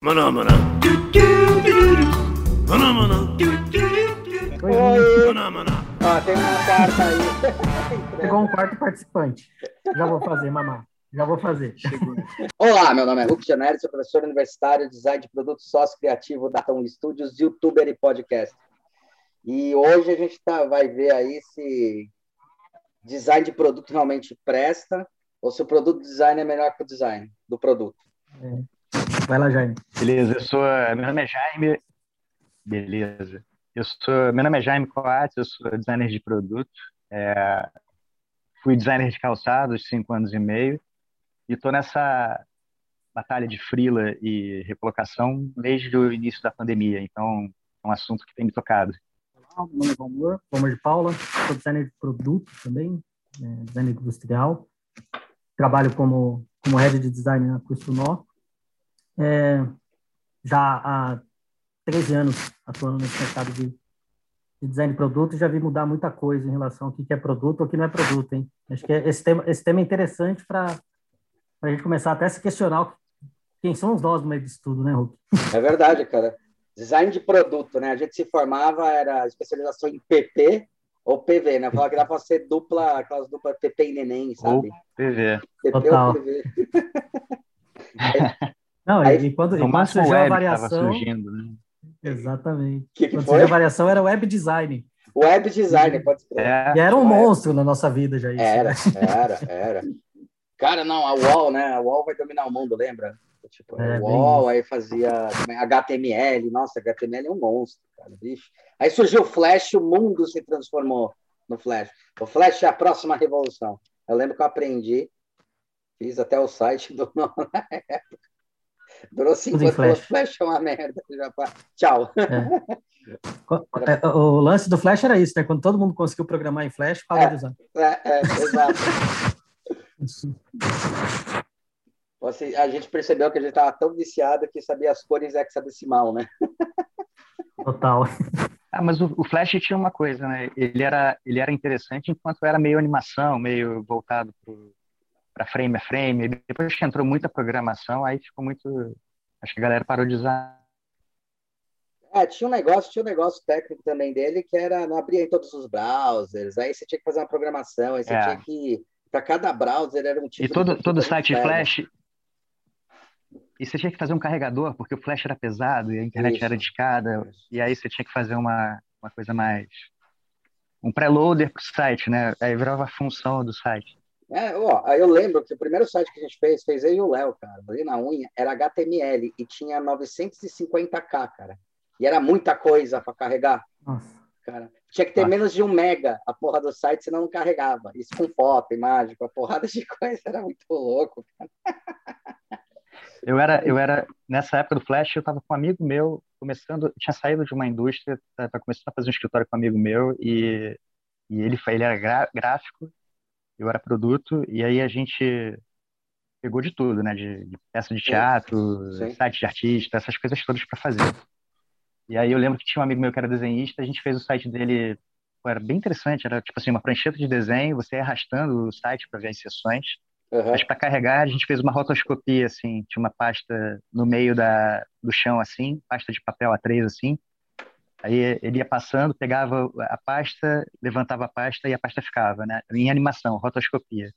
Maná, maná. Maná, maná. Oi. Maná, maná. Ó, tem uma carta aí. Chegou um quarto participante. Já vou fazer, mamá. Já vou fazer. Olá, meu nome é Hulk Janelli, sou professor universitário, design de produtos sócio criativo da Tom Studios, youtuber e podcast. E hoje a gente tá, vai ver aí se design de produto realmente presta ou se o produto design é melhor que o design do produto. Vai lá, Jaime. Beleza, eu sou. Meu nome é Jaime. Beleza. Eu sou. Meu nome é Jaime Coates, eu sou designer de produto. É, fui designer de calçados cinco anos e meio e estou nessa batalha de frila e recolocação desde o início da pandemia. Então, é um assunto que tem me tocado. Olá, meu nome é Valmor, Valmor de Paula, sou designer de produto também, é, designer industrial. Trabalho como, como head de design na Custo Nó. É, já há 13 anos atuando nesse mercado de, de design de produto, já vi mudar muita coisa em relação ao que é produto ou o que não é produto, hein? Acho que esse tema, esse tema é interessante para a gente começar até a se questionar quem somos nós no meio disso tudo, né, Hulk? É verdade, cara. Design de produto, né? A gente se formava, era especialização em PP ou PV, né? Falava que dá para ser dupla, aquelas duplas PP e neném, sabe? Ou PV. PP Total. ou PV. Não, Aí, e e quando máximo surgiu a variação... surgindo, né? Exatamente. Que que quando foi? surgiu a variação era web design. Web design, pode ser. É, E era um monstro na nossa vida já isso. Era, né? era, era. Cara, não, a UOL, né? A UOL vai dominar o mundo, lembra? Tipo, É, UOL, aí fazia HTML. Nossa, HTML é um monstro, cara, bicho. Aí surgiu o Flash, o mundo se transformou no Flash. O Flash é a próxima revolução. Eu lembro que eu aprendi, fiz até o site do na época. Durou cinco anos, falou, Flash. Flash é uma merda. Já Tchau. É, O lance do Flash era isso, né? Quando todo mundo conseguiu programar em Flash, parou É. de usar. É, é, exato. Você, a gente percebeu que a gente estava tão viciado que sabia as cores hexadecimal, né? Total. Ah, mas o, o Flash tinha uma coisa, né? Ele era, ele era interessante enquanto era meio animação, meio voltado para frame a frame. Depois que entrou muita programação, aí ficou muito. Acho que a galera parou de usar. É, tinha um negócio, tinha um negócio técnico também dele que era não abria em todos os browsers, aí você tinha que fazer uma programação, aí você É. tinha que para cada browser era um tipo E de todo, todo site. Flash. E você tinha que fazer um carregador, porque o Flash era pesado e a internet Isso. era discada. E aí você tinha que fazer uma, uma coisa mais. Um preloader para o site, né? Aí virava a função do site. É, ó, eu lembro que o primeiro site que a gente fez, fez eu e o Léo, cara, ali na unha, era HTML e tinha 950k, cara. E era muita coisa para carregar. Nossa. cara. Tinha que ter Nossa. menos de um mega a porra do site, senão não carregava. Isso com foto, imagem, com a porrada de coisa, era muito louco. Eu era, eu era nessa época do Flash, eu estava com um amigo meu, começando, tinha saído de uma indústria, estava começando a fazer um escritório com um amigo meu e, e ele, ele era gráfico, eu era produto e aí a gente pegou de tudo, né, de, de peça de teatro, Sim. site de artista, essas coisas todas para fazer. E aí eu lembro que tinha um amigo meu que era desenhista, a gente fez o site dele, pô, era bem interessante, era tipo assim uma prancheta de desenho, você ia arrastando o site para ver as sessões. Aham. Mas para carregar, a gente fez uma rotoscopia, assim, tinha uma pasta no meio da, do chão, assim, pasta de papel A3, assim. Aí ele ia passando, pegava a pasta, levantava a pasta e a pasta ficava, né? Em animação, rotoscopia.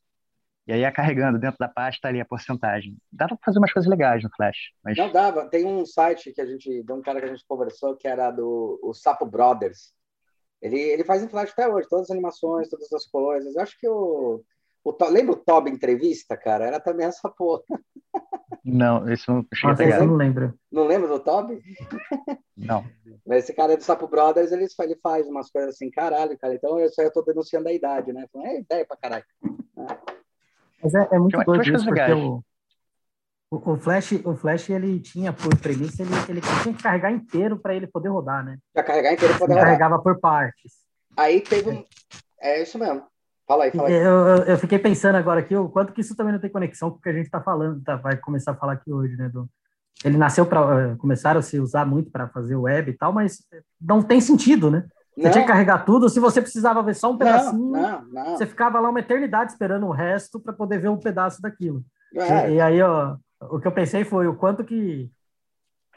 E aí ia carregando dentro da pasta ali a porcentagem. Dava para fazer umas coisas legais no Flash, mas Não dava. Tem um site que a gente, de um cara que a gente conversou, que era do o Sapo Brothers. Ele, ele faz em Flash até hoje, todas as animações, todas as coisas. Eu acho que o, o To- lembra o Tob Entrevista, cara? Era também essa porra. não, isso não cheguei a Nossa, eu pegar. não lembro. Não lembra do Tob? Não. Mas esse cara do Sapo Brothers, ele, ele faz umas coisas assim, caralho, cara. Então eu, eu tô denunciando a idade, né? É ideia pra caralho. Mas é, é muito Tinha- doido isso, porque o, o, o Flash, o Flash, ele tinha por premissa, ele, ele tinha que carregar inteiro para ele poder rodar, né? Já carregar inteiro pra Ele rodar. carregava por partes. Aí teve um. É isso mesmo. Fala aí, fala aí. Eu, eu, fiquei pensando agora aqui o quanto que isso também não tem conexão com o que a gente está falando, tá, vai começar a falar aqui hoje, né? Do, ele nasceu para começaram a se usar muito para fazer web e tal, mas não tem sentido, né? Você Não, tinha que carregar tudo, se você precisava ver só um pedacinho, não, não. você ficava lá uma eternidade esperando o resto para poder ver um pedaço daquilo. É, E, e aí, ó, o que eu pensei foi o quanto que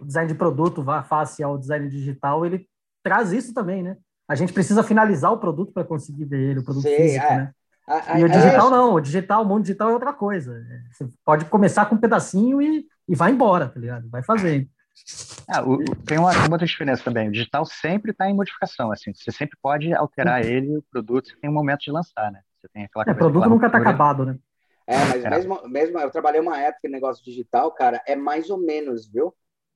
o design de produto vá face ao design digital, ele traz isso também, né? A gente precisa finalizar o produto para conseguir ver ele, o produto Sim, físico, é. né? A, a, e o digital não, o digital, o mundo digital é outra coisa. Você pode começar com um pedacinho e, e vai embora, tá ligado? Vai fazendo. Ah, o, tem uma, uma outra diferença também. O digital sempre está em modificação. Assim, você sempre pode alterar ele, o produto, você tem um momento de lançar, né? Você tem aquela. É, o produto nunca está acabado, né? É, mas é. Mesmo, mesmo eu trabalhei uma época em negócio digital, cara, é mais ou menos, viu?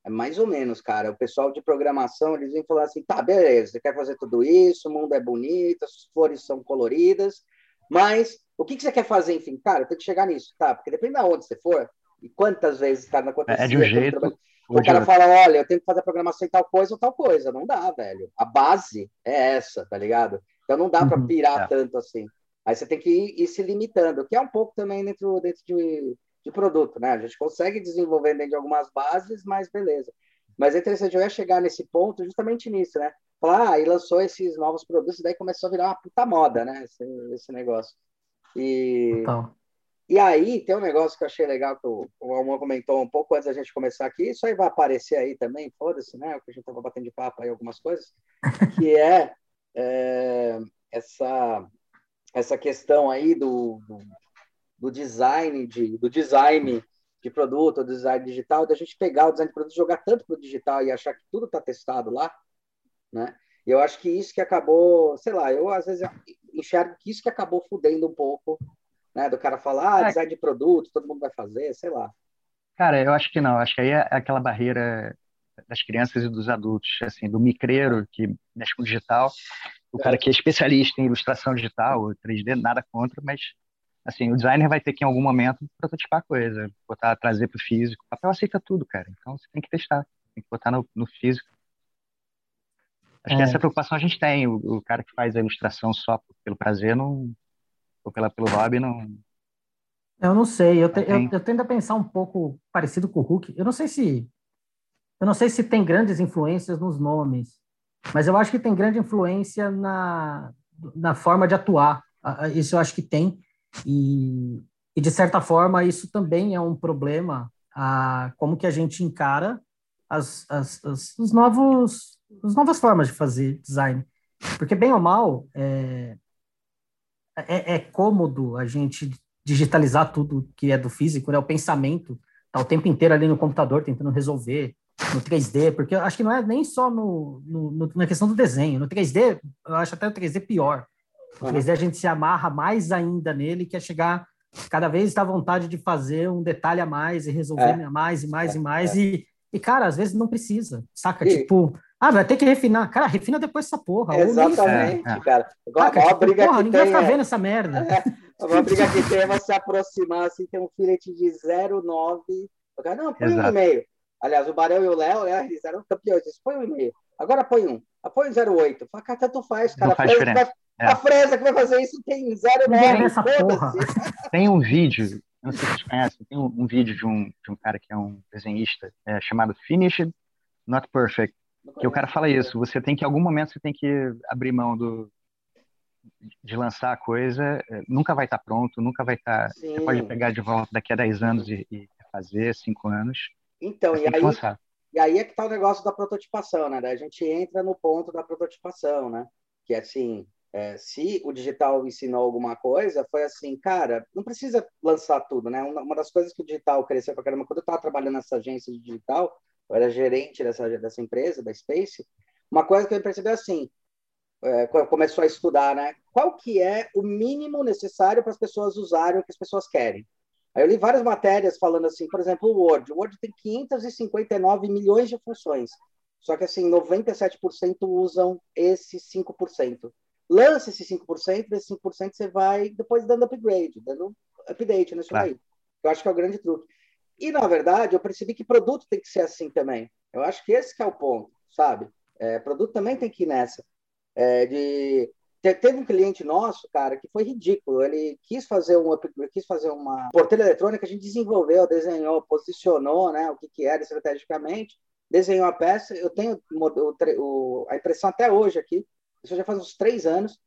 É mais ou menos, cara. O pessoal de programação, eles vêm falar assim, tá, beleza, você quer fazer tudo isso, o mundo é bonito, as flores são coloridas, mas o que, que você quer fazer, enfim? Cara, tem que chegar nisso, tá? Porque depende de onde você for e quantas vezes, cara, não acontece. É de um jeito. O cara fala, olha, eu tenho que fazer a programação em tal coisa ou tal coisa. Não dá, velho. A base é essa, tá ligado? Então não dá para uhum. pirar é. tanto assim. Aí você tem que ir, ir, se limitando, que é um pouco também dentro, dentro de, de produto, né? A gente consegue desenvolver dentro de algumas bases, mas beleza. Mas é interessante, eu ia chegar nesse ponto justamente nisso, né? Falar, ah, e lançou esses novos produtos, daí começou a virar uma puta moda, né? Esse, esse negócio. E, então. e aí tem um negócio que eu achei legal, que o, o Almon comentou um pouco antes da gente começar aqui, isso aí vai aparecer aí também, foda-se, né? Porque a gente tava batendo de papo aí algumas coisas, que é, é essa, essa questão aí do, do do design de, do design de produto, do design digital, da gente pegar o design de produto, jogar tanto para o digital e achar que tudo está testado lá, né? Eu acho que isso que acabou, sei lá, eu às vezes enxergo que isso que acabou fudendo um pouco, né? Do cara falar, ah, é. design de produto, todo mundo vai fazer, sei lá. Cara, eu acho que não, acho que aí é aquela barreira das crianças e dos adultos, assim, do micreiro que mexe com digital, o cara que é especialista em ilustração digital, 3D, nada contra, mas assim, o designer vai ter que em algum momento prototipar coisa, botar, trazer para o físico. O papel aceita tudo, cara. Então você tem que testar, tem que botar no, no físico. Acho é. que essa preocupação a gente tem. O, o, cara que faz a ilustração só pelo prazer, não, ou pela, pelo hobby, não. Eu não sei. Eu, te, eu, eu tendo a pensar um pouco parecido com o Hulk. Eu não sei se eu não sei se tem grandes influências nos nomes, mas eu acho que tem grande influência na, na forma de atuar. Isso eu acho que tem. E, e, de certa forma, isso também é um problema, a, como que a gente encara as, as, as, os novos, as novas formas de fazer design. Porque, bem ou mal, é, é, é cômodo a gente digitalizar tudo que é do físico, né? o pensamento tá o tempo inteiro ali no computador tentando resolver no 3D, porque eu acho que não é nem só no, no, na questão do desenho. No 3D, eu acho até o 3D pior, o 3D a gente se amarra mais ainda nele, que é chegar cada vez à vontade de fazer um detalhe a mais e resolver é. mais e mais é. e mais. É. E, e, cara, às vezes não precisa, saca? E... Tipo, ah, vai ter que refinar. Cara, refina depois essa porra. Exatamente, é. cara. Igual saca, tipo, briga porra, ninguém tem, vai ficar vendo essa merda. É. Uma briga que tem é você aproximar, assim, tem um filete de 0,9. Não, põe Exato. um e-mail. Aliás, o Barão e o Léo, né, eles eram campeões. Eles põe um e-mail. Agora põe um. Põe um 0,8. Fala, cara, tanto faz, cara. Não faz diferença. É. A fresa que vai fazer isso tem zero nome. Tem um vídeo, não sei se vocês conhecem, tem um, um, vídeo de um, de um cara que é um desenhista é, chamado Finished Not Perfect. Que o cara fala isso, você tem que, em algum momento, você tem que abrir mão do, de lançar a coisa, é, nunca vai estar pronto, nunca vai estar. Sim. Você pode pegar de volta daqui a 10 anos e, e fazer, 5 anos. Então, e aí, e aí é que está o negócio da prototipação, né? A gente entra no ponto da prototipação, né? Que é assim, é, se o digital ensinou alguma coisa, foi assim, cara, não precisa lançar tudo, né? Uma, uma das coisas que o digital cresceu pra caramba, quando eu estava trabalhando nessa agência de digital, eu era gerente dessa, dessa empresa, da Space, uma coisa que eu percebi é assim, é, começou a estudar, né? Qual que é o mínimo necessário para as pessoas usarem o que as pessoas querem? Aí eu li várias matérias falando assim, por exemplo, o Word. O Word tem 559 milhões de funções, só que assim, 97% usam esses 5% lança esse 5%, desse 5% você vai depois dando upgrade, dando update nisso claro. aí. Eu acho que é o grande truque. E, na verdade, eu percebi que produto tem que ser assim também. Eu acho que esse que é o ponto, sabe? É, produto também tem que ir nessa. É, de... Teve um cliente nosso, cara, que foi ridículo. Ele quis fazer um upgrade, quis fazer uma porteira eletrônica, a gente desenvolveu, desenhou, posicionou, né, o que, que era estrategicamente, desenhou a peça. Eu tenho o, o, a impressão até hoje aqui isso já faz uns três anos.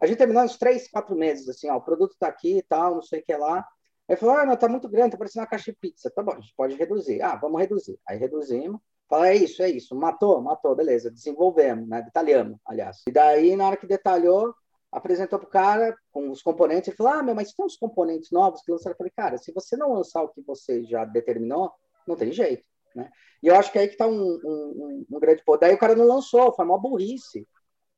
A gente terminou uns três, quatro meses, assim, ó, o produto está aqui e tal, não sei o que lá. Aí falou, ah, não, tá muito grande, tá parecendo uma caixa de pizza. Tá bom, a gente pode reduzir. Ah, vamos reduzir. Aí reduzimos, Fala, é isso, é isso. Matou, matou, beleza. Desenvolvemos, né? Detalhamos, aliás. E daí, na hora que detalhou, apresentou para o cara com os componentes. Ele falou: Ah, meu, mas tem uns componentes novos que lançaram. Eu falei: Cara, se você não lançar o que você já determinou, não tem jeito. Né? E eu acho que é aí que está um, um, um, grande ponto. Daí o cara não lançou, foi uma burrice.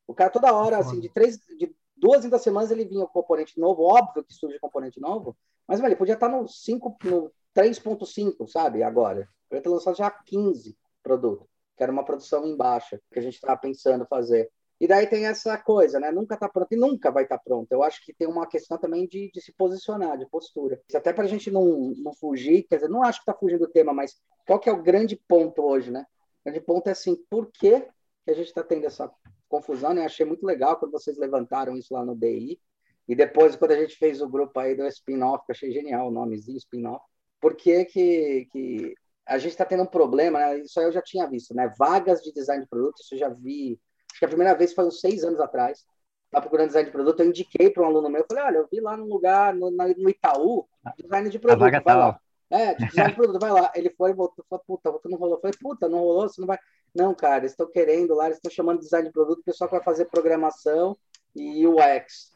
O cara toda hora, assim, de três, de duas em duas semanas ele vinha com componente novo, óbvio que surge componente novo, mas velho, ele podia estar tá no 5, no 3.5, sabe? Agora. Eu ia ter lançado já 15 produto, que era uma produção em baixa, que a gente estava pensando fazer. E daí tem essa coisa, né? Nunca está pronto e nunca vai estar tá pronto. Eu acho que tem uma questão também de, de se posicionar, de postura. Até para a gente não, não fugir, quer dizer, não acho que está fugindo do tema, mas qual que é o grande ponto hoje, né? O grande ponto é assim, por que a gente está tendo essa confusão, né? Achei muito legal quando vocês levantaram isso lá no DI. E depois, quando a gente fez o grupo aí do spin-off, que achei genial o nomezinho, spin-off. Por que, que, a gente está tendo um problema, né? isso aí eu já tinha visto, né? Vagas de design de produto, isso eu já vi. Acho que a primeira vez foi uns seis anos atrás. Estava procurando design de produto, eu indiquei para um aluno meu, eu falei, olha, eu vi lá no lugar, no, no Itaú, design de produto. A vaga vai lá. É, design de produto, vai lá. Ele foi e voltou, falou, puta, não rolou. Eu falei, puta, não rolou, você não vai. Não, cara, eles estão querendo lá, eles estão chamando de design de produto, o pessoal que vai fazer programação e UX.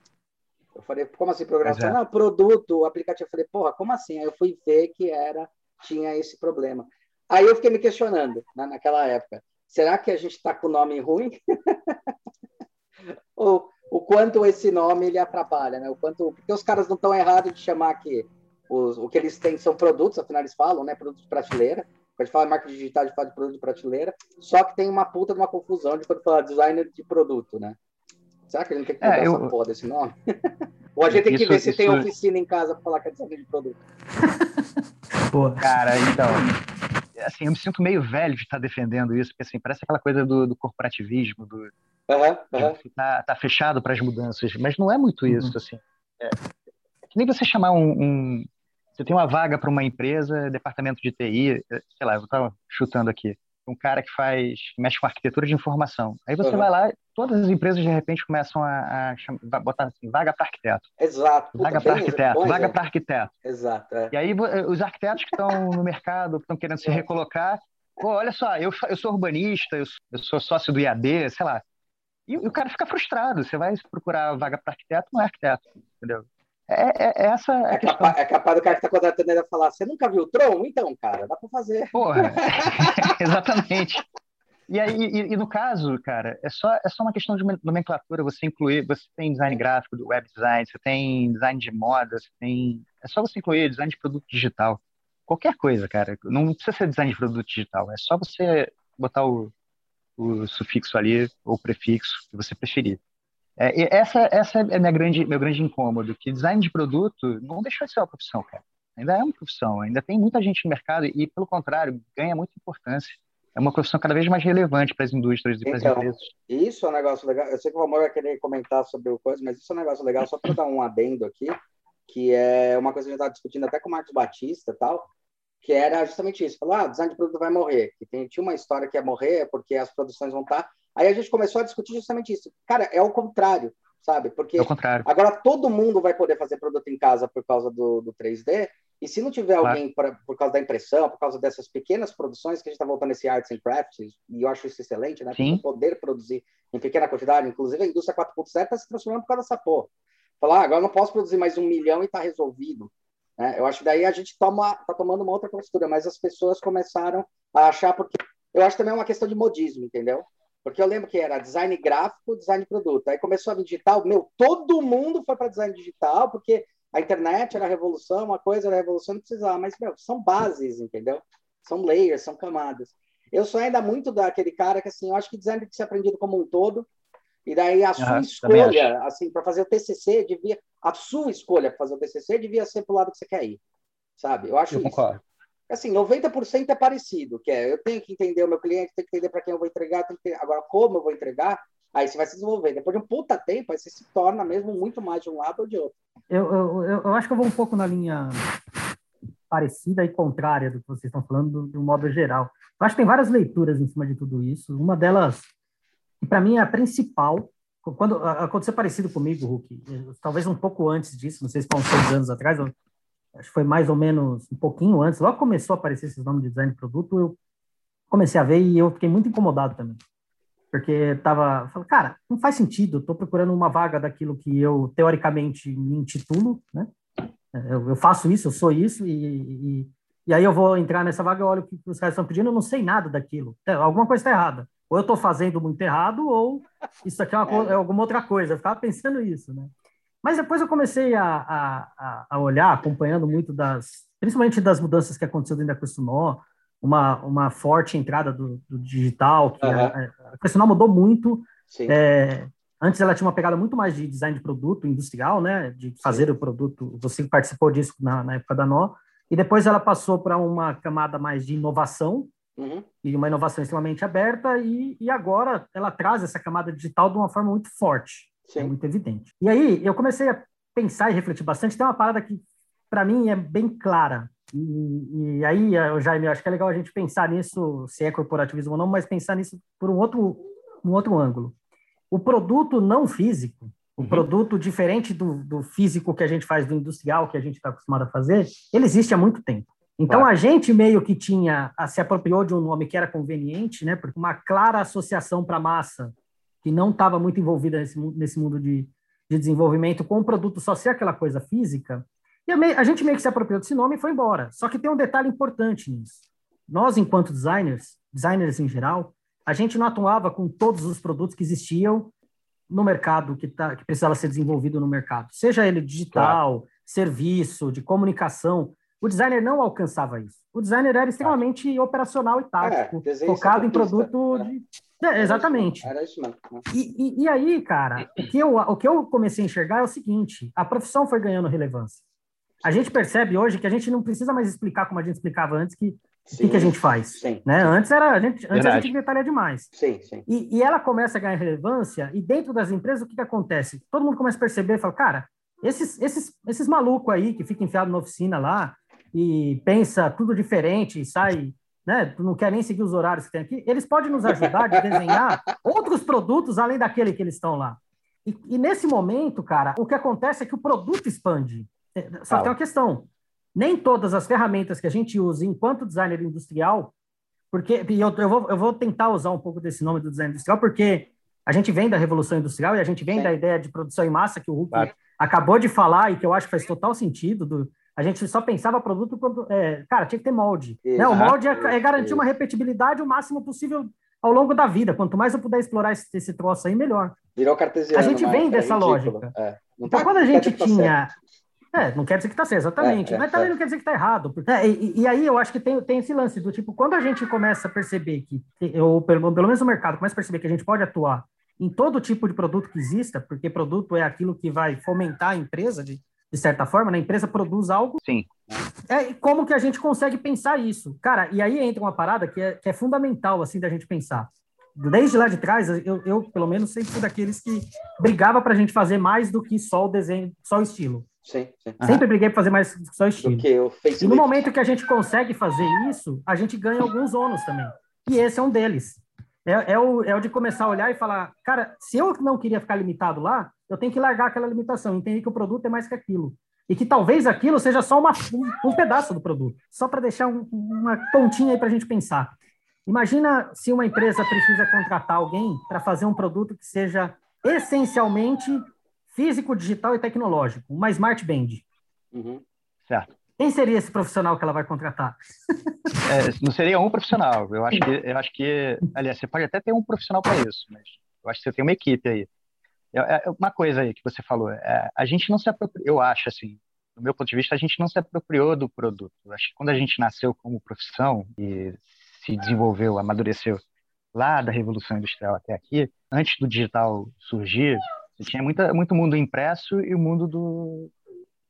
Eu falei, como assim programação? É. Não, produto, aplicativo. Eu falei, porra, como assim? Aí eu fui ver que era tinha esse problema. Aí eu fiquei me questionando né, naquela época: será que a gente está com o nome ruim? Ou o quanto esse nome ele atrapalha, né? O quanto porque os caras não estão errados de chamar que os, o que eles têm são produtos, afinal eles falam, né? Produtos prateleira. Quando a gente fala em marketing digital, a gente fala de produto de prateleira. Só que tem uma puta de uma confusão de quando fala designer de produto, né? Será que a gente tem que mudar é, eu... essa porra desse nome? Ou a gente tem que isso, ver se isso... tem oficina em casa para falar que é designer de produto? Pô. Cara, então, assim, eu me sinto meio velho de estar defendendo isso, porque assim, parece aquela coisa do, do corporativismo, do uhum, uhum. Tá, tá, fechado para as mudanças, mas não é muito uhum. isso, assim. É, é, que nem você chamar um, um você tem uma vaga para uma empresa, departamento de TI, sei lá, eu estava chutando aqui um cara que faz, mexe com arquitetura de informação. Aí você uhum. vai lá, todas as empresas de repente começam a, a chamar, botar assim, vaga para arquiteto. Exato. Vaga para arquiteto, vaga para arquiteto. Exato. É. E aí os arquitetos que estão no mercado, que estão querendo se recolocar, pô, olha só, eu, eu sou urbanista, eu, eu sou sócio do IAD, sei lá. E, e o cara fica frustrado. Você vai procurar vaga para arquiteto, não é arquiteto, entendeu? É, é, é, essa é, é, capaz, é capaz do cara que está contratando ele falar: Você nunca viu o Tron? Então, cara, dá para fazer. Porra, exatamente. E aí, e, e, no caso, cara, é só, é só uma questão de nomenclatura. Você incluir, você tem design gráfico, web design, você tem design de moda, você tem. É só você incluir design de produto digital. Qualquer coisa, cara. Não precisa ser design de produto digital. É só você botar o, o sufixo ali, ou prefixo, que você preferir. É, essa, essa é minha grande, meu grande incômodo, que design de produto não deixou de ser uma profissão, cara. Ainda é uma profissão, ainda tem muita gente no mercado e, pelo contrário, ganha muita importância. É uma profissão cada vez mais relevante para as indústrias e para as então, empresas. Isso é um negócio legal. Eu sei que o Valmor vai querer comentar sobre o coisa, mas isso é um negócio legal, só para dar um adendo aqui, que é uma coisa que a gente estava discutindo até com o Marcos Batista e tal, que era justamente isso. Falar, ah, design de produto vai morrer. Que tem, tinha uma história que ia morrer porque as produções vão estar Aí a gente começou a discutir justamente isso. Cara, é o contrário, sabe? Porque é contrário. agora todo mundo vai poder fazer produto em casa por causa do, do 3D. E se não tiver claro. alguém pra, por causa da impressão, por causa dessas pequenas produções que a gente está voltando esse arts and crafts, e eu acho isso excelente, né? Poder produzir em pequena quantidade, inclusive a indústria 4.0 está se transformando por causa dessa porra. Falar, ah, agora não posso produzir mais um milhão e está resolvido. Né? Eu acho que daí a gente toma, tá tomando uma outra postura, mas as pessoas começaram a achar, porque eu acho também uma questão de modismo, entendeu? Porque eu lembro que era design gráfico, design de produto. Aí começou a vir digital, meu, todo mundo foi para design digital, porque a internet era a revolução, uma coisa era a revolução, não precisava. Mas, meu, são bases, entendeu? São layers, são camadas. Eu sou ainda muito daquele cara que, assim, eu acho que design tem que ser aprendido como um todo. E daí a sua escolha, assim, para fazer o TCC, devia... A sua escolha para fazer o TCC devia ser para o lado que você quer ir, sabe? Eu acho eu isso. Concordo assim, 90% é parecido, que é eu tenho que entender o meu cliente, tenho que entender para quem eu vou entregar, que... agora como eu vou entregar, aí você vai se desenvolver. Depois de um puta tempo, aí você se torna mesmo muito mais de um lado ou de outro. Eu, eu, eu acho que eu vou um pouco na linha parecida e contrária do que vocês estão falando, de um modo geral. Eu acho que tem várias leituras em cima de tudo isso. Uma delas, que para mim é a principal, quando aconteceu parecido comigo, Hulk, talvez um pouco antes disso, não sei se foram seis anos atrás, acho que foi mais ou menos um pouquinho antes, logo começou a aparecer esses nomes de design de produto, eu comecei a ver e eu fiquei muito incomodado também. Porque tava, falei, cara, não faz sentido, estou procurando uma vaga daquilo que eu teoricamente me intitulo, né? Eu, eu faço isso, eu sou isso, e, e, e, aí eu vou entrar nessa vaga, eu olho o que os caras estão pedindo, eu não sei nada daquilo. Alguma coisa está errada. Ou eu estou fazendo muito errado, ou isso aqui é, uma, é alguma outra coisa. Eu ficava pensando isso, né? Mas depois eu comecei a, a, a olhar, acompanhando muito das, principalmente das mudanças que aconteceu dentro da Questunó, uma, uma forte entrada do, do digital, que uhum. a, a Questunó mudou muito. É, antes ela tinha uma pegada muito mais de design de produto industrial, né, de fazer Sim. o produto, você participou disso na, na época da Nó, e depois ela passou para uma camada mais de inovação, uhum. e uma inovação extremamente aberta, e, e agora ela traz essa camada digital de uma forma muito forte. Sim. É muito evidente. E aí eu comecei a pensar e refletir bastante. Tem uma parada que, para mim, é bem clara. E, e aí, Jaime, eu acho que é legal a gente pensar nisso, se é corporativismo ou não, mas pensar nisso por um outro, um outro ângulo. O produto não físico, o uhum. produto diferente do, do físico que a gente faz, do industrial que a gente está acostumado a fazer, ele existe há muito tempo. Então a gente meio que tinha, se apropriou de um nome que era conveniente, né? Porque uma clara associação para massa que não estava muito envolvida nesse, nesse mundo de, de desenvolvimento com o produto só ser aquela coisa física, e a, gente meio que se apropriou desse nome e foi embora. Só que tem um detalhe importante nisso. Nós, enquanto designers, designers em geral, a gente não atuava com todos os produtos que existiam no mercado, que, tá, que precisava ser desenvolvido no mercado. Seja ele digital, claro. serviço, de comunicação. O designer não alcançava isso. O designer era extremamente operacional e tático, é, focado em produto é. de é, exatamente. Era isso mesmo. Né? E, e, e, aí, cara, o que, eu, o que eu comecei a enxergar é o seguinte: a profissão foi ganhando relevância. A gente percebe hoje que a gente não precisa mais explicar como a gente explicava antes que o que, que, a gente faz. Sim, né? Sim. Antes, era, a gente, antes a gente detalha demais. Sim, sim. E, e, ela começa a ganhar relevância, e dentro das empresas, o que, que acontece? Todo mundo começa a perceber e fala, cara, esses, esses, esses malucos aí que ficam enfiados na oficina lá e pensa tudo diferente e sai né, não quer nem seguir os horários que tem aqui, eles podem nos ajudar a desenhar outros produtos além daquele que eles estão lá. E, e, nesse momento, cara, o que acontece é que o produto expande. É, só que tem uma questão. Nem todas as ferramentas que a gente usa enquanto designer industrial, porque eu, eu, vou, eu vou tentar usar um pouco desse nome do design industrial, porque a gente vem da Revolução Industrial e a gente vem Sim. da ideia de produção em massa que o Hulk claro. acabou de falar e que eu acho que faz total sentido, do, a gente só pensava produto quando. É, cara, tinha que ter molde. Né? O molde é, é garantir uma repetibilidade o máximo possível ao longo da vida. Quanto mais eu puder explorar esse, esse troço aí, melhor. Virou cartesiano. A gente vem é dessa lógica. É. Então, tá, quando a gente tá tinha. é, não quer dizer que está certo, exatamente. É, é, mas também é. não quer dizer que está errado. Porque, e, e, aí eu acho que tem, tem esse lance do tipo, quando a gente começa a perceber que, ou pelo, pelo menos o mercado começa a perceber que a gente pode atuar em todo tipo de produto que exista, porque produto é aquilo que vai fomentar a empresa de, de certa forma, né? a empresa produz algo. Sim. É, como que a gente consegue pensar isso? Cara, e aí entra uma parada que é, que é fundamental, assim, da gente pensar. Desde lá de trás, eu, eu pelo menos, sempre fui daqueles que brigava para a gente fazer mais do que só o desenho, só o estilo. Sim, sim. Sempre briguei para fazer mais só o estilo. Do que o e no momento que a gente consegue fazer isso, a gente ganha alguns ônus também. E esse é um deles. É, é, o, é o de começar a olhar e falar, cara, se eu não queria ficar limitado lá, eu tenho que largar aquela limitação, entender que o produto é mais que aquilo. E que talvez aquilo seja só uma, um, um pedaço do produto. Só para deixar um, uma pontinha aí para a gente pensar. Imagina se uma empresa precisa contratar alguém para fazer um produto que seja essencialmente físico, digital e tecnológico, uma Smart Band. Uhum. Certo. Quem seria esse profissional que ela vai contratar? É, não seria um profissional. Eu acho que, eu acho que, aliás, você pode até ter um profissional para isso, mas eu acho que você tem uma equipe aí. É, é uma coisa aí que você falou, é, a gente não se apropriou, eu acho assim, do meu ponto de vista, a gente não se apropriou do produto. Eu acho que quando a gente nasceu como profissão e se desenvolveu, amadureceu lá da Revolução Industrial até aqui, antes do digital surgir, você tinha muita, muito mundo impresso e o mundo do,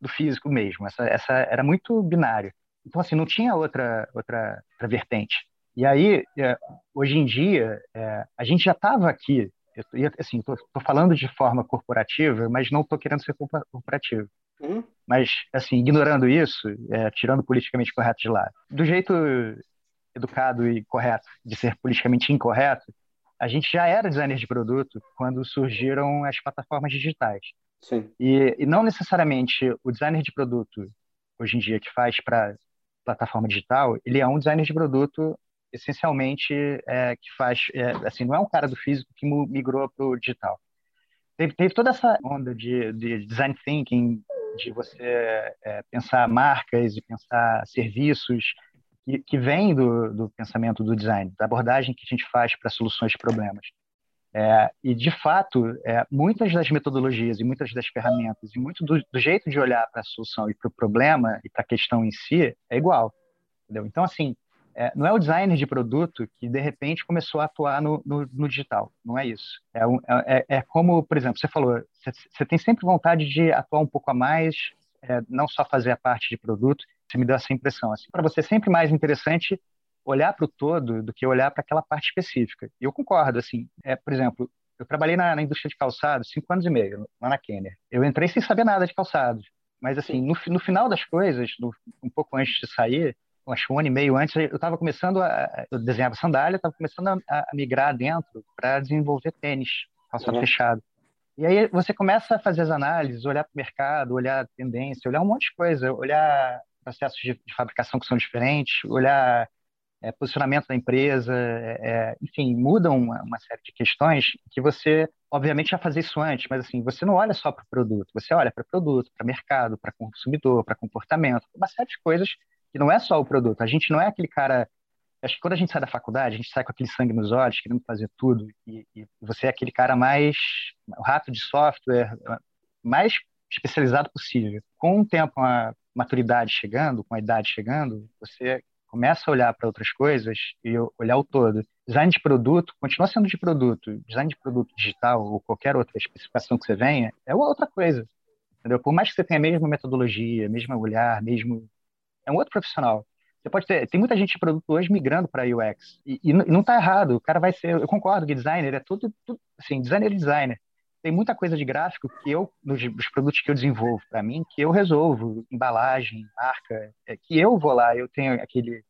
do físico mesmo. Essa, essa era muito binário. Então, assim, não tinha outra, outra, outra vertente. E aí, é, hoje em dia, é, a gente já estava aqui, eu, assim, estou falando de forma corporativa, mas não estou querendo ser corporativo. Uhum. Mas, assim, ignorando isso, é, tirando politicamente correto de lado, do jeito educado e correto de ser politicamente incorreto, a gente já era designer de produto quando surgiram as plataformas digitais. Sim. E, e não necessariamente o designer de produto, hoje em dia, que faz para plataforma digital, ele é um designer de produto essencialmente é, que faz, é, assim, não é um cara do físico que migrou para o digital. Teve, teve, toda essa onda de, de design thinking, de você é, pensar marcas e pensar serviços, que, que vem do, do pensamento do design, da abordagem que a gente faz para soluções de problemas. É, e, de fato, é, muitas das metodologias e muitas das ferramentas e muito do, do jeito de olhar para a solução e para o problema e para a questão em si é igual. Entendeu? Então, assim, é, não é o designer de produto que, de repente, começou a atuar no, no, no digital. Não é isso. É, é, é, como, por exemplo, você falou, você, tem sempre vontade de atuar um pouco a mais, é, não só fazer a parte de produto. Você me deu essa impressão. Assim, para você é sempre mais interessante olhar para o todo do que olhar para aquela parte específica. E eu concordo, assim, é, por exemplo, eu trabalhei na, na, indústria de calçados cinco anos e meio, lá na Kenner. Eu entrei sem saber nada de calçados, mas assim, no, no final das coisas, no, um pouco antes de sair, acho que um ano e meio antes, eu estava começando a, eu desenhava sandália, estava começando a, a, migrar dentro para desenvolver tênis, calçado uhum. fechado. E aí você começa a fazer as análises, olhar para o mercado, olhar a tendência, olhar um monte de coisa, olhar processos de, de fabricação que são diferentes, olhar é, posicionamento da empresa, é, é, enfim, mudam uma, uma, série de questões que você, obviamente, já fazia isso antes, mas assim, você não olha só para o produto, você olha para produto, para mercado, para consumidor, para comportamento, uma série de coisas que não é só o produto. A gente não é aquele cara. Acho que quando a gente sai da faculdade, a gente sai com aquele sangue nos olhos, querendo fazer tudo, e, e você é aquele cara mais. o rato de software, mais especializado possível. Com o tempo, a maturidade chegando, com a idade chegando, você começa a olhar para outras coisas e olhar o todo. Design de produto continua sendo de produto. Design de produto digital ou qualquer outra especificação que você venha é outra coisa. Entendeu? Por mais que você tenha a mesma metodologia, mesmo olhar, mesmo é um outro profissional. Você pode ter, tem muita gente de produto hoje migrando para UX e, e não está errado. O cara vai ser, eu concordo que designer é tudo, tudo assim, designer e designer tem muita coisa de gráfico que eu, nos, nos produtos que eu desenvolvo para mim, que eu resolvo, embalagem, marca, é, que eu vou lá, eu tenho aquele.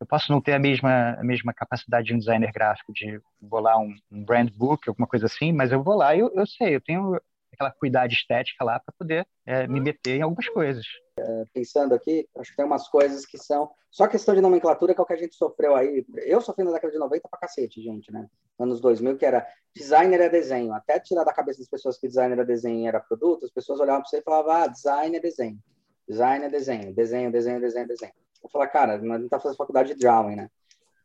Eu posso não ter a mesma, a mesma capacidade de um designer gráfico, de vou lá um, um brand book, alguma coisa assim, mas eu vou lá e eu, eu sei, eu tenho aquela cuidado estética lá para poder é, me meter em algumas coisas. É, pensando aqui, acho que tem umas coisas que são só questão de nomenclatura que é o que a gente sofreu aí. Eu sofri na década de 90 pra cacete, gente, né? Anos 2000, que era designer é desenho. Até tirar da cabeça das pessoas que designer é desenho era produto, as pessoas olhavam para você e falavam, ah, design é desenho. Design é desenho. Desenho, desenho, desenho, desenho. Eu falei, cara, não tá fazendo faculdade de drawing, né?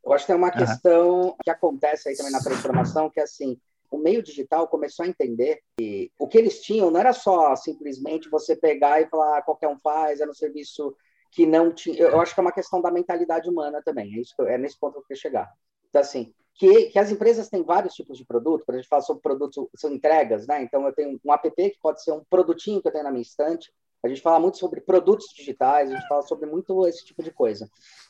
Eu acho que tem uma uhum. questão que acontece aí também na transformação, que é assim, o meio digital começou a entender que o que eles tinham não era só simplesmente você pegar e falar ah, qualquer um faz, era um serviço que não tinha. Eu acho que é uma questão da mentalidade humana também. É, isso eu, é nesse ponto que eu queria chegar. Então, assim, que, que as empresas têm vários tipos de produto, quando a gente fala sobre produtos, são entregas, né? Então, eu tenho um app que pode ser um produtinho que eu tenho na minha estante. A gente fala muito sobre produtos digitais, a gente fala sobre muito esse tipo de coisa.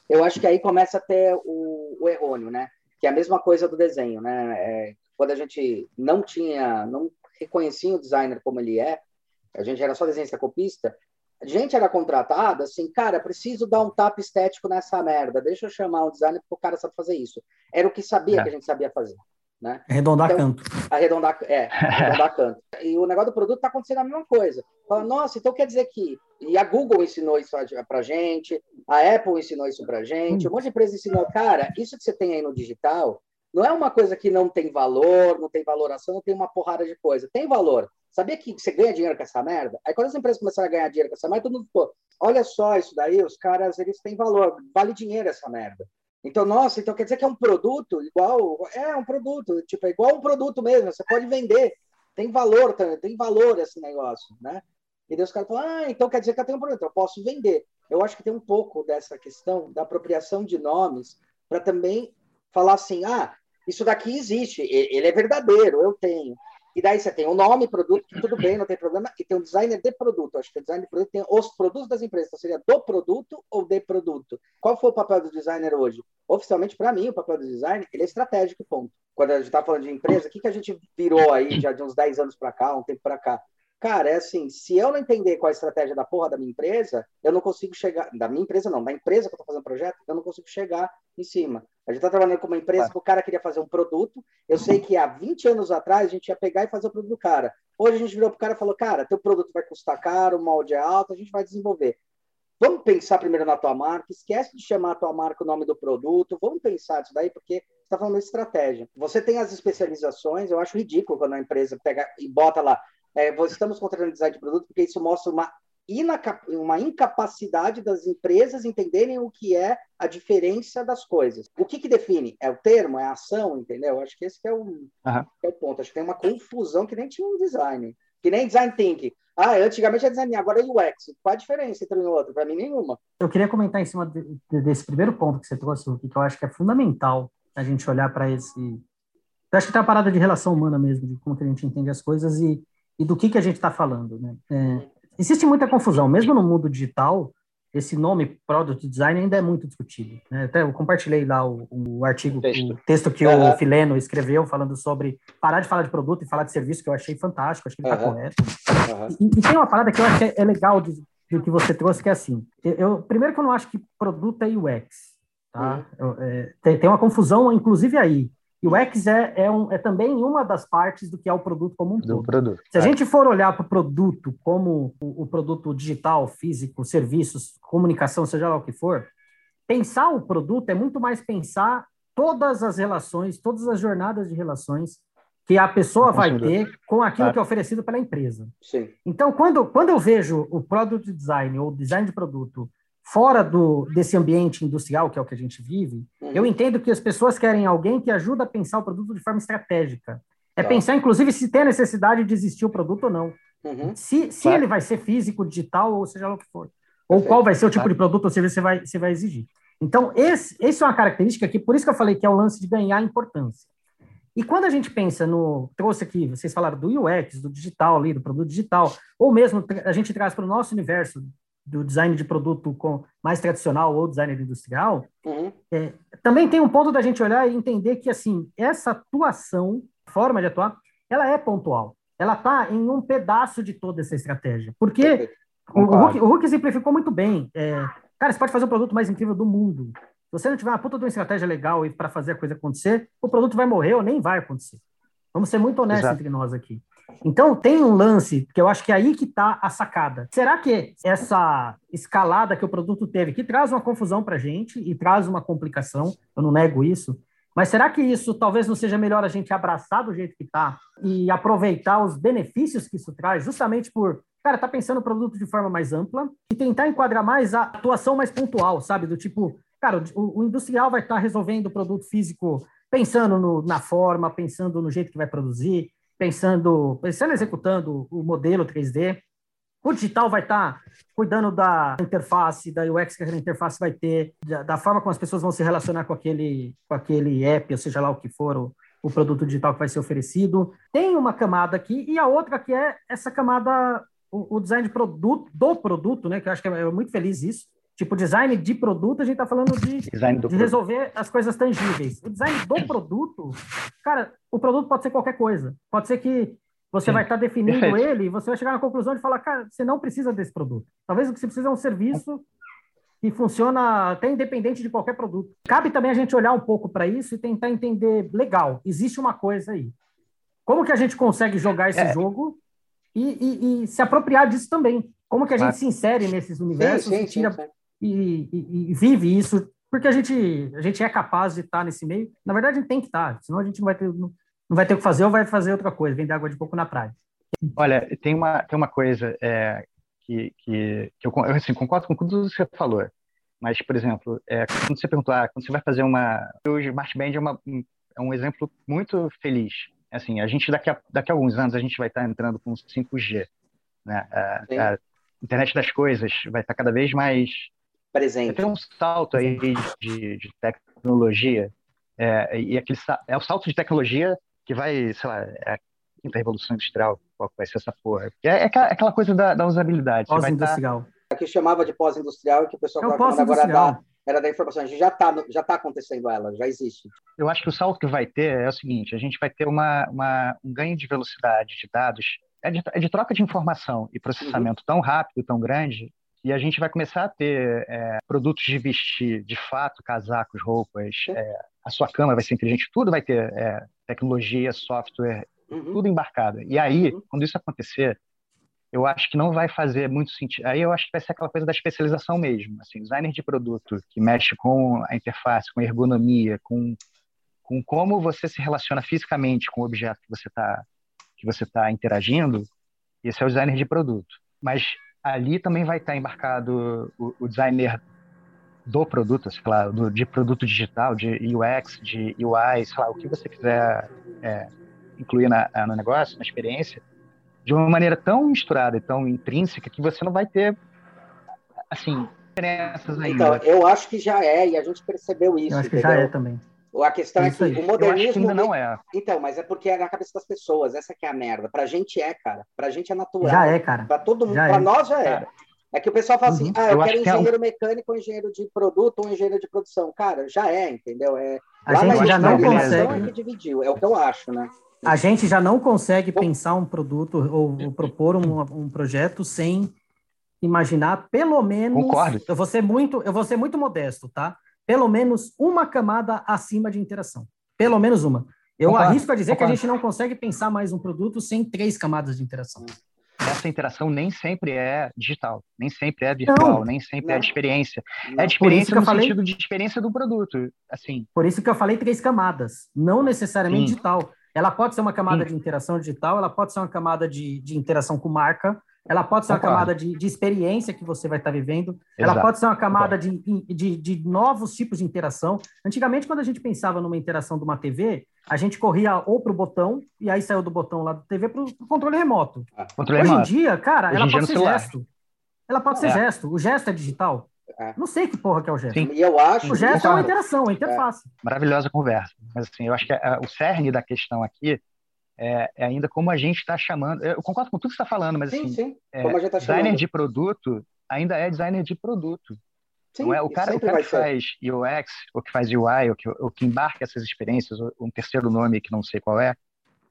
Eu acho que aí começa a ter o, o errôneo, né? Que é a mesma coisa do desenho, né? É, quando a gente não tinha, não reconhecia o designer como ele é, a gente era só desenhista copista, a gente era contratado assim, cara, preciso dar um tapa estético nessa merda, deixa eu chamar um designer porque o cara sabe fazer isso. Era o que sabia é. que a gente sabia fazer. Né? Arredondar então, canto. Arredondar, é, arredondar canto. E o negócio do produto está acontecendo a mesma coisa. Fala, nossa, então quer dizer que. E a Google ensinou isso para gente, a Apple ensinou isso para gente, hum. um monte de empresa ensinou, cara, isso que você tem aí no digital, não é uma coisa que não tem valor, não tem valoração, não tem uma porrada de coisa. Tem valor. Sabia que você ganha dinheiro com essa merda? Aí quando as empresas começaram a ganhar dinheiro com essa merda, todo mundo ficou, olha só isso daí, os caras, eles têm valor, vale dinheiro essa merda. Então, nossa, então quer dizer que é um produto igual, é um produto, tipo, é igual um produto mesmo, você pode vender, tem valor também, tem valor esse negócio, né? E Deus os caras falam, ah, então quer dizer que eu tenho um produto, eu posso vender. Eu acho que tem um pouco dessa questão da apropriação de nomes para também falar assim, ah, isso daqui existe, ele é verdadeiro, eu tenho. E daí você tem o nome, produto, tudo bem, não tem problema, e tem um designer de produto. Acho que o designer de produto tem os produtos das empresas. Então seria do produto ou de produto. Qual foi o papel do designer hoje? Oficialmente, para mim, o papel do designer ele é estratégico, ponto. Quando a gente está falando de empresa, o que, que a gente virou aí já de uns 10 anos para cá, um tempo para cá? Cara, é assim, se eu não entender qual é a estratégia da porra da minha empresa, eu não consigo chegar, da minha empresa não, da empresa que eu tô fazendo projeto, eu não consigo chegar em cima. A gente tá trabalhando com uma empresa que o cara queria fazer um produto, eu sei que há 20 anos atrás a gente ia pegar e fazer o produto do cara. Hoje a gente virou pro cara e falou, cara, teu produto vai custar caro, o molde é alto, a gente vai desenvolver. Vamos pensar primeiro na tua marca, esquece de chamar a tua marca o nome do produto, vamos pensar isso daí, porque você está falando de estratégia. Você tem as especializações, eu acho ridículo quando a empresa pega e bota lá, é, estamos contratando design de produto, porque isso mostra uma, uma incapacidade das empresas entenderem o que é a diferença das coisas. O que, que define? É o termo, é a ação, entendeu? Acho que esse que é, o, uhum. é o ponto. Acho que tem uma confusão que nem tinha um design, que nem design thinking. Ah, antigamente é design, agora é UX. Qual a diferença entre um e outro? Para mim, nenhuma. Eu queria comentar em cima de, de, desse primeiro ponto que você trouxe, que eu acho que é fundamental a gente olhar para esse. Eu acho que tem uma parada de relação humana mesmo, de como que a gente entende as coisas e, e do que, que a gente está falando. Né? É, existe muita confusão, mesmo no mundo digital, esse nome Product Design ainda é muito discutido. Né? Até eu compartilhei lá o, o artigo, o texto, o texto que uhum. o Fileno escreveu falando sobre parar de falar de produto e falar de serviço, que eu achei fantástico, acho que ele está uhum. correto. Uhum. E, e, tem uma parada que eu acho que é, é legal do, do, que você trouxe, que é assim, eu, primeiro que eu não acho que produto é UX, tá? Uhum. Eu, é, tem, tem uma confusão, inclusive aí, e o X é, é, um, é, também uma das partes do que é o produto como um todo. Produto, Se a é. gente for olhar para o produto como o, o, produto digital, físico, serviços, comunicação, seja lá o que for, pensar o produto é muito mais pensar todas as relações, todas as jornadas de relações que a pessoa vai ter com aquilo que é oferecido pela empresa. Sim. Então, quando, quando eu vejo o product design ou design de produto fora do, desse ambiente industrial, que é o que a gente vive, uhum. eu entendo que as pessoas querem alguém que ajuda a pensar o produto de forma estratégica. É tá. pensar, inclusive, se tem a necessidade de existir o produto ou não. Uhum. Se, se ele vai ser físico, digital, ou seja lá o que for. Ou qual vai ser o tipo de produto ou serviço que você vai, você vai exigir. Então, esse, esse é uma característica que, por isso que eu falei que é o lance de ganhar importância. E quando a gente pensa no. Trouxe aqui, vocês falaram do UX, do digital ali, do produto digital, ou mesmo a gente traz para o nosso universo do design de produto com mais tradicional ou designer industrial, uhum. é, também tem um ponto da gente olhar e entender que assim essa atuação, forma de atuar, ela é pontual. Ela está em um pedaço de toda essa estratégia. Porque o, o, Hulk, o Hulk simplificou muito bem. É, cara, você pode fazer o produto mais incrível do mundo. Se você não tiver uma puta de uma estratégia legal para fazer a coisa acontecer, o produto vai morrer ou nem vai acontecer. Vamos ser muito honestos Exato. entre nós aqui. Então tem um lance que eu acho que é aí que está a sacada. Será que essa escalada que o produto teve, que traz uma confusão para a gente e traz uma complicação, eu não nego isso, mas será que isso talvez não seja melhor a gente abraçar do jeito que está e aproveitar os benefícios que isso traz, justamente por, cara, tá pensando o produto de forma mais ampla e tentar enquadrar mais a atuação mais pontual, sabe? Do tipo, cara, o, o industrial vai estar tá resolvendo o produto físico pensando no, na forma, pensando no jeito que vai produzir, pensando, pensando executando o modelo 3D. O digital vai estar tá cuidando da interface, da UX que a interface vai ter, da, da, forma como as pessoas vão se relacionar com aquele, com aquele app, ou seja lá o que for, o, o produto digital que vai ser oferecido. Tem uma camada aqui e a outra que é essa camada, o, o design de produto, do produto, né? Que eu acho que é, é muito feliz isso, Tipo, design de produto, a gente está falando de, de resolver as coisas tangíveis. O design do produto, cara, o produto pode ser qualquer coisa. Pode ser que você Sim. vai estar tá definindo Perfeito. ele e você vai chegar na conclusão de falar, cara, você não precisa desse produto. Talvez o que você precisa é um serviço que funciona até independente de qualquer produto. Cabe também a gente olhar um pouco para isso e tentar entender, legal, existe uma coisa aí. Como que a gente consegue jogar esse é. jogo e, e, e, se apropriar disso também? Como que a gente se insere nesses universos sim, sim, e tira sim, e, e, e, vive isso, porque a gente, a gente é capaz de estar nesse meio. Na verdade, a gente tem que estar, senão a gente não vai ter, não, não vai ter o que fazer ou vai fazer outra coisa, vender água de coco na praia. Olha, tem uma, tem uma coisa é, que, que, que, eu assim, concordo com tudo que você falou, mas, por exemplo, é, quando você perguntou, ah, quando você vai fazer uma... O Smart Band é, uma, é um exemplo muito feliz. Assim, a gente, daqui a, daqui a alguns anos, a gente vai estar entrando com 5G. Né? A, a internet das coisas vai estar cada vez mais presente. Tem um salto aí de, de tecnologia, é, e aquele, é o salto de tecnologia que vai, sei lá, é a quinta revolução industrial, qual vai ser essa porra. É, é aquela coisa da, da usabilidade. Pós-industrial. Tá... que chamava de pós-industrial e que o pessoal é o agora da, era da informação. A gente já está já tá acontecendo ela, já existe. Eu acho que o salto que vai ter é o seguinte: a gente vai ter uma, uma um ganho de velocidade de dados, é de, é de troca de informação e processamento uhum. tão rápido, tão grande, e a gente vai começar a ter é, produtos de vestir, de fato, casacos, roupas, é, a sua cama vai ser inteligente, tudo vai ter é, tecnologia, software, uhum. tudo embarcado. E aí, uhum. quando isso acontecer, eu acho que não vai fazer muito sentido. Aí eu acho que vai ser aquela coisa da especialização mesmo. Assim, designer de produto que mexe com a interface, com a ergonomia, com, com como você se relaciona fisicamente com o objeto que você está que você está interagindo, esse é o designer de produto. Mas ali também vai estar embarcado o, o designer do produto, sei lá, do, de produto digital, de UX, de UI, sei lá, o que você quiser é, incluir na, no negócio, na experiência, de uma maneira tão misturada e tão intrínseca que você não vai ter, assim, diferenças ainda. Então, eu acho que já é, e a gente percebeu isso. Eu acho que entendeu? já é também. A questão é, é que o modernismo. ainda não é. Então, mas é porque é na cabeça das pessoas, essa que é a merda. Pra gente é, cara. Pra gente é natural. Já é, cara. Pra todo mundo, já pra é. nós já é. É que o pessoal fala assim, uhum. ah, eu, eu quero engenheiro que é um... mecânico, ou engenheiro de produto, ou engenheiro de produção. Cara, já é, entendeu? É, a gente já não consegue. É que dividiu, é o que eu acho, né? A gente já não consegue Bom, pensar um produto ou, ou propor um, um, projeto sem imaginar pelo menos. Concordo. Eu vou ser muito, eu vou ser muito modesto, tá? Pelo menos uma camada acima de interação. Pelo menos uma. Eu Concordo. arrisco a dizer Concordo. que a gente não consegue pensar mais um produto sem três camadas de interação essa interação nem sempre é digital, nem sempre é virtual, não, nem sempre não. é de experiência. Não. É de experiência no falei... sentido de experiência do produto, assim. Por isso que eu falei três camadas, não necessariamente Sim. digital. Ela pode ser uma camada Sim. de interação digital, ela pode ser uma camada de, de interação com marca, ela pode ser uma camada de, de experiência que você vai estar vivendo, Exato. ela pode ser uma camada de, de, de, novos tipos de interação. Antigamente, quando a gente pensava numa interação de uma TV, a gente corria ou para o botão, e aí saiu do botão lá da TV para o controle remoto. Ah, controle Hoje remoto. em dia, cara, Hoje ela pode ser celular. gesto. Ela pode ser é. gesto. O gesto é digital. É. Não sei que porra que é o gesto. Sim. E eu acho. O gesto é uma interação, uma interface. É. Maravilhosa conversa. Mas assim, eu acho que é, o cerne da questão aqui é, é, ainda como a gente está chamando. Eu concordo com tudo que você está falando, mas sim, assim, sim. É, tá designer chamando. de produto ainda é designer de produto. Sim, não é o cara, o cara que ser. faz UX, ou que faz UI, ou que, ou que embarca essas experiências, um terceiro nome que não sei qual é,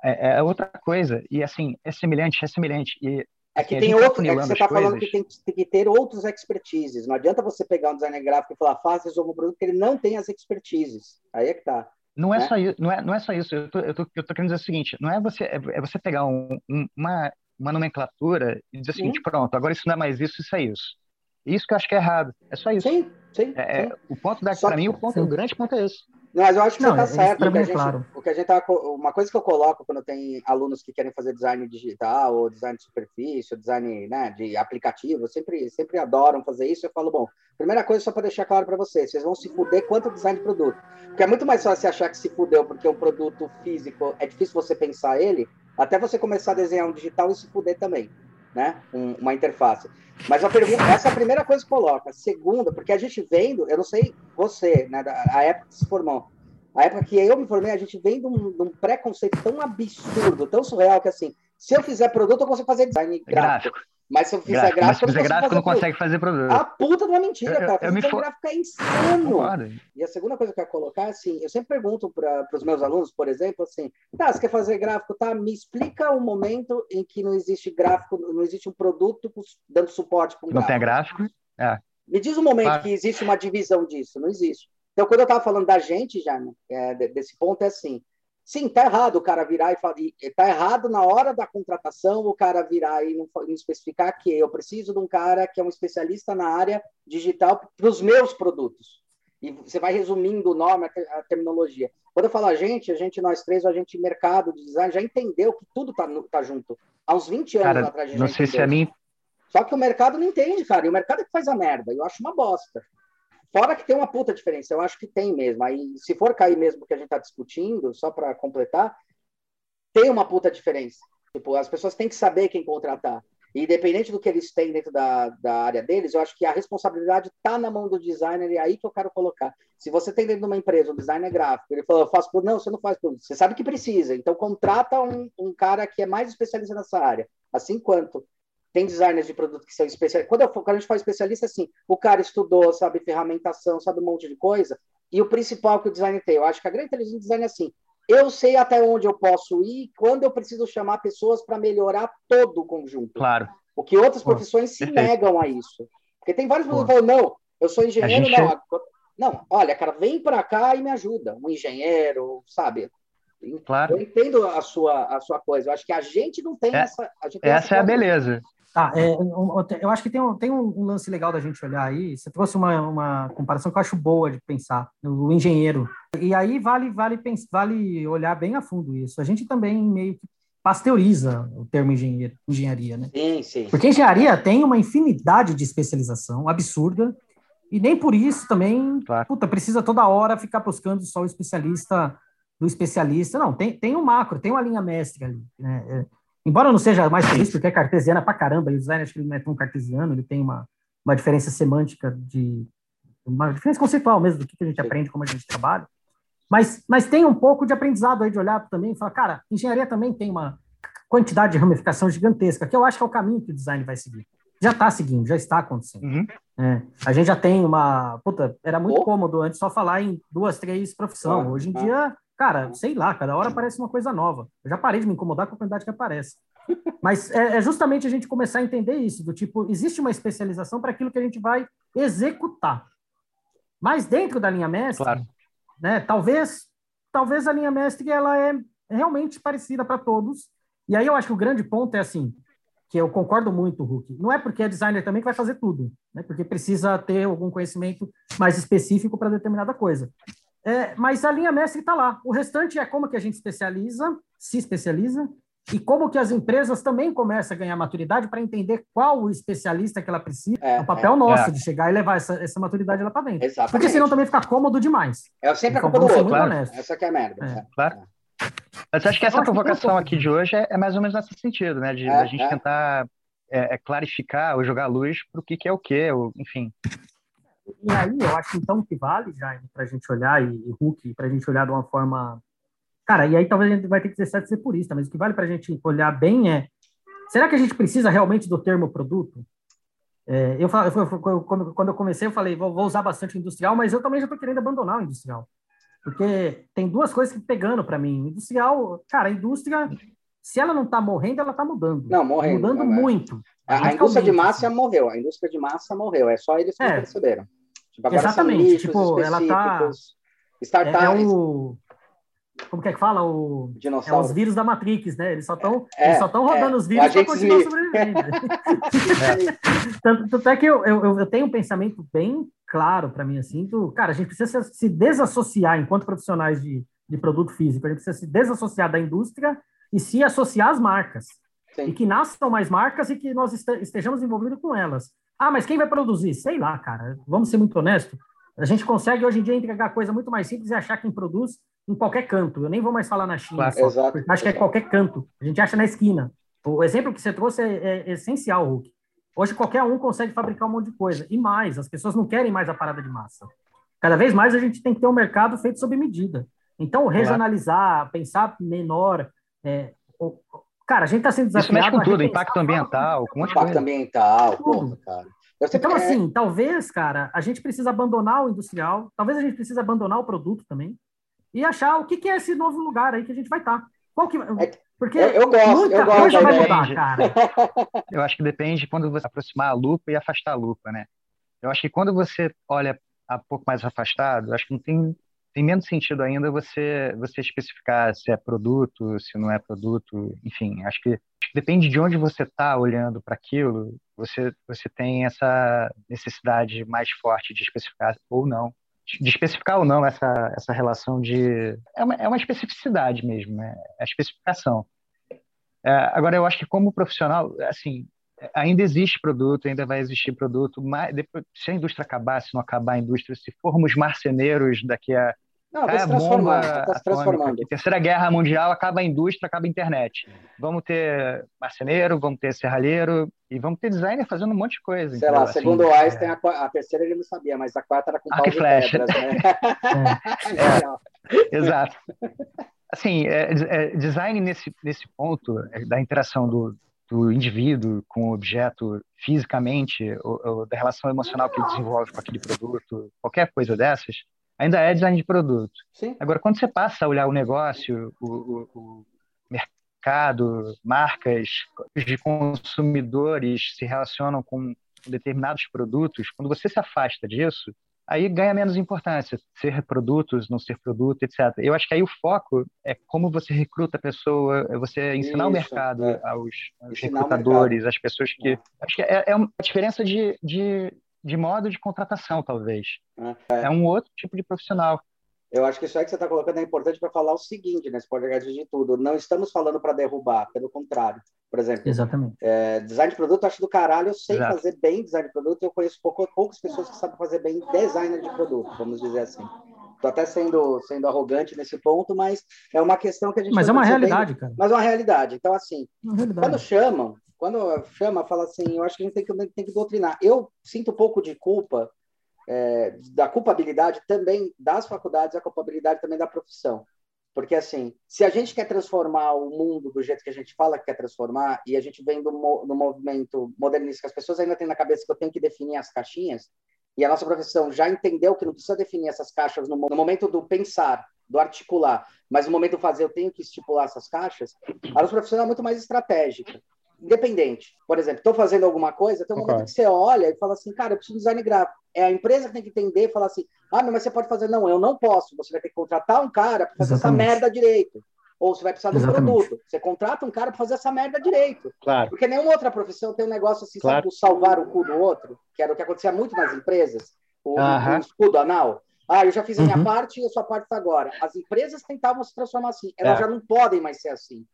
é, é outra coisa. E assim, é semelhante, é semelhante. E é que tem tá outro, é que você está falando que tem, tem, que ter outros expertises. Não adianta você pegar um designer gráfico e falar, faça esse produto, porque ele não tem as expertises. Aí é que tá. Não é, né? só isso, não é, não é só isso. Eu tô, eu, tô, eu tô querendo dizer o seguinte: não é você, é, é você pegar um, um, uma, uma nomenclatura e dizer o seguinte, pronto, agora isso não é mais isso, isso é isso. Isso que eu acho que é errado. É só isso. Sim, sim. É, é sim. O ponto da, para mim, o ponto, o grande ponto é esse. Não, mas eu acho que não, você está certo. O que, a gente, claro. o que a gente tá, uma coisa que eu coloco quando tem alunos que querem fazer design digital, ou design de superfície, ou design né, de aplicativo, sempre, sempre adoram fazer isso. Eu falo, bom, primeira coisa, só para deixar claro para vocês, vocês vão se fuder quanto design de produto. Porque é muito mais fácil você achar que se fudeu porque um produto físico é difícil você pensar ele, até você começar a desenhar um digital e se fuder também né? Um, uma interface. Mas a pergunta, essa é a primeira coisa que coloca. Segunda, porque a gente vendo, eu não sei você, né? Da, a época que se formou, a época que eu me formei, a gente vem de um, de um preconceito tão absurdo, tão surreal que assim, se eu fizer produto, eu consigo fazer design gráfico. gráfico. Mas se eu fizer gráfico, gráfico, mas se fizer gráfico não consegue fazer produto. A puta de uma mentira, cara. Eu, eu me for... gráfico é insano. E a segunda coisa que eu quero colocar, assim, eu sempre pergunto para os meus alunos, por exemplo, assim, tá, você quer fazer gráfico, tá? Me explica o um momento em que não existe gráfico, não existe um produto dando suporte para um Não tem gráfico? É. Me diz um momento claro. que existe uma divisão disso, não existe. Então, quando eu estava falando da gente, já, né, é, desse ponto, é assim, Sim, tá errado o cara virar e falar. Tá errado na hora da contratação o cara virar e não, não especificar que eu preciso de um cara que é um especialista na área digital para os meus produtos. E você vai resumindo o nome, a, terminologia. Quando eu falo a gente, a gente, nós três, a gente mercado de design já entendeu que tudo tá, tá junto. Há uns 20 anos cara, atrás de Não sei se a mim. Só que o mercado não entende, cara. E o mercado é que faz a merda. Eu acho uma bosta. Fora que tem uma puta diferença, eu acho que tem mesmo. Aí, se for cair mesmo que a gente está discutindo, só para completar, tem uma puta diferença. Tipo, as pessoas têm que saber quem contratar. E independente do que eles têm dentro da, da área deles, eu acho que a responsabilidade está na mão do designer e é aí que eu quero colocar. Se você tem dentro de uma empresa um designer gráfico, ele falou, eu faço por não, você não faz por Você sabe que precisa, então contrata um, um cara que é mais especialista nessa área. Assim quanto tem designers de produto que são especialistas. Quando, quando, a gente fala especialista, assim, o cara estudou, sabe ferramentação, sabe um monte de coisa. E o principal que o designer tem, eu acho que a grande inteligência do design é assim: eu sei até onde eu posso ir, quando eu preciso chamar pessoas para melhorar todo o conjunto. Claro. O que outras profissões se negam a isso. Porque tem vários pessoas que falam, não, eu sou engenheiro, não. É... Não, olha, cara, vem para cá e me ajuda. Um engenheiro, sabe? Claro. Eu entendo a sua, a sua coisa. Eu acho que a gente não tem é, essa. essa é a beleza. Tá, é, eu acho que tem, um, tem um, lance legal da gente olhar aí. Você trouxe uma, uma comparação que eu acho boa de pensar, o engenheiro. E aí vale, vale, vale olhar bem a fundo isso. A gente também meio que pasteuriza o termo engenheiro, engenharia, né? Sim, sim. Porque engenharia tem uma infinidade de especialização absurda, e nem por isso também, claro. puta, precisa toda hora ficar buscando só o especialista do especialista. Não, tem, tem um macro, tem uma linha mestre ali, né? É, Embora não seja mais feliz, porque é cartesiana pra caramba, e o design acho que ele não é tão cartesiano, ele tem uma, uma diferença semântica de. uma diferença conceitual mesmo do que a gente aprende, como a gente trabalha. Mas, mas tem um pouco de aprendizado aí de olhar também e falar, cara, engenharia também tem uma quantidade de ramificação gigantesca, que eu acho que é o caminho que o design vai seguir. Já está seguindo, já está acontecendo. Uhum. É, a gente já tem uma. Puta, era muito oh. cômodo antes só falar em duas, três profissões. Hoje em dia Cara, sei lá, cada hora aparece uma coisa nova. Eu já parei de me incomodar com a quantidade que aparece. Mas é, é justamente a gente começar a entender isso, do tipo, existe uma especialização para aquilo que a gente vai executar. Mas dentro da linha mestre, claro. né, talvez, talvez a linha mestre ela é realmente parecida para todos. E aí eu acho que o grande ponto é assim, que eu concordo muito, Hulk. Não é porque é designer também que vai fazer tudo, né? Porque precisa ter algum conhecimento mais específico para determinada coisa. É, mas a linha mestre está lá. O restante é como que a gente especializa, se especializa, e como que as empresas também começam a ganhar maturidade para entender qual o especialista que ela precisa. É, é o papel é, nosso é. de chegar e levar essa, essa maturidade lá para dentro. Exatamente. Porque senão também fica cômodo demais. É sempre então, a culpa do outro. Claro. Essa que é a merda. É. Claro. Mas acho que essa provocação aqui de hoje é, mais ou menos nesse sentido, né? De a gente tentar clarificar ou jogar luz para o que, que é o que, enfim. E aí, eu acho então que vale, Jaime, para a gente olhar, e, e Hulk, para a gente olhar de uma forma. Cara, e aí talvez a gente vai ter que ser ser purista, mas o que vale para a gente olhar bem é: será que a gente precisa realmente do termo produto? É, eu, eu, quando eu comecei, eu falei, vou, vou usar bastante industrial, mas eu também já estou querendo abandonar o industrial. Porque tem duas coisas que pegando para mim. Industrial, cara, a indústria, se ela não está morrendo, ela está mudando. Não, morrendo. Mudando não, muito. A, a indústria de massa assim. morreu. A indústria de massa morreu. É só eles que é. perceberam. Tipo, Exatamente. Tipo, ela tá. Startups. É, é, o. Como que é que fala? O, é os vírus da Matrix, né? Eles só estão é, é, rodando é, os vírus para continuar sobrevivendo. tanto, tanto, é que eu, eu, eu tenho um pensamento bem claro para mim, assim, do, cara, a gente precisa se desassociar enquanto profissionais de, de produto físico, a gente precisa se desassociar da indústria e se associar às marcas. Sim. E que nasçam mais marcas e que nós estejamos envolvidos com elas. Ah, mas quem vai produzir? Sei lá, cara. Vamos ser muito honestos. A gente consegue hoje em dia entregar coisa muito mais simples e achar quem produz em qualquer canto. Eu nem vou mais falar na China. Claro, só, exato, acho que é qualquer canto. A gente acha na esquina. O exemplo que você trouxe é, é essencial, Hulk. Hoje qualquer um consegue fabricar um monte de coisa. E mais, as pessoas não querem mais a parada de massa. Cada vez mais a gente tem que ter um mercado feito sob medida. Então, regionalizar, claro. pensar menor. É, Cara, a gente está sendo desafiado. Isso mexe com tudo, impacto ambiental, com um Impacto coisa. ambiental, porra, cara. Então, é... assim, talvez, cara, a gente precisa abandonar o industrial, talvez a gente precise abandonar o produto também, e achar o que, que é esse novo lugar aí que a gente vai estar. Tá. Qual que... É, Porque eu, eu gosto, muita eu coisa vai mudar, cara. Eu acho que depende quando você aproximar a lupa e afastar a lupa, né? Eu acho que quando você olha um pouco mais afastado, acho que não tem tem menos sentido ainda você você especificar se é produto, se não é produto, enfim, acho que, acho que depende de onde você está olhando para aquilo, você você tem essa necessidade mais forte de especificar ou não, de especificar ou não essa essa relação de é uma, é uma especificidade mesmo, né? É a especificação. É, agora eu acho que como profissional, assim, ainda existe produto, ainda vai existir produto, mas depois, se a indústria acabar, se não acabar a indústria, se formos marceneiros daqui a não, está é, se transformando. Tá se transformando. Terceira Guerra Mundial acaba a indústria, acaba a internet. Vamos ter marceneiro, vamos ter serralheiro e vamos ter designer fazendo um monte de coisa. Sei lá, assim, segundo o Einstein, é... a, terceira ele não sabia, mas a quarta era com pau de pedras, né? é. Exato. Assim, é, é, design nesse, nesse ponto da interação do, do indivíduo com o objeto fisicamente, ou, ou da relação emocional que ele desenvolve com aquele produto, qualquer coisa dessas, ainda é design de produto. Sim. Agora, quando você passa a olhar o negócio, o, o, o mercado, marcas de consumidores se relacionam com determinados produtos, quando você se afasta disso, aí ganha menos importância, ser produtos, não ser produto, etc. Eu acho que aí o foco é como você recruta a pessoa, é você ensinar Isso, o mercado é. aos, aos recrutadores, às pessoas que... É. Acho que é, é uma diferença de, de, de modo de contratação, talvez. É. é um outro tipo de profissional. Eu acho que isso aí que você está colocando é importante para falar o seguinte nesse podcast de tudo. Não estamos falando para derrubar, pelo contrário. Por exemplo, Exatamente. É, design de produto, eu acho do caralho. Eu sei Exato. fazer bem design de produto. Eu conheço pouco, poucas pessoas que sabem fazer bem designer de produto, vamos dizer assim. Estou até sendo, sendo arrogante nesse ponto, mas é uma questão que a gente. Mas é uma realidade, bem, cara. Mas é uma realidade. Então, assim, quando chamam, quando chama, fala assim, eu acho que a gente tem que, tem que doutrinar. Eu sinto um pouco de culpa é, da culpabilidade também das faculdades, a culpabilidade também da profissão. Porque, assim, se a gente quer transformar o mundo do jeito que a gente fala que quer transformar, e a gente vem do, do movimento modernista, que as pessoas ainda têm na cabeça que eu tenho que definir as caixinhas, e a nossa profissão já entendeu que não precisa definir essas caixas no, no momento do pensar, do articular, mas no momento do fazer eu tenho que estipular essas caixas, a nossa profissão é muito mais estratégica independente. Por exemplo, estou fazendo alguma coisa, tem um momento que você olha e fala assim, cara, eu preciso de design gráfico. É a empresa que tem que entender e falar assim, ah, mas você pode fazer. Não, eu não posso. Você vai ter que contratar um cara para fazer Exatamente. essa merda direito. Ou você vai precisar de um Exatamente. produto. Você contrata um cara para fazer essa merda direito. Claro. Porque nenhuma outra profissão tem um negócio assim, claro. sabe, salvar o cu do outro, que era o que acontecia muito nas empresas, o, uh -huh. o escudo anal. Ah, eu já fiz a minha uhum. parte e a sua parte está agora. As empresas tentavam se transformar assim. Elas é. já não podem mais ser assim.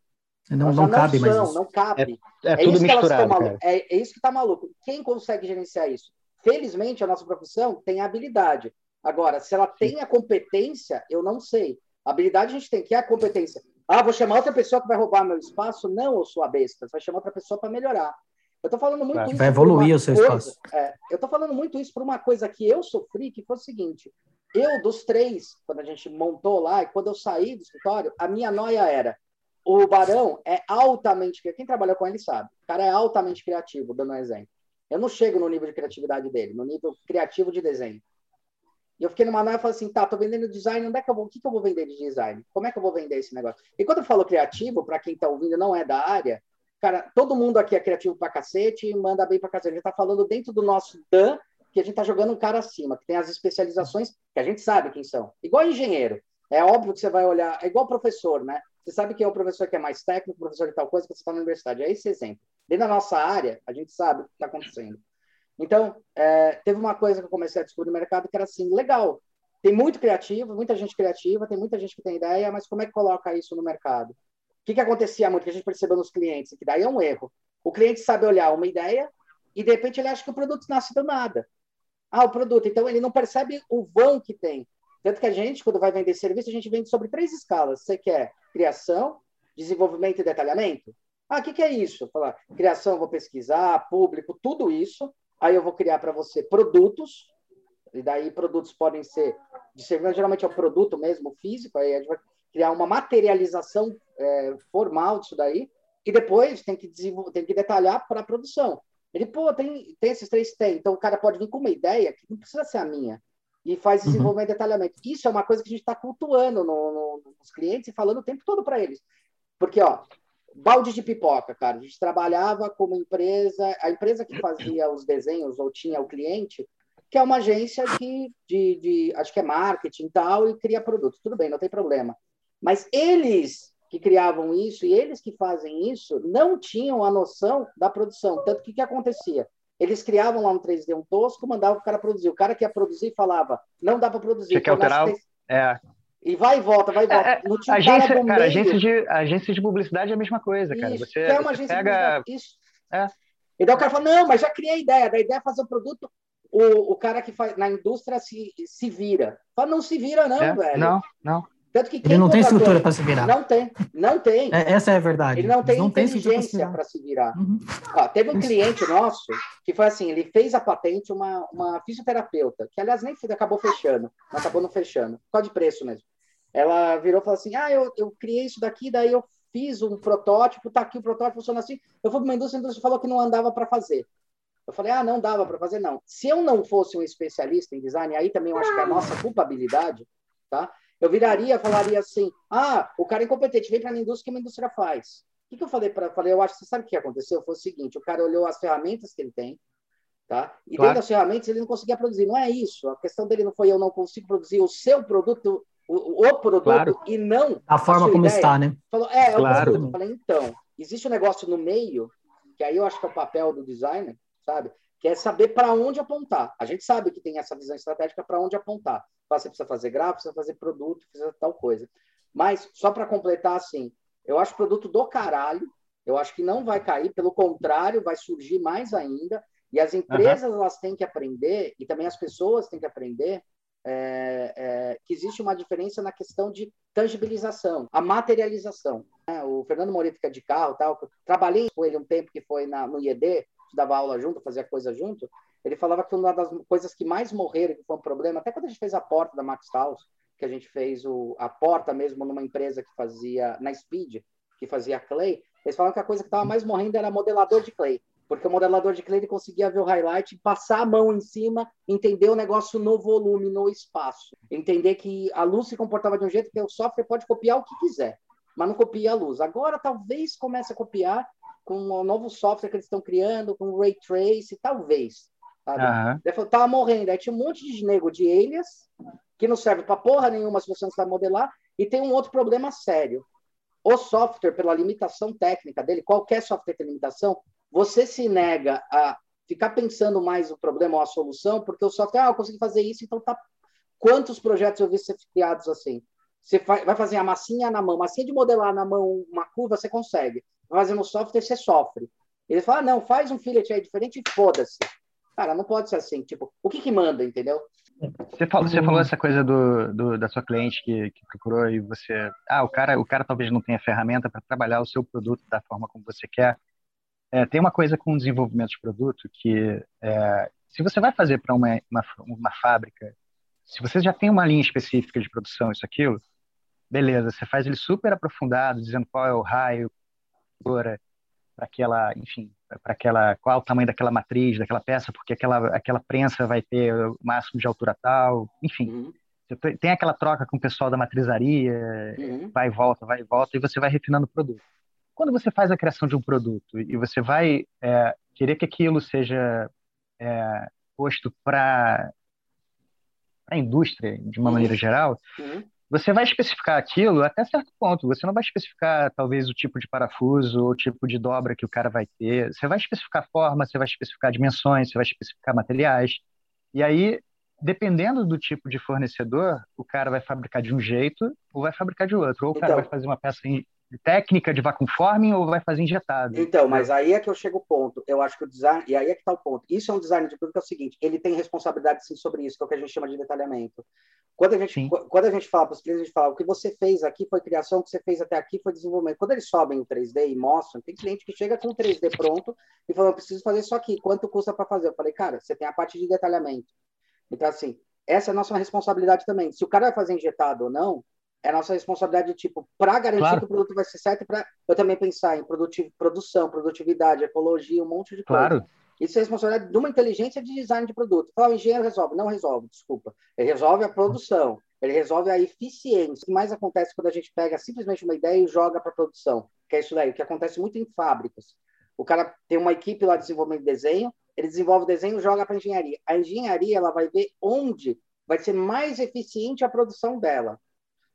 Não, não cabe mais. Não, não cabe. É, é tudo misturado. É, é, isso que está maluco. Quem consegue gerenciar isso? Felizmente, a nossa profissão tem a habilidade. Agora, se ela tem a competência, eu não sei. A habilidade a gente tem, que é a competência. Ah, vou chamar outra pessoa que vai roubar meu espaço? Não, eu sou a besta. Você vai chamar outra pessoa para melhorar. Eu estou falando muito isso. Vai evoluir o seu coisa, espaço. É, eu estou falando muito isso por uma coisa que eu sofri, que foi o seguinte: eu, dos três, quando a gente montou lá, e quando eu saí do escritório, a minha noia era: o Barão é altamente. Quem trabalha com ele sabe. O cara é altamente criativo, dando um exemplo. Eu não chego no nível de criatividade dele, no nível criativo de desenho. E eu fiquei numa noia e falei assim: tá, tô vendendo design, onde é que eu vou? O que, que eu vou vender de design? Como é que eu vou vender esse negócio? E quando eu falo criativo, para quem tá ouvindo não é da área, cara, todo mundo aqui é criativo pra cacete e manda bem pra cacete. A gente tá falando dentro do nosso Dan, que a gente tá jogando um cara acima, que tem as especializações que a gente sabe quem são. Igual engenheiro. É óbvio que você vai olhar, é igual professor, né? Você sabe que é o professor que é mais técnico, professor de tal coisa, que você está na universidade. É esse exemplo. Dentro da nossa área, a gente sabe o que está acontecendo. Então, é, teve uma coisa que eu comecei a descobrir no mercado que era assim, legal. Tem muito criativo, muita gente criativa, tem muita gente que tem ideia, mas como é que coloca isso no mercado? O que, que acontecia muito, que a gente percebeu nos clientes, que daí é um erro. O cliente sabe olhar uma ideia e, de repente, ele acha que o produto nasce do nada. Ah, o produto. Então, ele não percebe o vão que tem. Tanto que a gente, quando vai vender serviço, a gente vende sobre três escalas. Você quer criação, desenvolvimento e detalhamento? Ah, o que, que é isso? Falar, criação, vou pesquisar, público, tudo isso. Aí eu vou criar para você produtos, e daí produtos podem ser de serviço, geralmente é o produto mesmo, físico, aí a gente vai criar uma materialização é, formal disso daí, e depois tem que, tem que detalhar para a produção. Ele, pô, tem, tem esses três tem, então o cara pode vir com uma ideia que não precisa ser a minha e faz uhum. desenvolvimento uhum. de detalhamento. Isso é uma coisa que a gente está cultuando no, no, nos clientes e falando o tempo todo para eles. Porque, ó, balde de pipoca, cara, a gente trabalhava como empresa, a empresa que fazia os desenhos ou tinha o cliente, que é uma agência de, de, de acho que é marketing e tal, e cria produtos. Tudo bem, não tem problema. Mas eles que criavam isso e eles que fazem isso não tinham a noção da produção. Tanto que o que acontecia? Eles criavam lá no 3D um tosco, mandavam o cara produzir. O cara que ia produzir falava, não dá para produzir. Você quer alterar? É. E vai e volta, vai e volta. É, é, agência, cara, cara agência, de, agência de publicidade é a mesma coisa, cara. Isso, você, é uma você agência pega... de Isso. É. E daí o cara fala, não, mas já criei a ideia. Da ideia é fazer o produto, o, o cara que faz na indústria se, se vira. Fala, não se vira não, é, velho. Não, não. Tanto que ele não tem estrutura para se virar. Não tem, não tem. É, essa é a verdade. Ele não tem não inteligência para se virar. Uhum. Ó, teve um cliente nosso que foi assim, ele fez a patente uma, uma fisioterapeuta, que aliás nem acabou fechando, acabou não fechando, só de preço mesmo. Ela virou e falou assim, ah, eu, eu criei isso daqui, daí eu fiz um protótipo, tá aqui o protótipo, funciona assim. Eu fui para uma indústria, a indústria falou que não andava para fazer. Eu falei, ah, não dava para fazer, não. Se eu não fosse um especialista em design, aí também eu acho que é a nossa culpabilidade, tá? Eu viraria, falaria assim: ah, o cara é incompetente, vem para a indústria, o que a indústria faz? O que, que eu falei para falei? Eu acho que você sabe o que aconteceu? Foi o seguinte: o cara olhou as ferramentas que ele tem, Tá? E claro. dentro das ferramentas ele não conseguia produzir. Não é isso. A questão dele não foi eu não consigo produzir o seu produto, o, o produto, claro. e não a forma como ideia. está, né? Falou, é, é claro. o produto. Eu falei, então, existe um negócio no meio, que aí eu acho que é o papel do designer, sabe? Que é saber para onde apontar. A gente sabe que tem essa visão estratégica para onde apontar. Você precisa fazer gráfico, precisa fazer produto, precisa tal coisa. Mas, só para completar, assim, eu acho produto do caralho, eu acho que não vai cair, pelo contrário, vai surgir mais ainda. E as empresas uhum. elas têm que aprender, e também as pessoas têm que aprender, é, é, que existe uma diferença na questão de tangibilização, a materialização. Né? O Fernando Moreira fica de carro, tal, trabalhei com ele um tempo que foi na, no IED, dava aula junto, fazia coisa junto. Ele falava que uma das coisas que mais morreram, que foi um problema, até quando a gente fez a porta da Max House, que a gente fez o, a porta mesmo numa empresa que fazia, na Speed, que fazia clay, eles falavam que a coisa que estava mais morrendo era modelador de clay porque o modelador de clay ele conseguia ver o highlight, passar a mão em cima, entender o negócio no volume, no espaço, entender que a luz se comportava de um jeito que o software pode copiar o que quiser, mas não copia a luz. Agora talvez comece a copiar com o novo software que eles estão criando, com o Ray Trace, talvez. Sabe? Uhum. Ele tava morrendo. Aí tinha um monte de nego de alias, que não serve para porra nenhuma se você não sabe modelar, e tem um outro problema sério. O software, pela limitação técnica dele, qualquer software tem limitação, você se nega a ficar pensando mais o problema ou a solução, porque o software, ah, eu consegui fazer isso, então tá. Quantos projetos eu vi ser criados assim? Você vai fazer a massinha na mão, massinha de modelar na mão uma curva, você consegue. Fazer no software, você sofre. Ele fala, ah, não, faz um fillet aí diferente e foda-se. Cara, não pode ser assim. Tipo, o que que manda, entendeu? Você falou, você falou essa coisa do, do, da sua cliente que, que procurou e você... Ah, o cara, o cara talvez não tenha ferramenta para trabalhar o seu produto da forma como você quer. É, tem uma coisa com o desenvolvimento de produto que, é, se você vai fazer para uma, uma, uma, fábrica, se você já tem uma linha específica de produção, isso, aquilo, beleza, você faz ele super aprofundado, dizendo qual é o raio, para aquela, enfim, para aquela, qual o tamanho daquela matriz, daquela peça, porque aquela, aquela prensa vai ter o máximo de altura tal, enfim. Uhum. Tem aquela troca com o pessoal da matrizaria, uhum. vai e volta, vai e volta, e você vai refinando o produto. Quando você faz a criação de um produto e você vai é, querer que aquilo seja é, posto para a indústria, de uma uhum. maneira geral, uhum. Você vai especificar aquilo até certo ponto. Você não vai especificar, talvez, o tipo de parafuso ou o tipo de dobra que o cara vai ter. Você vai especificar forma, você vai especificar dimensões, você vai especificar materiais. E aí, dependendo do tipo de fornecedor, o cara vai fabricar de um jeito ou vai fabricar de outro. Ou o cara então, vai fazer uma peça técnica de vacuum forming ou vai fazer injetado? Então, mas aí é que eu chego ao ponto. Eu acho que o design, e aí é que está o ponto. Isso é um design de produto que é o seguinte, ele tem responsabilidade sim sobre isso, que é o que a gente chama de detalhamento. Quando a gente, quando a gente fala para os clientes, a gente fala, o que você fez aqui foi criação, o que você fez até aqui foi desenvolvimento. Quando eles sobem o 3D e mostram, tem cliente que chega com o 3D pronto e fala, eu preciso fazer isso aqui, quanto custa para fazer? Eu falei, cara, você tem a parte de detalhamento. Então, assim, essa é a nossa responsabilidade também. Se o cara vai fazer injetado ou não, é nossa responsabilidade, tipo, para garantir claro. que o produto vai ser certo, para eu também pensar em produção, produtividade, ecologia, um monte de coisa. Claro. Isso é responsabilidade de uma inteligência de design de produto. Fala, o engenheiro resolve. Não resolve, desculpa. Ele resolve a produção, ele resolve a eficiência. O que mais acontece quando a gente pega simplesmente uma ideia e joga para produção? Que é isso daí, o que acontece muito em fábricas. O cara tem uma equipe lá de desenvolvimento de desenho, ele desenvolve o desenho e joga para engenharia. A engenharia ela vai ver onde vai ser mais eficiente a produção dela.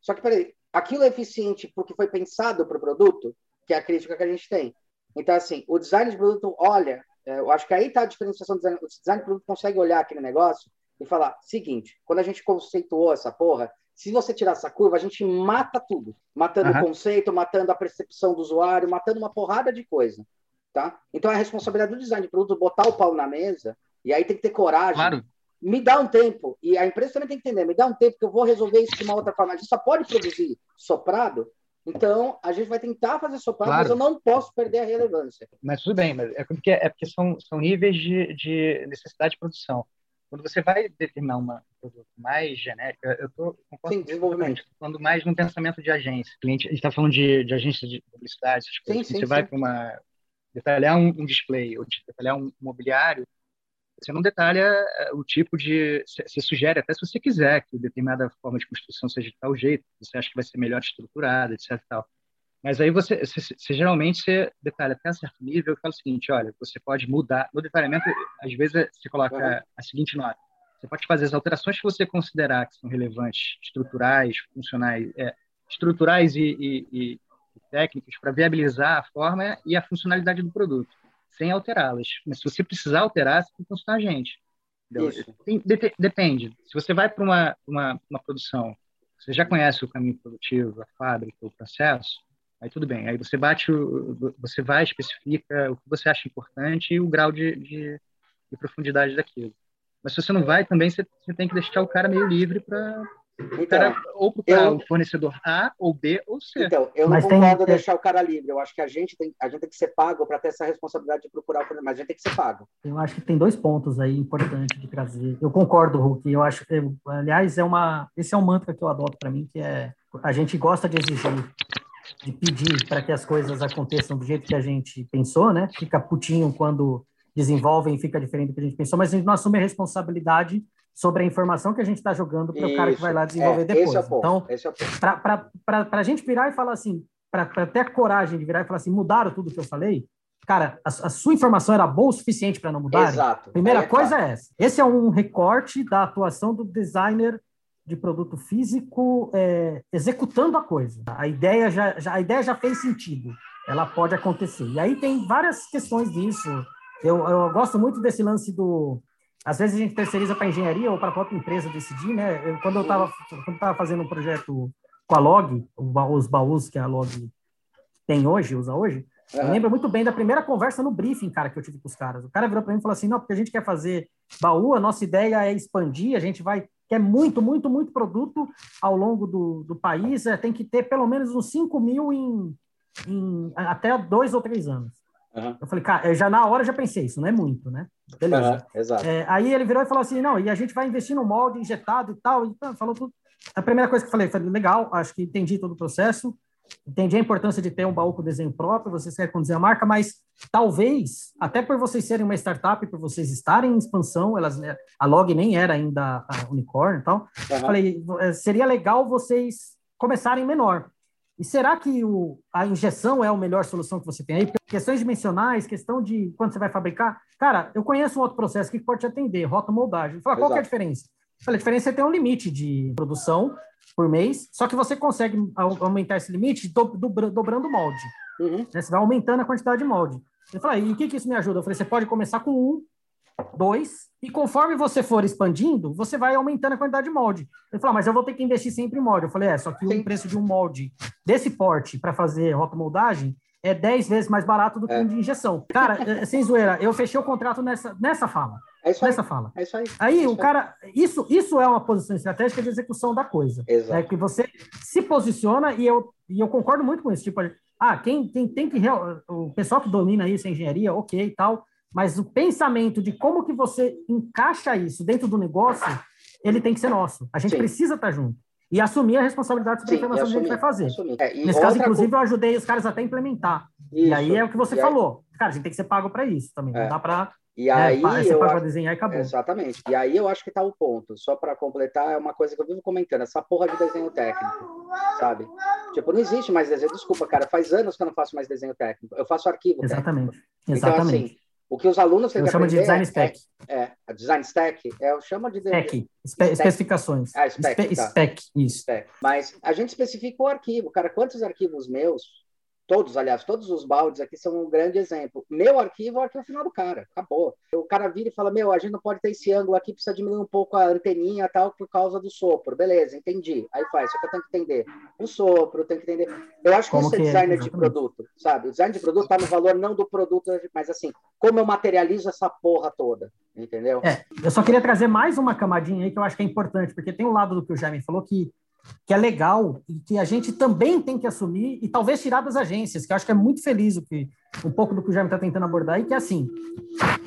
Só que, peraí, aquilo é eficiente porque foi pensado para o produto, que é a crítica que a gente tem. Então, assim, o design de produto olha, é, eu acho que aí está a diferenciação do design. O design de produto consegue olhar aquele negócio e falar: seguinte, quando a gente conceituou essa porra, se você tirar essa curva, a gente mata tudo. Matando uhum. o conceito, matando a percepção do usuário, matando uma porrada de coisa. Tá? Então, é a responsabilidade do design de produto botar o pau na mesa, e aí tem que ter coragem claro me dá um tempo, e a empresa também tem que entender, me dá um tempo que eu vou resolver isso de uma outra forma. A gente só pode produzir soprado, então a gente vai tentar fazer soprado, claro. mas eu não posso perder a relevância. Mas tudo bem, mas é porque, é porque são, são níveis de, de necessidade de produção. Quando você vai determinar uma produto mais genérico, eu estou Sim, desenvolvimento. falando mais no pensamento de agência. Cliente, a gente está falando de, de agência de publicidade, sim, sim, você vai para uma detalhar um, um display ou detalhar um mobiliário, você não detalha eh, o tipo de. Você sugere, até se você quiser, que determinada forma de construção seja de tal jeito, você acha que vai ser melhor estruturada, etc. Tal. Mas aí você, você, você, geralmente você detalha até um certo nível e fala o seguinte, olha, você pode mudar, no detalhamento, às vezes você coloca a seguinte nota, você pode fazer as alterações que você considerar que são relevantes, estruturais, funcionais, é, estruturais e, e, e técnicas para viabilizar a forma e a funcionalidade do produto, sem alterá-las. Mas se você precisar alterar, você tem que consultar a gente. Tem, de, depende. Se você vai para uma, uma, uma produção, você já conhece o caminho produtivo, a fábrica, o processo, aí tudo bem. Aí você bate, o, você vai, especifica o que você acha importante e o grau de, de, de profundidade daquilo. Mas se você não vai, também você, você tem que deixar o cara meio livre para então, cara, ou eu, o fornecedor A, ou B, ou C. Então, eu mas não concordo tem... deixar o cara livre. Eu acho que a gente tem, a gente tem que ser pago para ter essa responsabilidade de procurar o fornecedor, mas a gente tem que ser pago. Eu acho que tem dois pontos aí importantes de trazer. Eu concordo, Hulk. Eu acho que, aliás, é uma, esse é um mantra que eu adoto para mim, que é a gente gosta de exigir, de pedir para que as coisas aconteçam do jeito que a gente pensou, né? Fica putinho quando desenvolvem e fica diferente do que a gente pensou, mas a gente não assume a responsabilidade sobre a informação que a gente está jogando para o cara que vai lá desenvolver é, depois. Esse é o então, é para a gente virar e falar assim, para ter a coragem de virar e falar assim, mudaram tudo que eu falei, cara, a, a sua informação era boa o suficiente para não mudar? Exato. Primeira é, coisa é essa. Esse é um recorte da atuação do designer de produto físico é, executando a coisa. A ideia já, já, a ideia já fez sentido. Ela pode acontecer. E aí tem várias questões disso. Eu, eu gosto muito desse lance do às vezes a gente terceiriza para engenharia ou para a própria empresa decidir, né? Eu, quando eu estava fazendo um projeto com a Log, os baús que a Log tem hoje, usa hoje, uhum. eu lembro muito bem da primeira conversa no briefing, cara, que eu tive com os caras. O cara virou para mim e falou assim: não, porque a gente quer fazer baú, a nossa ideia é expandir, a gente vai quer muito, muito, muito produto ao longo do, do país, é, tem que ter pelo menos uns 5 mil em, em até dois ou três anos. Uhum. Eu falei, cara, já na hora já pensei, isso não é muito, né? Beleza. Uhum, exato. É, aí ele virou e falou assim: não, e a gente vai investir no molde injetado e tal. E falou tudo. A primeira coisa que eu falei, falei, legal, acho que entendi todo o processo, entendi a importância de ter um baú com desenho próprio, vocês querem conduzir a marca, mas talvez, até por vocês serem uma startup, por vocês estarem em expansão, elas, né, a Log nem era ainda a unicórnio e tal, uhum. falei, é, seria legal vocês começarem menor. E será que o, a injeção é a melhor solução que você tem aí? Porque questões dimensionais, questão de quando você vai fabricar. Cara, eu conheço um outro processo que pode te atender, rota moldagem. Fala, qual é a diferença? Fala, a diferença é ter um limite de produção por mês, só que você consegue aumentar esse limite do, do, dobrando o molde. Uhum. Né? Você vai aumentando a quantidade de molde. Ele fala, e o que, que isso me ajuda? Eu falei, você pode começar com um, dois, e conforme você for expandindo, você vai aumentando a quantidade de molde. Ele falou, mas eu vou ter que investir sempre em molde. Eu falei, é, só que Sim. o preço de um molde desse porte para fazer rotomoldagem é 10 vezes mais barato do que é. um de injeção. Cara, é, sem zoeira, eu fechei o contrato nessa, nessa fala. É isso nessa aí. fala. É isso aí. Aí é o cara, isso, isso é uma posição estratégica de execução da coisa. Exato. É que você se posiciona e eu, e eu concordo muito com isso. Tipo, ah, quem, quem tem que. O pessoal que domina isso, a engenharia, ok e tal mas o pensamento de como que você encaixa isso dentro do negócio, ele tem que ser nosso. A gente Sim. precisa estar junto. E assumir a responsabilidade sobre Sim, a informação que a gente vai fazer. É, Nesse caso, inclusive, eu ajudei os caras até a implementar. Isso, e aí é o que você falou. Aí... Cara, a gente tem que ser pago para isso também. É. Não dá para e aí, é, você paga desenhar e acabou. Exatamente. E aí eu acho que tá o ponto. Só para completar, é uma coisa que eu vivo comentando, essa porra de desenho técnico, sabe? Tipo, não existe mais desenho. Desculpa, cara, faz anos que eu não faço mais desenho técnico. Eu faço arquivo Exatamente. Técnico. Exatamente. Então, assim, o que os alunos têm eu que chamo aprender de design spec. É, é, a design stack, é, eu chamo de... Spec, spec. especificações. Ah, spec, Espe tá. spec isso. Spec. Mas a gente especifica o arquivo. Cara, quantos arquivos meus Todos, aliás, todos os baldes aqui são um grande exemplo. Meu arquivo é o arquivo final do cara, acabou. O cara vira e fala: Meu, a gente não pode ter esse ângulo aqui, precisa diminuir um pouco a anteninha tal por causa do sopro. Beleza, entendi. Aí faz, só que eu tenho que entender o sopro, tenho que entender. Eu acho que isso é é? de produto, sabe? O design de produto está no valor não do produto, mas assim, como eu materializo essa porra toda, entendeu? É, eu só queria trazer mais uma camadinha aí que eu acho que é importante, porque tem um lado do que o Jaime falou que que é legal e que a gente também tem que assumir e talvez tirar das agências, que eu acho que é muito feliz o que um pouco do que o Jaime está tentando abordar e que é assim,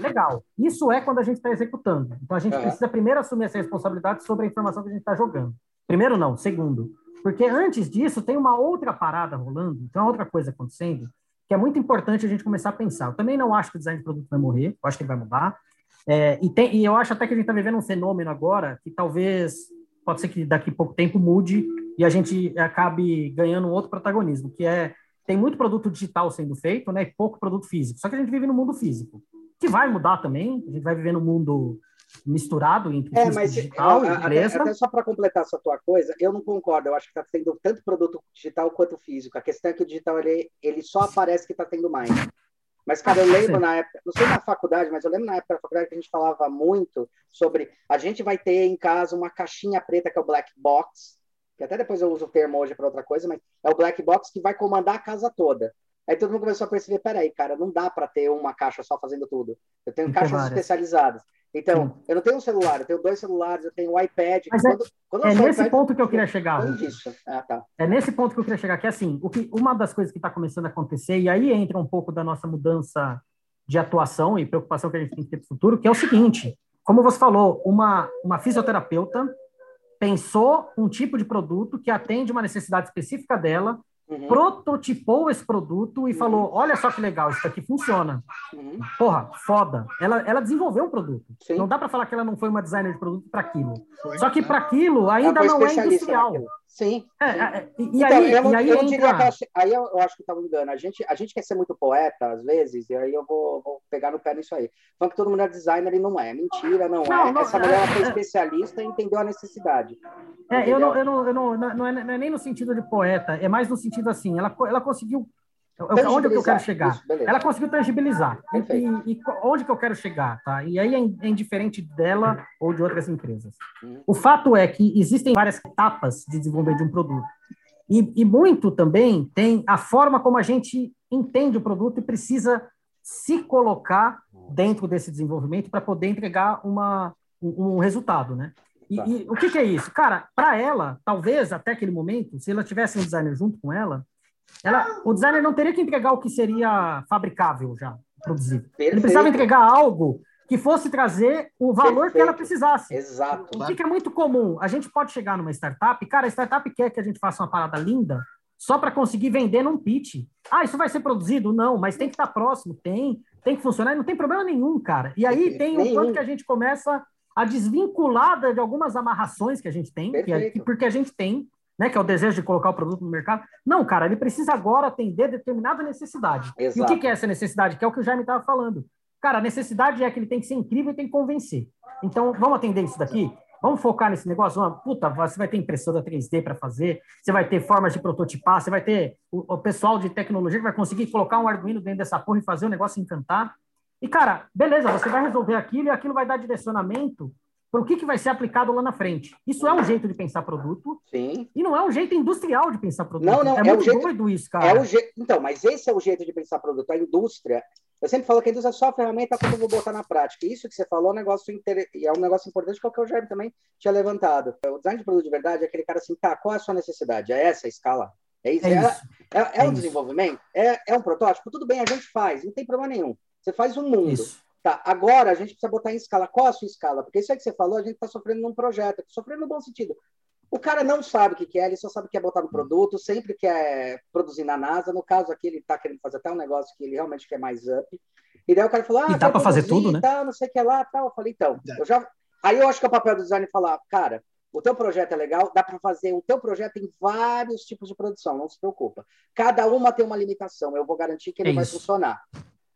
legal. Isso é quando a gente está executando. Então a gente é. precisa primeiro assumir essa responsabilidade sobre a informação que a gente está jogando. Primeiro não, segundo, porque antes disso tem uma outra parada rolando, tem uma outra coisa acontecendo que é muito importante a gente começar a pensar. Eu também não acho que o design de produto vai morrer, eu acho que ele vai mudar. É, e, tem, e eu acho até que a gente está vivendo um fenômeno agora que talvez pode ser que daqui a pouco tempo mude e a gente acabe ganhando outro protagonismo, que é tem muito produto digital sendo feito, né? E pouco produto físico. Só que a gente vive no mundo físico, que vai mudar também. A gente vai viver no mundo misturado entre é, mas, digital eu, e empresa. Até, até só para completar essa tua coisa, eu não concordo. Eu acho que está tendo tanto produto digital quanto físico. A questão é que o digital ele, ele só aparece que está tendo mais. Mas, cara, eu lembro na época, não sei na faculdade, mas eu lembro na época da faculdade que a gente falava muito sobre a gente vai ter em casa uma caixinha preta que é o black box, que até depois eu uso o termo hoje para outra coisa, mas é o black box que vai comandar a casa toda. Aí todo mundo começou a perceber, peraí, cara, não dá para ter uma caixa só fazendo tudo. Eu tenho caixas especializadas. Então, Sim. eu não tenho um celular, eu tenho dois celulares, eu tenho um iPad. Mas quando, é, quando é nesse iPad, ponto que eu queria chegar. Ah, tá. É nesse ponto que eu queria chegar, que é assim, o que, uma das coisas que está começando a acontecer, e aí entra um pouco da nossa mudança de atuação e preocupação que a gente tem que ter para o futuro, que é o seguinte, como você falou, uma, uma fisioterapeuta pensou um tipo de produto que atende uma necessidade específica dela, uhum. prototipou esse produto e uhum. falou: olha só que legal, isso aqui funciona. Uhum. Porra, foda. Ela, ela desenvolveu um produto. Sim. Não dá para falar que ela não foi uma designer de produto para aquilo. Só que para aquilo ainda não é industrial. Sim. É, sim. É, e, então, aí, eu, e aí, eu diria que aí eu, eu acho que estava engano. A gente, a gente quer ser muito poeta, às vezes, e aí eu vou, vou pegar no pé nisso aí. Falando que todo mundo é designer e não é. Mentira, não, não é. Não, Essa mulher foi especialista e entendeu a necessidade. É, eu não, eu não, eu não, não é, não, é, nem no sentido de poeta, é mais no sentido assim, ela, ela conseguiu onde que eu quero chegar? Isso, ela conseguiu tangibilizar. E, e, onde que eu quero chegar, tá? E aí é, é indiferente dela ou de outras empresas. Uhum. O fato é que existem várias etapas de desenvolvimento de um produto. E, e muito também tem a forma como a gente entende o produto e precisa se colocar dentro desse desenvolvimento para poder entregar uma, um, um resultado, né? E, tá. e, o que, que, é isso? Cara, para ela, talvez até aquele momento, se ela tivesse um designer junto com ela, ela, o designer não teria que entregar o que seria fabricável já, produzido. Perfeito. Ele precisava entregar algo que fosse trazer o valor Perfeito. que ela precisasse. Exato. O que, é muito comum? A gente pode chegar numa startup, cara, a startup quer que a gente faça uma parada linda só para conseguir vender num pitch. Ah, isso vai ser produzido? Não, mas tem que estar próximo, tem, tem que funcionar, não tem problema nenhum, cara. E aí tem um quanto que a gente começa a desvincular de algumas amarrações que a gente tem, que é, porque a gente tem, né, que é o desejo de colocar o produto no mercado. Não, cara, ele precisa agora atender determinada necessidade. Exato. E o que, que é essa necessidade? Que é o que o Jaime estava falando. Cara, a necessidade é que ele tem que ser incrível e tem que convencer. Então, vamos atender isso daqui? Vamos focar nesse negócio? Uma, puta, você vai ter impressora 3D para fazer, você vai ter formas de prototipar, você vai ter o, o, pessoal de tecnologia que vai conseguir colocar um Arduino dentro dessa porra e fazer o negócio encantar. E, cara, beleza, você vai resolver aquilo e aquilo vai dar direcionamento para o que, que vai ser aplicado lá na frente. Isso é um jeito de pensar produto. Sim. E não é um jeito industrial de pensar produto. Não, não, é, é muito jeito, doido isso, cara. É o je... Então, mas esse é o jeito de pensar produto. A indústria. Eu sempre falo que a indústria é só a ferramenta quando eu vou botar na prática. Isso que você falou é um negócio, inter... é um negócio importante, que é o que o Jair também tinha levantado. O design de produto de verdade é aquele cara assim, tá, qual é a sua necessidade? É essa a escala? É isso? É, é, isso. é, é, é um isso. desenvolvimento? É, é um protótipo? Tudo bem, a gente faz, não tem problema nenhum. Você faz um mundo. Isso. Tá, agora a gente precisa botar em escala. Qual a sua escala? Porque isso aí que você falou, a gente está sofrendo num projeto, sofrendo no bom sentido. O cara não sabe o que, é, ele só sabe que é botar no produto, sempre quer produzir na NASA. No caso aqui, ele está querendo fazer até um negócio que ele realmente quer mais up. E daí o cara falou: Ah, e dá para fazer tudo, né? Tá, não sei o que lá, tal. Eu falei: Então, eu já. Aí eu acho que é o papel do design falar: Cara, o teu projeto é legal, dá para fazer. O teu projeto tem vários tipos de produção, não se preocupa. Cada uma tem uma limitação. Eu vou garantir que ele é vai funcionar.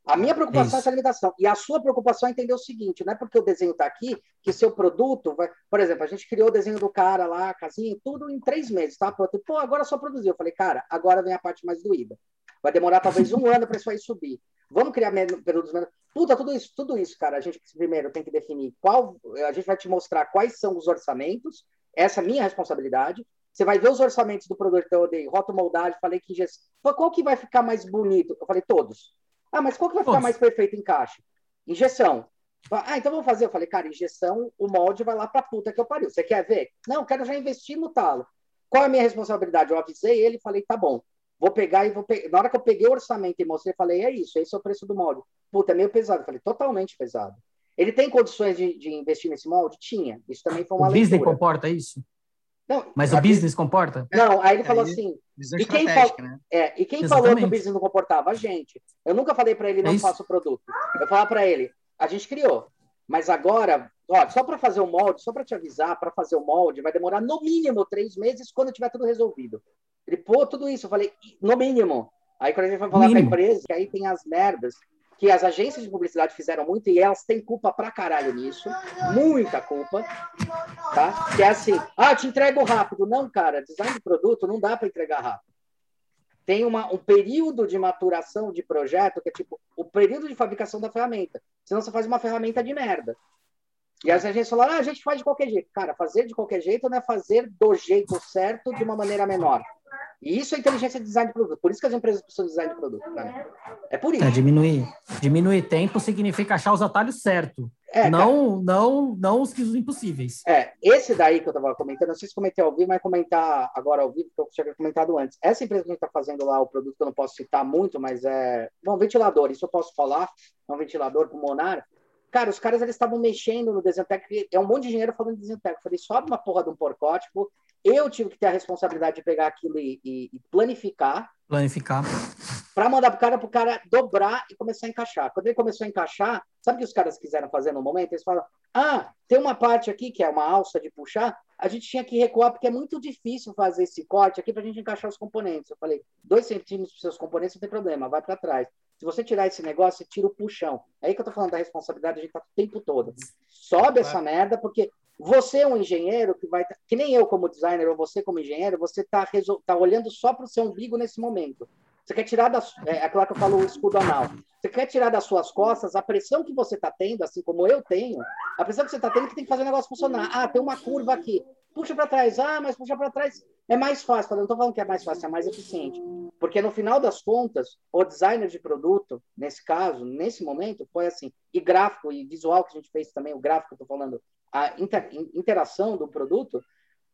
A minha preocupação é, é essa limitação. E a sua preocupação é entender o seguinte: não é porque o desenho está aqui que seu produto vai. Por exemplo, a gente criou o desenho do cara lá, a casinha, tudo em três meses, tá? Pô, agora só produziu. Eu falei, cara, agora vem a parte mais doída. Vai demorar talvez um ano para isso aí subir. Vamos criar períodos menos. Puta, tudo isso, tudo isso, cara. A gente primeiro tem que definir qual. A gente vai te mostrar quais são os orçamentos. Essa é a minha responsabilidade. Você vai ver os orçamentos do produto que eu dei, rotomoldagem, falei que qual que vai ficar mais bonito? Eu falei todos. Ah, mas qual que vai ficar mais perfeito em caixa? Injeção. Ah, então vamos fazer. Eu falei, cara, injeção, o molde vai lá pra puta que eu pariu. Você quer ver? Não, quero já investir no talo. Qual é a minha responsabilidade? Eu avisei ele e falei, tá bom. Vou pegar e vou pegar. Na hora que eu peguei o orçamento e mostrei, falei, é isso, esse é o preço do molde. Puta, é meio pesado. Eu falei, totalmente pesado. Ele tem condições de, de investir nesse molde? Tinha. Isso também foi uma o leitura. Disney comporta isso? Não, Mas o business comporta? Não, aí ele é, falou assim. E quem, fal... né? é, e quem falou que o business não comportava? A gente. Eu nunca falei para ele não é faça o produto. Eu falava para ele, a gente criou. Mas agora, ó, só para fazer o molde, só para te avisar, para fazer o molde, vai demorar no mínimo três meses quando tiver tudo resolvido. Ele, pô, tudo isso. Eu falei, no mínimo. Aí quando a gente vai falar com a empresa, que aí tem as merdas que as agências de publicidade fizeram muito e elas têm culpa pra caralho nisso, muita culpa, tá? Que é assim, ah, te entrego rápido. Não, cara, design de produto não dá para entregar rápido. Tem uma, um período de maturação de projeto que é tipo o período de fabricação da ferramenta. Senão você faz uma ferramenta de merda. E as agências falaram, ah, a gente faz de qualquer jeito. Cara, fazer de qualquer jeito não é fazer do jeito certo de uma maneira menor. E isso é inteligência de design de produto. Por isso que as empresas precisam de design de produto. É por isso. É, diminuir, diminuir tempo significa achar os atalhos certos. É, não, não, não os, os impossíveis. É, esse daí que eu estava comentando, não sei se comentei ao vivo, mas comentar agora ao vivo, que eu tinha comentado antes. Essa empresa que a gente está fazendo lá, o produto que eu não posso citar muito, mas é. Bom, ventilador, isso eu posso falar. É um ventilador pulmonar. Cara, os caras eles estavam mexendo no Desentec, é um monte de dinheiro falando de Desentec. Eu falei, sobe uma porra de um porcótipo. Eu tive que ter a responsabilidade de pegar aquilo e, e, e planificar. Planificar. Para mandar pro cara, pro cara dobrar e começar a encaixar. Quando ele começou a encaixar, sabe o que os caras quiseram fazer no momento? Eles falaram: ah, tem uma parte aqui que é uma alça de puxar, a gente tinha que recuar porque é muito difícil fazer esse corte aqui para a gente encaixar os componentes. Eu falei: dois centímetros para seus componentes não tem problema, vai para trás. Se você tirar esse negócio, você tira o puxão. É aí que eu tô falando da responsabilidade, a gente tá o tempo todo. Sobe essa merda, porque você é um engenheiro que vai. Que nem eu, como designer, ou você, como engenheiro, você está tá olhando só para o seu umbigo nesse momento. Você quer tirar da. É, é aquela que eu falo, o escudo anal. Você quer tirar das suas costas a pressão que você está tendo, assim como eu tenho, a pressão que você está tendo que tem que fazer o negócio funcionar. Ah, tem uma curva aqui. Puxa para trás. Ah, mas puxa para trás é mais fácil. Eu não estou falando que é mais fácil, é mais eficiente. Porque no final das contas, o designer de produto, nesse caso, nesse momento, foi assim. E gráfico e visual que a gente fez também, o gráfico, estou falando, a inter, interação do produto.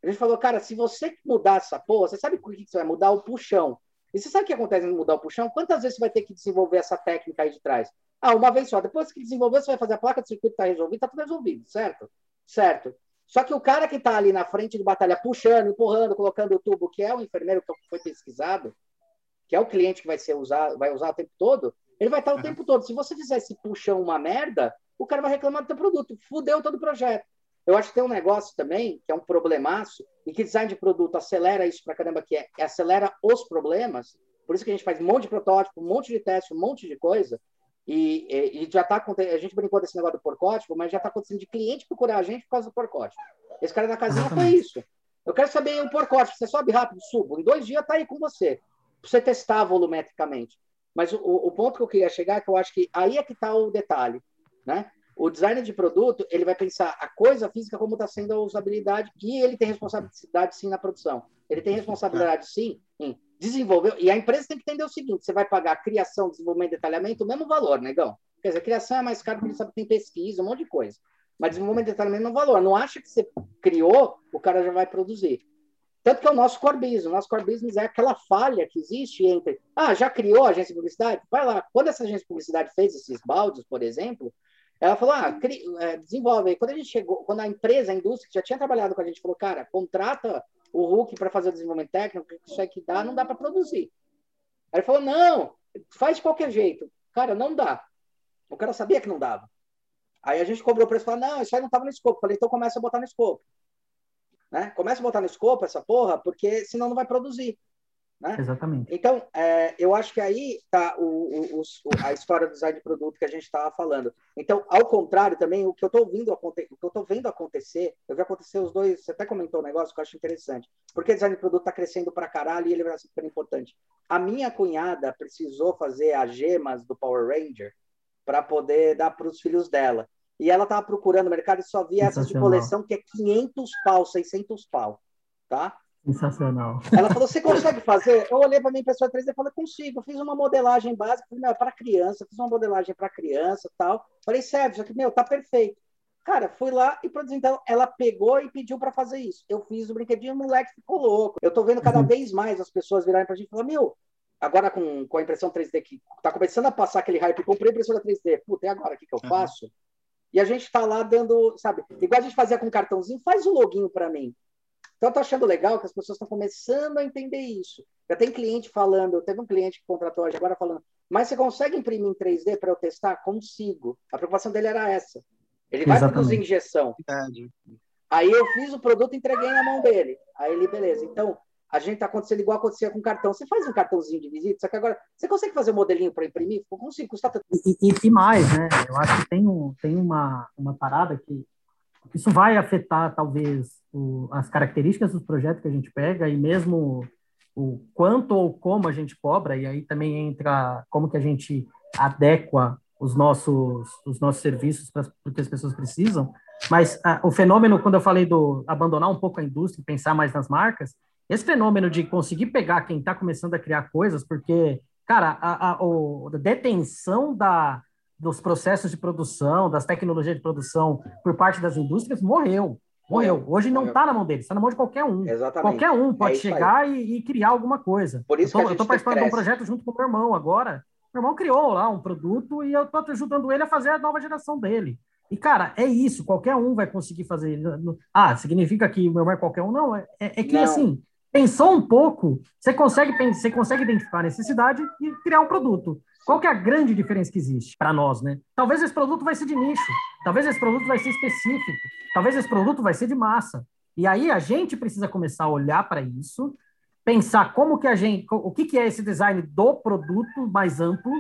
A gente falou, cara, se você mudar essa porra, você sabe por que você vai mudar o puxão? E você sabe o que acontece em mudar o puxão? Quantas vezes você vai ter que desenvolver essa técnica aí de trás? Ah, uma vez só. Depois que desenvolver, você vai fazer a placa de circuito, está resolvido, está tudo resolvido, certo? Certo. Só que o cara que está ali na frente de batalha, puxando, empurrando, colocando o tubo, que é o enfermeiro que foi pesquisado, que é o cliente que vai ser usado, vai usar o tempo todo, ele vai estar o uhum. tempo todo. Se você fizer esse puxão uma merda, o cara vai reclamar do teu produto. Fudeu todo o projeto. Eu acho que tem um negócio também, que é um problemaço, e que design de produto acelera isso pra caramba, que é, é acelera os problemas. Por isso que a gente faz um monte de protótipo, um monte de teste, um monte de coisa. E, e, e já está acontecendo, a gente brincou desse negócio do porcótipo, mas já está acontecendo de cliente procurar a gente por causa do porcótipo. Esse cara da casinha foi isso. Eu quero saber o porcótipo, você sobe rápido, subo. Em dois dias está aí com você, para você testar volumetricamente. Mas o, o ponto que eu queria chegar é que eu acho que aí é que está o detalhe. Né? O designer de produto, ele vai pensar a coisa física como está sendo a usabilidade e ele tem responsabilidade sim na produção. Ele tem responsabilidade sim em desenvolver. E a empresa tem que entender o seguinte: você vai pagar criação, desenvolvimento e detalhamento o mesmo valor, negão. Quer dizer, a criação é mais caro porque ele sabe que tem pesquisa, um monte de coisa. Mas desenvolvimento e detalhamento é um valor. Não acha que você criou, o cara já vai produzir. Tanto que é o nosso core business. O nosso core business é aquela falha que existe entre, ah, já criou a agência de publicidade? Vai lá. Quando essa agência de publicidade fez esses baldes, por exemplo, ela falou, ah, cri, é, desenvolve. quando a gente chegou, quando a empresa, a indústria que já tinha trabalhado com a gente, falou, cara, contrata o Hulk para fazer o desenvolvimento técnico, isso aqui dá, não dá para produzir. Aí ele falou, não, faz de qualquer jeito. Cara, não dá. O cara sabia que não dava. Aí a gente cobrou o preço e falou, não, isso aí não estava no escopo. Falei, então começa a botar no escopo. Né? Começa a botar no escopo essa porra, porque senão não vai produzir. Né? Exatamente. Então, é, eu acho que aí está a história do design de produto que a gente estava falando. Então, ao contrário, também, o que eu estou vendo, o que eu estou vendo acontecer, eu vi acontecer os dois, você até comentou um negócio que eu acho interessante. Porque design de produto está crescendo para caralho e ele vai ser super importante. A minha cunhada precisou fazer as gemas do Power Ranger para poder dar para os filhos dela. E ela estava procurando no mercado e só via essas de coleção que é 500 pau, 600 pau, tá? Sensacional. Ela falou: Você consegue fazer? Eu olhei para minha impressora 3D e falei: Consigo. Eu fiz uma modelagem básica, falei, para criança, fiz uma modelagem para criança tal. Falei: Sério, isso aqui, meu, tá perfeito. Cara, fui lá e produzi. Então, ela pegou e pediu para fazer isso. Eu fiz o brinquedinho, o moleque ficou louco. Eu tô vendo cada uhum. vez mais as pessoas virarem pra gente e falar: Meu, agora com, com a impressão 3D que tá começando a passar aquele hype, comprei a impressora 3D. Puta, e agora o que, que eu faço? Uhum. E a gente está lá dando, sabe, igual a gente fazia com cartãozinho, faz o login para mim. Então, eu tô achando legal que as pessoas estão começando a entender isso. Já tem cliente falando, teve um cliente que contratou hoje agora falando, mas você consegue imprimir em 3D para eu testar? Consigo. A preocupação dele era essa. Ele vai produzir injeção. Aí eu fiz o produto e entreguei na mão dele. Aí ele, beleza. Então, a gente está acontecendo igual acontecia com cartão. Você faz um cartãozinho de visita, só que agora você consegue fazer um modelinho para imprimir? Consigo, custa tanto. E, e, e, mais, né? Eu acho que tem, um, tem uma, uma parada que isso vai afetar, talvez, o, as características dos projetos que a gente pega e mesmo o quanto ou como a gente cobra, e aí também entra como que a gente adequa os nossos, os nossos serviços para o que as pessoas precisam. Mas a, o fenômeno, quando eu falei do abandonar um pouco a indústria e pensar mais nas marcas, esse fenômeno de conseguir pegar quem está começando a criar coisas, porque, cara, a, a, a detenção da, dos processos de produção, das tecnologias de produção por parte das indústrias morreu. Morreu. Hoje não está na mão deles, está na mão de qualquer um. Exatamente. Qualquer um pode é chegar e, e, criar alguma coisa. Por isso eu estou participando cresce. de um projeto junto com o meu irmão agora. Meu irmão criou lá um produto e eu estou ajudando ele a fazer a nova geração dele. E, cara, é isso, qualquer um vai conseguir fazer. Ah, significa que meu irmão é qualquer um? Não, é, é que não. assim, pensou um pouco, você consegue, você consegue identificar a necessidade e criar um produto. Qual que é a grande diferença que existe para nós, né? Talvez esse produto vai ser de nicho, talvez esse produto vai ser específico, talvez esse produto vai ser de massa. E aí a gente precisa começar a olhar para isso, pensar como que a gente, o que, que é esse design do produto mais amplo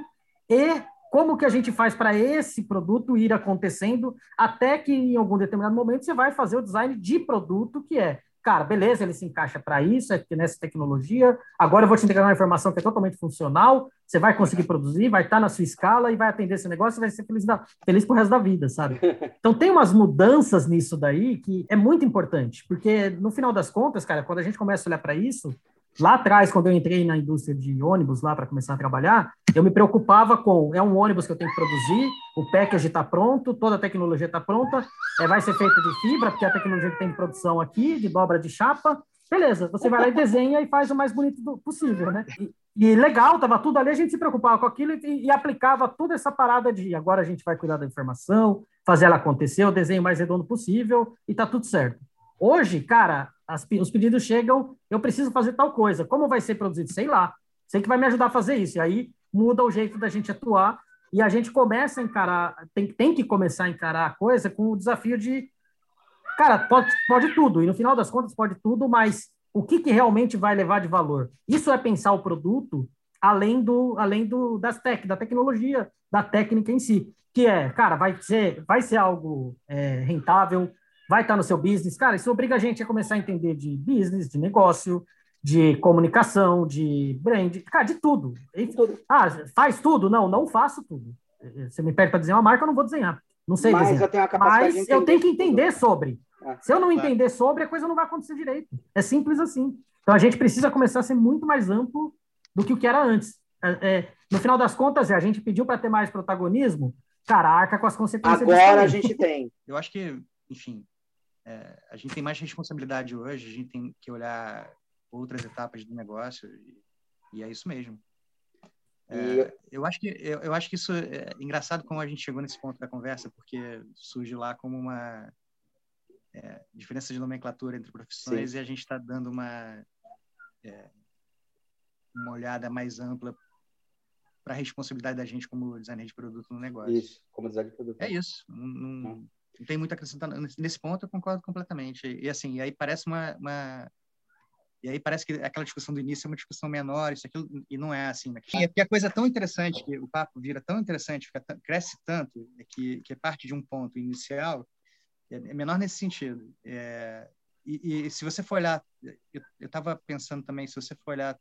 e como que a gente faz para esse produto ir acontecendo até que em algum determinado momento você vai fazer o design de produto que é cara, beleza, ele se encaixa para isso, é nessa tecnologia. Agora eu vou te entregar uma informação que é totalmente funcional, você vai conseguir produzir, vai estar tá na sua escala e vai atender esse negócio e vai ser feliz, da, feliz pro resto da vida, sabe? Então tem umas mudanças nisso daí que é muito importante, porque no final das contas, cara, quando a gente começa a olhar para isso, Lá atrás, quando eu entrei na indústria de ônibus lá para começar a trabalhar, eu me preocupava com é um ônibus que eu tenho que produzir, o package está pronto, toda a tecnologia está pronta, é, vai ser feito de fibra, porque a tecnologia que tem de produção aqui, de dobra de chapa. Beleza, você vai lá e desenha e faz o mais bonito possível, né? E, e legal, estava tudo ali, a gente se preocupava com aquilo e, e, aplicava toda essa parada de agora a gente vai cuidar da informação, fazer ela acontecer, o desenho mais redondo possível e tá tudo certo. Hoje, cara, as, os pedidos chegam, eu preciso fazer tal coisa. Como vai ser produzido? Sei lá. Sei que vai me ajudar a fazer isso. E aí muda o jeito da gente atuar e a gente começa a encarar, tem, tem que começar a encarar a coisa com o desafio de, cara, pode, pode tudo. E no final das contas pode tudo, mas o que, que realmente vai levar de valor? Isso é pensar o produto além do além do das tec, da tecnologia, da técnica em si, que é, cara, vai ser vai ser algo é, rentável, vai estar no seu business. Cara, isso obriga a gente a começar a entender de business, de negócio, de comunicação, de brand, cara, de tudo. Ah, faz tudo? Não, não faço tudo. Você me pede para desenhar uma marca, eu não vou desenhar. Não sei Mas desenhar. eu tenho a capacidade Mas eu tenho que entender sobre. É. Se eu não entender sobre, a coisa não vai acontecer direito. É simples assim. Então a gente precisa começar a ser muito mais amplo do que o que era antes. É, é, no final das contas, é, a gente pediu para ter mais protagonismo, cara, arca com as consequências. Agora a gente tem. Eu acho que, enfim, é, a gente tem mais responsabilidade hoje, a gente tem que olhar outras etapas do negócio e, e é isso mesmo. É, eu acho que eu, eu, acho que isso é engraçado como a gente chegou nesse ponto da conversa, porque surge lá como uma é, diferença de nomenclatura entre profissões Sim. e a gente está dando uma é, uma olhada mais ampla para a responsabilidade da gente como designer de produto no negócio. Isso, como designer de produto. É isso. Não, não, hum tem muito a acrescentar nesse ponto, eu concordo completamente. E, assim, e aí parece uma, uma, e aí parece que aquela discussão do início é uma discussão menor, isso aquilo e não é assim. Né? E porque a coisa é tão interessante que o papo vira tão interessante, fica cresce tanto é que que é parte de um ponto inicial é, é menor nesse sentido. É, e, e, se você for olhar, eu estava pensando também, se você for olhar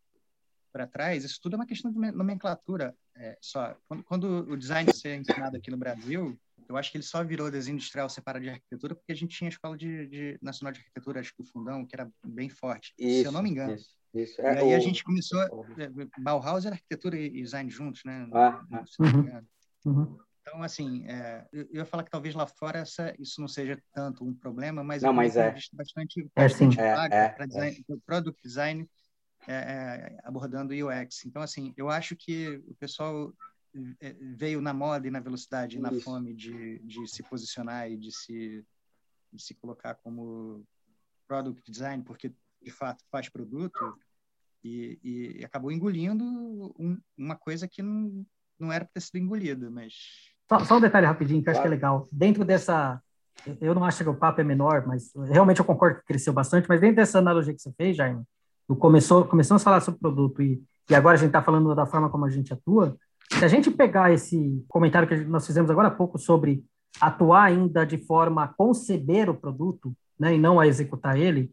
para trás, isso tudo é uma questão de nomenclatura. É, só quando, quando o design ser ensinado aqui no Brasil, eu acho que ele só virou desenho industrial separado de arquitetura porque a gente tinha a escola de, de nacional de arquitetura, acho que o fundão, que era bem forte, isso, se eu não me engano. Isso, isso. É, e aí o... a gente começou, é, Bauhaus era arquitetura e design juntos, né? Ah. Se não me engano. Uhum. Então, assim, é, eu, ia falar que talvez lá fora essa, isso não seja tanto um problema, mas não, mas é bastante, é, bastante é, é, para design, é. product design é, abordando UX. Então, assim, eu acho que o pessoal é, veio na moda e na velocidade e na fome de, de se posicionar e de se, de se colocar como product design, porque de fato faz produto, e, e acabou engolindo um, uma coisa que não, não era para ter sido engolida, mas... Só, só, um detalhe rapidinho, que eu acho que é legal. Dentro dessa... Eu não acho que o papo é menor, mas realmente eu concordo que cresceu bastante, mas dentro dessa analogia que você fez, Jaime, começou, começamos a falar sobre produto e, e agora a gente está falando da forma como a gente atua, se a gente pegar esse comentário que nós fizemos agora há pouco sobre atuar ainda de forma a conceber o produto, né, e não a executar ele,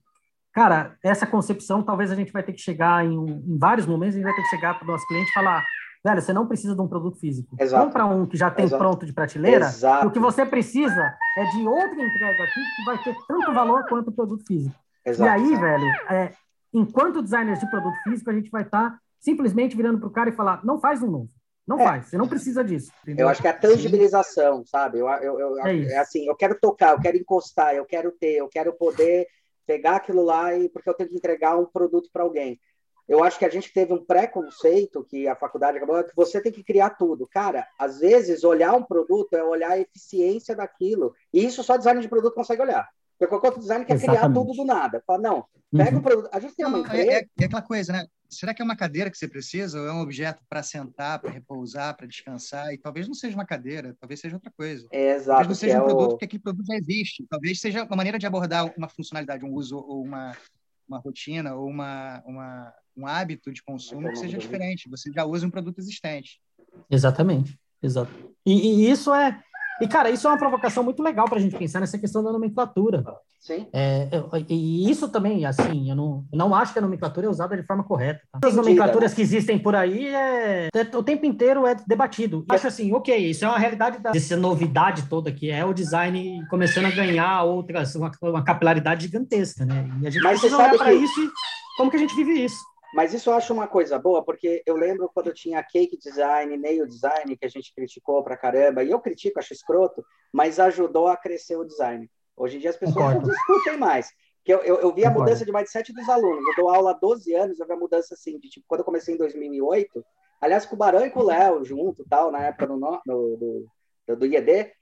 cara, essa concepção talvez a gente vai ter que chegar em, em vários momentos, a gente vai ter que chegar para o nosso cliente e falar, velho, você não precisa de um produto físico. Exato. Compra um que já tem Exato. pronto de prateleira, Exato. o que você precisa é de outra entrega aqui que vai ter tanto valor quanto o produto físico. Exato. E aí, velho, é, enquanto designers de produto físico, a gente vai estar tá simplesmente virando para o cara e falar, não faz um novo. Não é. faz, você não precisa disso. Entendeu? Eu acho que é a tangibilização, Sim. sabe? Eu, eu, eu é, é, assim, eu quero tocar, eu quero encostar, eu quero ter, eu quero poder pegar aquilo lá e porque eu tenho que entregar um produto para alguém. Eu acho que a gente teve um preconceito que a faculdade acabou, que você tem que criar tudo. Cara, às vezes olhar um produto é olhar a eficiência daquilo. E isso só design de produto consegue olhar. Porque qualquer outro design quer Exatamente. criar tudo do nada. Fala, não, pega uhum. um produto. A gente tem uma empresa. É, é, é, aquela coisa, né? Será que é uma cadeira que você precisa ou é um objeto para sentar, para repousar, para descansar? E talvez não seja uma cadeira, talvez seja outra coisa. É, exato. Talvez não seja um produto, o... porque aquele produto já existe. Talvez seja uma maneira de abordar uma funcionalidade, um uso ou uma, uma rotina ou uma, uma, um hábito de consumo que seja diferente. Você já usa um produto existente. Exatamente. Exato. E, e isso é e, cara, isso é uma provocação muito legal para a gente pensar nessa questão da nomenclatura. Sim. É, e isso também, assim, eu não, não acho que a nomenclatura é usada de forma correta. Tá? As nomenclaturas né? que existem por aí, é, é, o tempo inteiro é debatido. Eu acho assim, ok, isso é uma realidade da, dessa novidade toda que é o design começando a ganhar outras, uma, uma capilaridade gigantesca, né? E a gente Mas precisa olhar para que... isso e como que a gente vive isso. Mas isso eu acho uma coisa boa, porque eu lembro quando eu tinha cake design, nail design, que a gente criticou pra caramba, e eu critico, acho escroto, mas ajudou a crescer o design. Hoje em dia as pessoas Concordo. não discutem mais. Que eu, eu, eu vi a Concordo. mudança de mindset dos alunos. Eu dou aula há 12 anos, eu vi a mudança assim, de tipo, quando eu comecei em 2008, aliás, com o Barão e com o Léo junto, tal, na época no, no, do, do, do IED,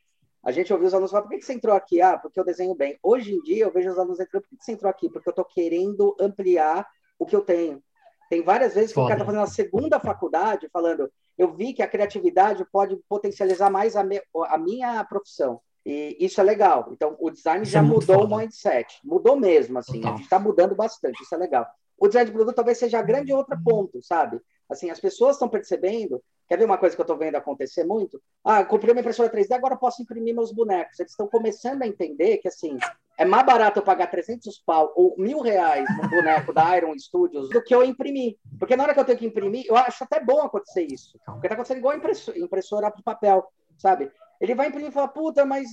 a gente ouviu os alunos falar, por que, que você entrou aqui? Ah, porque eu desenho bem. Hoje em dia, eu vejo os alunos entrando, por que, que você entrou aqui? Porque eu estou querendo ampliar o que eu tenho. Tem várias vezes que Foda. o cara está fazendo a segunda faculdade falando, eu vi que a criatividade pode potencializar mais a, me, a minha profissão. E isso é legal. Então, o design isso já é mudou o mindset. Mudou mesmo, assim. Total. A gente está mudando bastante. Isso é legal. O design de produto talvez seja a grande outra ponto, sabe? Assim, as pessoas estão percebendo. Quer ver uma coisa que eu estou vendo acontecer muito? Ah, comprei uma impressora 3D, agora posso imprimir meus bonecos. Eles estão começando a entender que, assim, é mais barato eu pagar 300 pau ou mil reais no boneco da Iron Studios do que eu imprimir. Porque na hora que eu tenho que imprimir, eu acho até bom acontecer isso. Porque tá acontecendo igual impressora, impressora para papel, sabe? Ele vai imprimir e fala, puta, mas,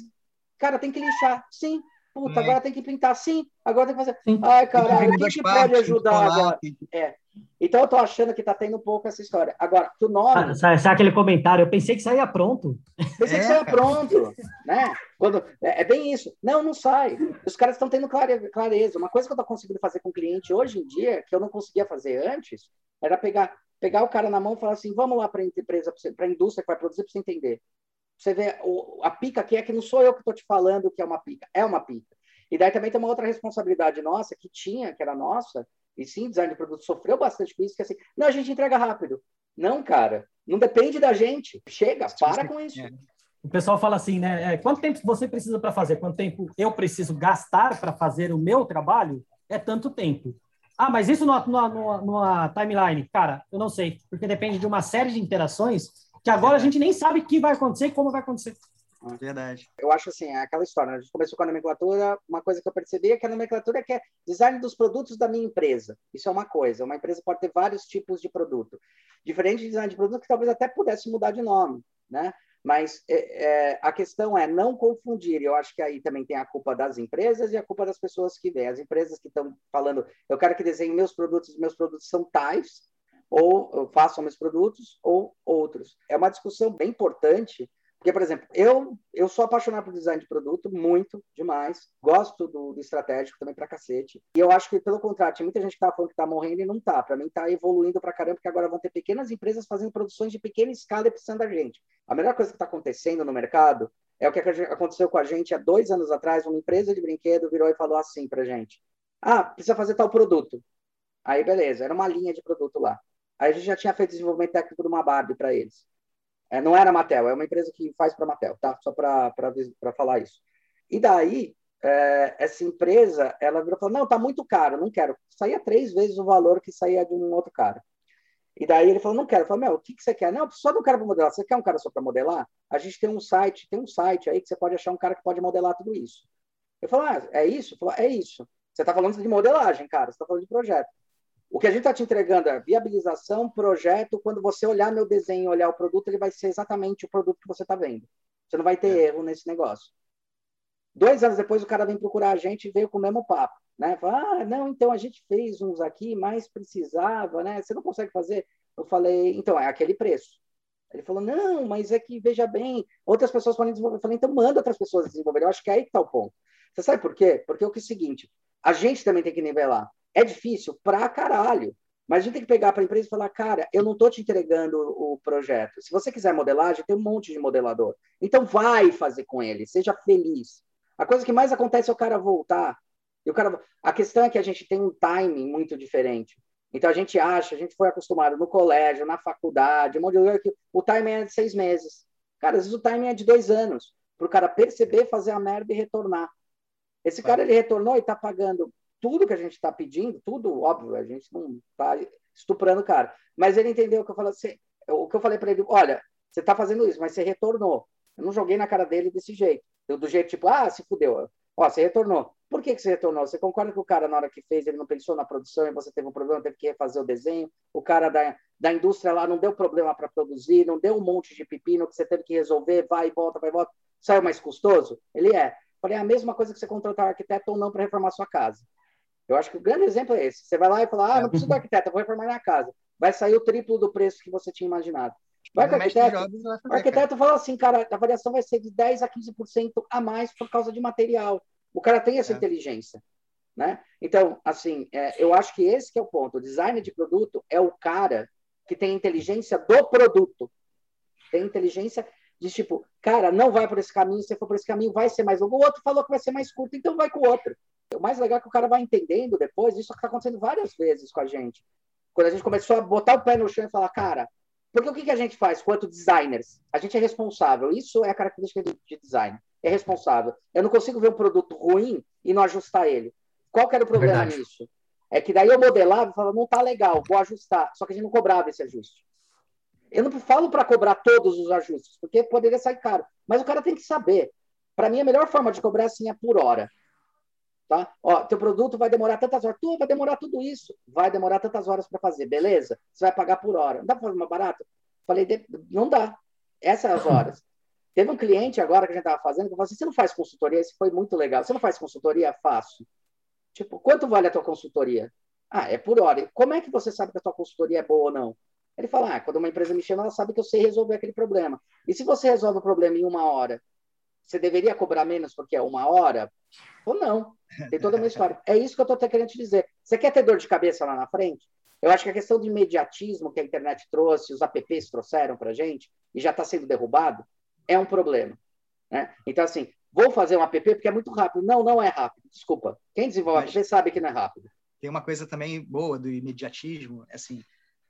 cara, tem que lixar. Sim, puta, hum. agora tem que pintar. Sim, agora tem que fazer. Sim. Ai, caralho, quem que pode ajudar agora? É. Então eu tô achando que tá tendo um pouco essa história. Agora, tu nome. Sabe, sabe aquele comentário? Eu pensei que saía pronto. Pensei é, que saía pronto, né? Quando, é, é, bem isso. Não, não sai. Os caras estão tendo clareza. Uma coisa que eu tô conseguindo fazer com o cliente hoje em dia, que eu não conseguia fazer antes, era pegar, pegar o cara na mão e falar assim: vamos lá para a empresa, para a indústria que vai produzir, para você entender. Você vê, o, a pica aqui é que não sou eu que estou te falando que é uma pica, é uma pica. E daí também tem uma outra responsabilidade nossa, que tinha, que era nossa, e sim, design de produto sofreu bastante com isso, que é assim, não, a gente entrega rápido. Não, cara, não depende da gente. Chega, para com isso. O pessoal fala assim, né? É, quanto tempo você precisa para fazer? Quanto tempo eu preciso gastar para fazer o meu trabalho? É tanto tempo. Ah, mas isso numa, numa, numa, timeline? Cara, eu não sei, porque depende de uma série de interações que agora a gente nem sabe o que vai acontecer e como vai acontecer. Verdade. Eu acho assim, é aquela história. Né? A gente começou com a nomenclatura. Uma coisa que eu percebi é que a nomenclatura é que é design dos produtos da minha empresa. Isso é uma coisa. Uma empresa pode ter vários tipos de produto. Diferente de design de produto que talvez até pudesse mudar de nome, né? Mas é, é, a questão é não confundir. Eu acho que aí também tem a culpa das empresas e a culpa das pessoas que vêm. As empresas que estão falando, eu quero que desenhe meus produtos, meus produtos são tais, ou façam meus produtos, ou outros. É uma discussão bem importante porque, por exemplo, eu, eu sou apaixonado por design de produto, muito, demais. Gosto do, do estratégico também pra cacete. E eu acho que, pelo contrário, tem muita gente que tá falando que tá morrendo e não tá. Para mim, tá evoluindo pra caramba, porque agora vão ter pequenas empresas fazendo produções de pequena escala e precisando da gente. A melhor coisa que está acontecendo no mercado é o que aconteceu com a gente há dois anos atrás. Uma empresa de brinquedo virou e falou assim pra gente: Ah, precisa fazer tal produto. Aí, beleza, era uma linha de produto lá. Aí a gente já tinha feito desenvolvimento técnico de uma Barbie para eles. É, não era a Mattel, é uma empresa que faz para a Mattel, tá? Só para falar isso. E daí, é, essa empresa, ela virou e falou, não, tá muito caro, não quero. Saía três vezes o valor que saía de um outro cara. E daí ele falou, não quero. Eu falei, meu, o que, que você quer? Não, só do cara para modelar. Você quer um cara só para modelar? A gente tem um site, tem um site aí que você pode achar um cara que pode modelar tudo isso. Eu falei, ah, é isso? Falou, é isso. Você está falando de modelagem, cara, você está falando de projeto. O que a gente está te entregando é viabilização, projeto. Quando você olhar meu desenho, olhar o produto, ele vai ser exatamente o produto que você está vendo. Você não vai ter é. erro nesse negócio. Dois anos depois, o cara vem procurar a gente e veio com o mesmo papo. Né? Fala, ah, não, então a gente fez uns aqui, mas precisava, né? Você não consegue fazer? Eu falei, então, é aquele preço. Ele falou, não, mas é que, veja bem, outras pessoas podem desenvolver. Eu falei, então manda outras pessoas desenvolver. Eu acho que é aí que está o ponto. Você sabe por quê? Porque é o que é o seguinte, a gente também tem que nivelar. É difícil pra caralho. Mas a gente tem que pegar para a empresa e falar, cara, eu não estou te entregando o projeto. Se você quiser modelagem, tem um monte de modelador. Então vai fazer com ele, seja feliz. A coisa que mais acontece é o cara voltar. E o cara, a questão é que a gente tem um timing muito diferente. Então a gente acha, a gente foi acostumado no colégio, na faculdade, um monte de lugar que o timing é de seis meses. Cara, às vezes o timing é de dois anos, para o cara perceber, fazer a merda e retornar. Esse cara ele retornou e está pagando tudo que a gente está pedindo, tudo óbvio, a gente não está estuprando o cara. Mas ele entendeu que eu falei assim, o que eu falei para ele, olha, você está fazendo isso, mas você retornou. Eu não joguei na cara dele desse jeito. Eu, do jeito tipo, ah, se fudeu. Ó, você retornou. Por que, que você retornou? Você concorda que o cara, na hora que fez, ele não pensou na produção e você teve um problema, teve que refazer o desenho? O cara da, da indústria lá não deu problema para produzir, não deu um monte de pepino que você teve que resolver, vai e volta, vai e volta. Saiu mais custoso? Ele é. Falei, é a mesma coisa que você contratar um arquiteto ou não para reformar sua casa. Eu acho que o grande exemplo é esse. Você vai lá e fala, ah, não preciso do arquiteto, vou reformar minha casa. Vai sair o triplo do preço que você tinha imaginado. Vai com o arquiteto. o arquiteto fala assim, cara, a variação vai ser de 10% a 15% a mais por causa de material. O cara tem essa é. inteligência. Né? Então, assim, é, eu acho que esse que é o ponto. O design de produto é o cara que tem inteligência do produto. Tem inteligência de tipo, cara, não vai por esse caminho, se for por esse caminho, vai ser mais longo. O outro falou que vai ser mais curto, então vai com o outro. O mais legal é que o cara vai entendendo depois, isso está acontecendo várias vezes com a gente. Quando a gente começou a botar o pé no chão e falar, cara, porque o que, que a gente faz quanto designers? A gente é responsável. Isso é a característica de, de design. É responsável. Eu não consigo ver um produto ruim e não ajustar ele. Qual que era o problema Verdade. nisso? É que daí eu modelava e falava, não tá legal, vou ajustar. Só que a gente não cobrava esse ajuste. Eu não falo para cobrar todos os ajustes, porque poderia sair caro. Mas o cara tem que saber. Para mim, a melhor forma de cobrar assim é por hora. Tá? Ó, teu produto vai demorar tantas horas. Tu vai demorar tudo isso. Vai demorar tantas horas para fazer, beleza? Você vai pagar por hora. Não dá para fazer mais barato? Falei, não dá. Essas as horas. Teve um cliente agora que a gente estava fazendo que falou assim: você não faz consultoria? Isso foi muito legal. Você não faz consultoria? Faço. Tipo, quanto vale a tua consultoria? Ah, é por hora. Como é que você sabe que a tua consultoria é boa ou não? Ele fala: ah, quando uma empresa me chama, ela sabe que eu sei resolver aquele problema. E se você resolve o problema em uma hora, você deveria cobrar menos porque é uma hora? Ou não? Tem toda uma história. É isso que eu estou querendo te dizer. Você quer ter dor de cabeça lá na frente? Eu acho que a questão de imediatismo que a internet trouxe, os apps trouxeram para a gente, e já está sendo derrubado, é um problema. Né? Então, assim, vou fazer um app porque é muito rápido. Não, não é rápido. Desculpa. Quem desenvolve Mas, app sabe que não é rápido. Tem uma coisa também boa do imediatismo, assim,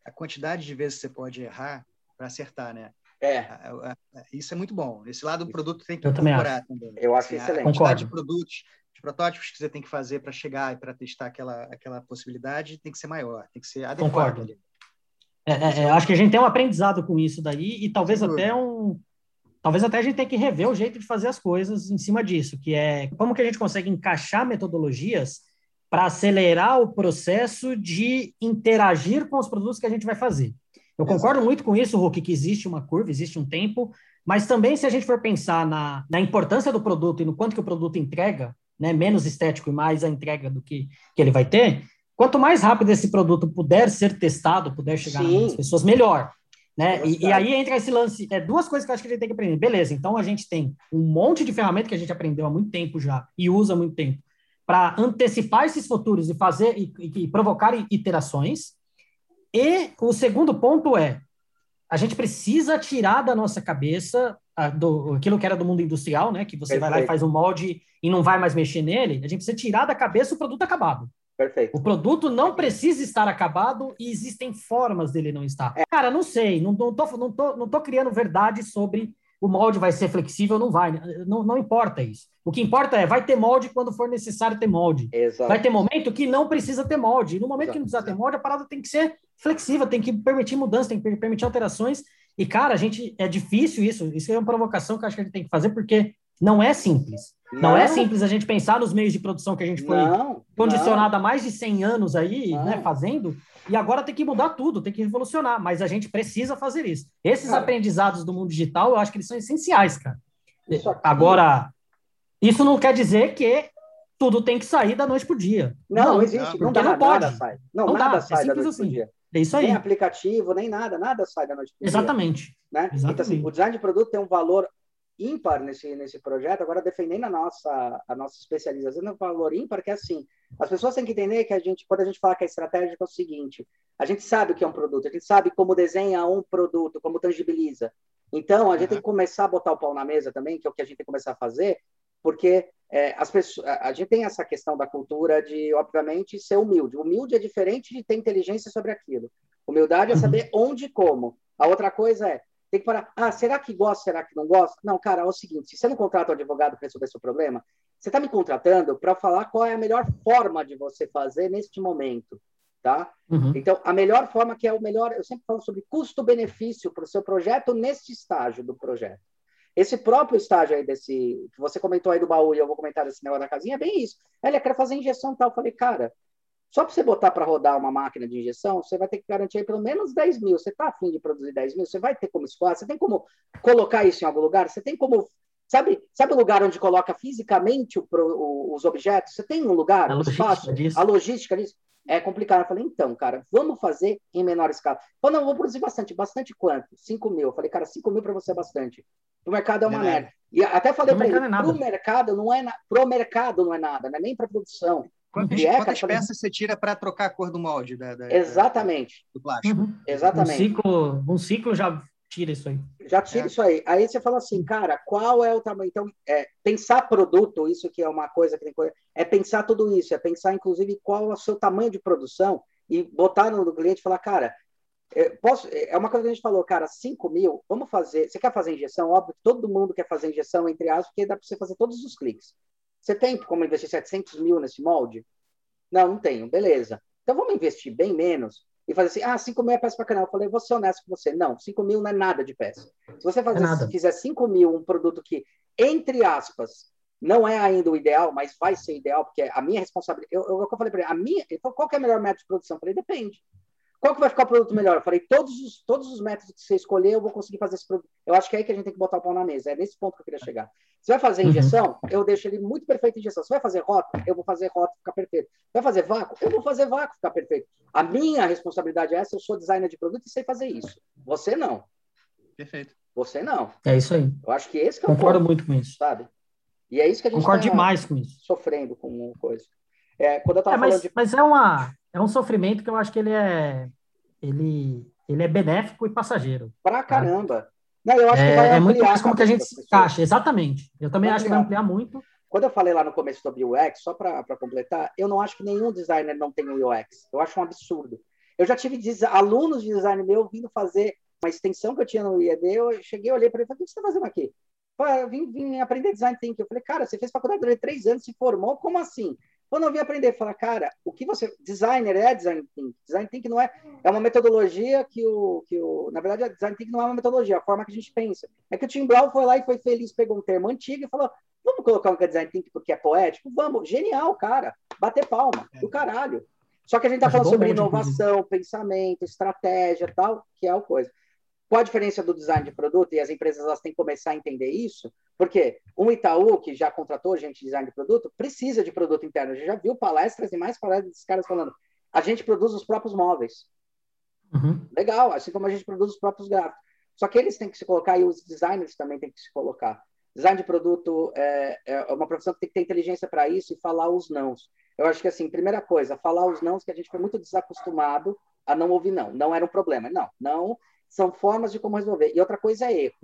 a quantidade de vezes que você pode errar para acertar, né? É. Isso é muito bom. Esse lado do produto tem que eu também. também. Eu acho assim, excelente. A quantidade de produtos, de protótipos que você tem que fazer para chegar e para testar aquela, aquela possibilidade tem que ser maior, tem que ser adequado. Concordo. Ali. É, é, é, acho que a gente tem um aprendizado com isso daí e talvez até um talvez até a gente tenha que rever o jeito de fazer as coisas em cima disso, que é como que a gente consegue encaixar metodologias para acelerar o processo de interagir com os produtos que a gente vai fazer. Eu concordo muito com isso, Hulk, que existe uma curva, existe um tempo, mas também se a gente for pensar na, na importância do produto e no quanto que o produto entrega, né, menos estético e mais a entrega do que, que ele vai ter, quanto mais rápido esse produto puder ser testado, puder chegar às pessoas, melhor. Né? E, e, aí entra esse lance, é duas coisas que eu acho que a gente tem que aprender. Beleza, então a gente tem um monte de ferramenta que a gente aprendeu há muito tempo já e usa há muito tempo para antecipar esses futuros e fazer e, e, provocar iterações. E o segundo ponto é, a gente precisa tirar da nossa cabeça a, do, aquilo que era do mundo industrial, né? Que você Perfeito. vai lá e faz um molde e não vai mais mexer nele. A gente precisa tirar da cabeça o produto acabado. Perfeito. O produto não precisa estar acabado e existem formas dele não estar. É. Cara, não sei, não, não, tô, não, tô, não tô criando verdade sobre o molde vai ser flexível, não vai. Não, não importa isso. O que importa é, vai ter molde quando for necessário ter molde. Exato. Vai ter momento que não precisa ter molde. E no momento Exato. que não precisa ter molde, a parada tem que ser flexível, tem que permitir mudança, tem que permitir alterações. E, cara, a gente é difícil isso. Isso é uma provocação que eu acho que a gente tem que fazer, porque não é simples. Não, não é simples a gente pensar nos meios de produção que a gente foi não, condicionado não. há mais de 100 anos aí, né, fazendo, e agora tem que mudar tudo, tem que revolucionar, mas a gente precisa fazer isso. Esses cara, aprendizados do mundo digital, eu acho que eles são essenciais, cara. Agora, isso não quer dizer que tudo tem que sair da noite pro dia. Não, não existe. Não, dá, não pode. Nada sai. Não, não nada dá. sai é da noite assim. pro dia. É isso aí. Nem aplicativo, nem nada, nada sai da noite pro Exatamente. dia. Né? Exatamente. Então, assim, o design de produto tem um valor ímpar nesse, nesse projeto, agora defendendo a nossa, a nossa especialização no valor ímpar, que é assim, as pessoas têm que entender que a gente, quando a gente fala que é estratégico, é o seguinte, a gente sabe o que é um produto, a gente sabe como desenha um produto, como tangibiliza. Então, a gente uhum. tem que começar a botar o pau na mesa também, que é o que a gente tem que começar a fazer, porque é, as pessoas, a gente tem essa questão da cultura de, obviamente, ser humilde. Humilde é diferente de ter inteligência sobre aquilo. Humildade é uhum. saber onde e como. A outra coisa é, tem que parar. Ah, será que gosta, será que não gosta? Não, cara, é o seguinte: se você não contrata um advogado para resolver seu problema, você está me contratando para falar qual é a melhor forma de você fazer neste momento. Tá? Uhum. Então, a melhor forma que é o melhor, eu sempre falo sobre custo-benefício para o seu projeto neste estágio do projeto. Esse próprio estágio aí desse, que você comentou aí do baú e eu vou comentar desse negócio da casinha, é bem isso. Ele quer fazer injeção e tal. Eu falei, cara, só para você botar para rodar uma máquina de injeção, você vai ter que garantir aí pelo menos 10 mil. Você está afim de produzir 10 mil? Você vai ter como escoar? Você tem como colocar isso em algum lugar? Você tem como. Sabe, sabe o lugar onde coloca fisicamente o, o, os objetos? Você tem um lugar, a um espaço? Disso. A logística disso? É complicado. Eu falei, então, cara, vamos fazer em menor escala. Falei, não, vou produzir bastante. Bastante quanto? 5 mil. Eu falei, cara, 5 mil para você é bastante. Para o mercado é uma merda. E até falei para ele, é para o mercado não é pro mercado não é nada, não é nem para produção. Quantas, é, quantas cara, peças você tira para trocar a cor do molde? Da, da Exatamente. do plástico. Uhum. Exatamente. Um ciclo, um ciclo já tira isso aí. Já tira é. isso aí. Aí você fala assim, cara, qual é o tamanho? Então, é, pensar produto, isso que é uma coisa que tem coisa, é pensar tudo isso, é pensar, inclusive, qual é o seu tamanho de produção e botar no cliente e falar, cara, posso, é uma coisa que a gente falou, cara, 5 mil, vamos fazer. Você quer fazer injeção? Óbvio, todo mundo quer fazer injeção, entre aspas, porque dá para você fazer todos os cliques. Você tem como investir 700 mil nesse molde? Não, não tenho. Beleza. Então vamos investir bem menos e fazer assim, ah, 5 mil é peça para canal. Eu falei, vou ser honesto com você. Não, 5 mil não é nada de peça. Se você fazer, é fizer 5 mil um produto que, entre aspas, não é ainda o ideal, mas vai ser ideal, porque a minha responsabilidade. Eu, eu, eu falei para ele, a minha, qual que é a melhor método de produção? Eu falei, depende. Qual que vai ficar o produto melhor? Eu falei, todos os, todos os métodos que você escolher, eu vou conseguir fazer esse produto. Eu acho que é aí que a gente tem que botar o pau na mesa. É nesse ponto que eu queria chegar. Você vai fazer uhum. injeção, eu deixo ele muito perfeito em injeção. Você vai fazer rota, eu vou fazer rota ficar perfeito. Vai fazer vácuo, eu vou fazer vácuo ficar perfeito. A minha responsabilidade é essa, eu sou designer de produto e sei fazer isso. Você não. Perfeito. Você não. É isso aí. Eu acho que esse que é Concordo ponto, muito com isso. Sabe? E é isso que a gente Concordo tá demais com isso. Sofrendo com coisa. É, quando eu tava é, mas, falando de... mas é, uma, é um sofrimento que eu acho que ele é ele, ele é benéfico e passageiro. Pra caramba. Não, eu acho é, que vai é muito mais como que a gente se encaixa, exatamente. Eu também vai acho que vai ampliar muito. Quando eu falei lá no começo sobre UX, só para completar, eu não acho que nenhum designer não tem o UX. Eu acho um absurdo. Eu já tive alunos de design meu vindo fazer uma extensão que eu tinha no IED, eu cheguei, olhei para ele e falei, o que você está fazendo aqui? Eu vim, vim aprender design thinking. Eu falei, cara, você fez faculdade durante três anos, se formou, como assim? Quando eu vim aprender, falar, cara, o que você. Designer é design thinking. Design thinking não é. É uma metodologia que o. Que o na verdade, design thinking não é uma metodologia, é a forma que a gente pensa. É que o Tim Brown foi lá e foi feliz, pegou um termo antigo e falou: vamos colocar um que é design thinking porque é poético? Vamos. Genial, cara. Bater palma. Do caralho. Só que a gente tá falando sobre inovação, pensamento, estratégia tal, que é a coisa. Qual a diferença do design de produto? E as empresas elas têm que começar a entender isso, porque um Itaú, que já contratou gente de design de produto, precisa de produto interno. A gente já viu palestras e mais palestras desses caras falando: a gente produz os próprios móveis. Uhum. Legal, assim como a gente produz os próprios gráficos. Só que eles têm que se colocar e os designers também têm que se colocar. Design de produto é, é uma profissão que tem que ter inteligência para isso e falar os nãos. Eu acho que, assim, primeira coisa, falar os nãos, que a gente foi muito desacostumado a não ouvir não. Não era um problema. Não, não são formas de como resolver. E outra coisa é erro.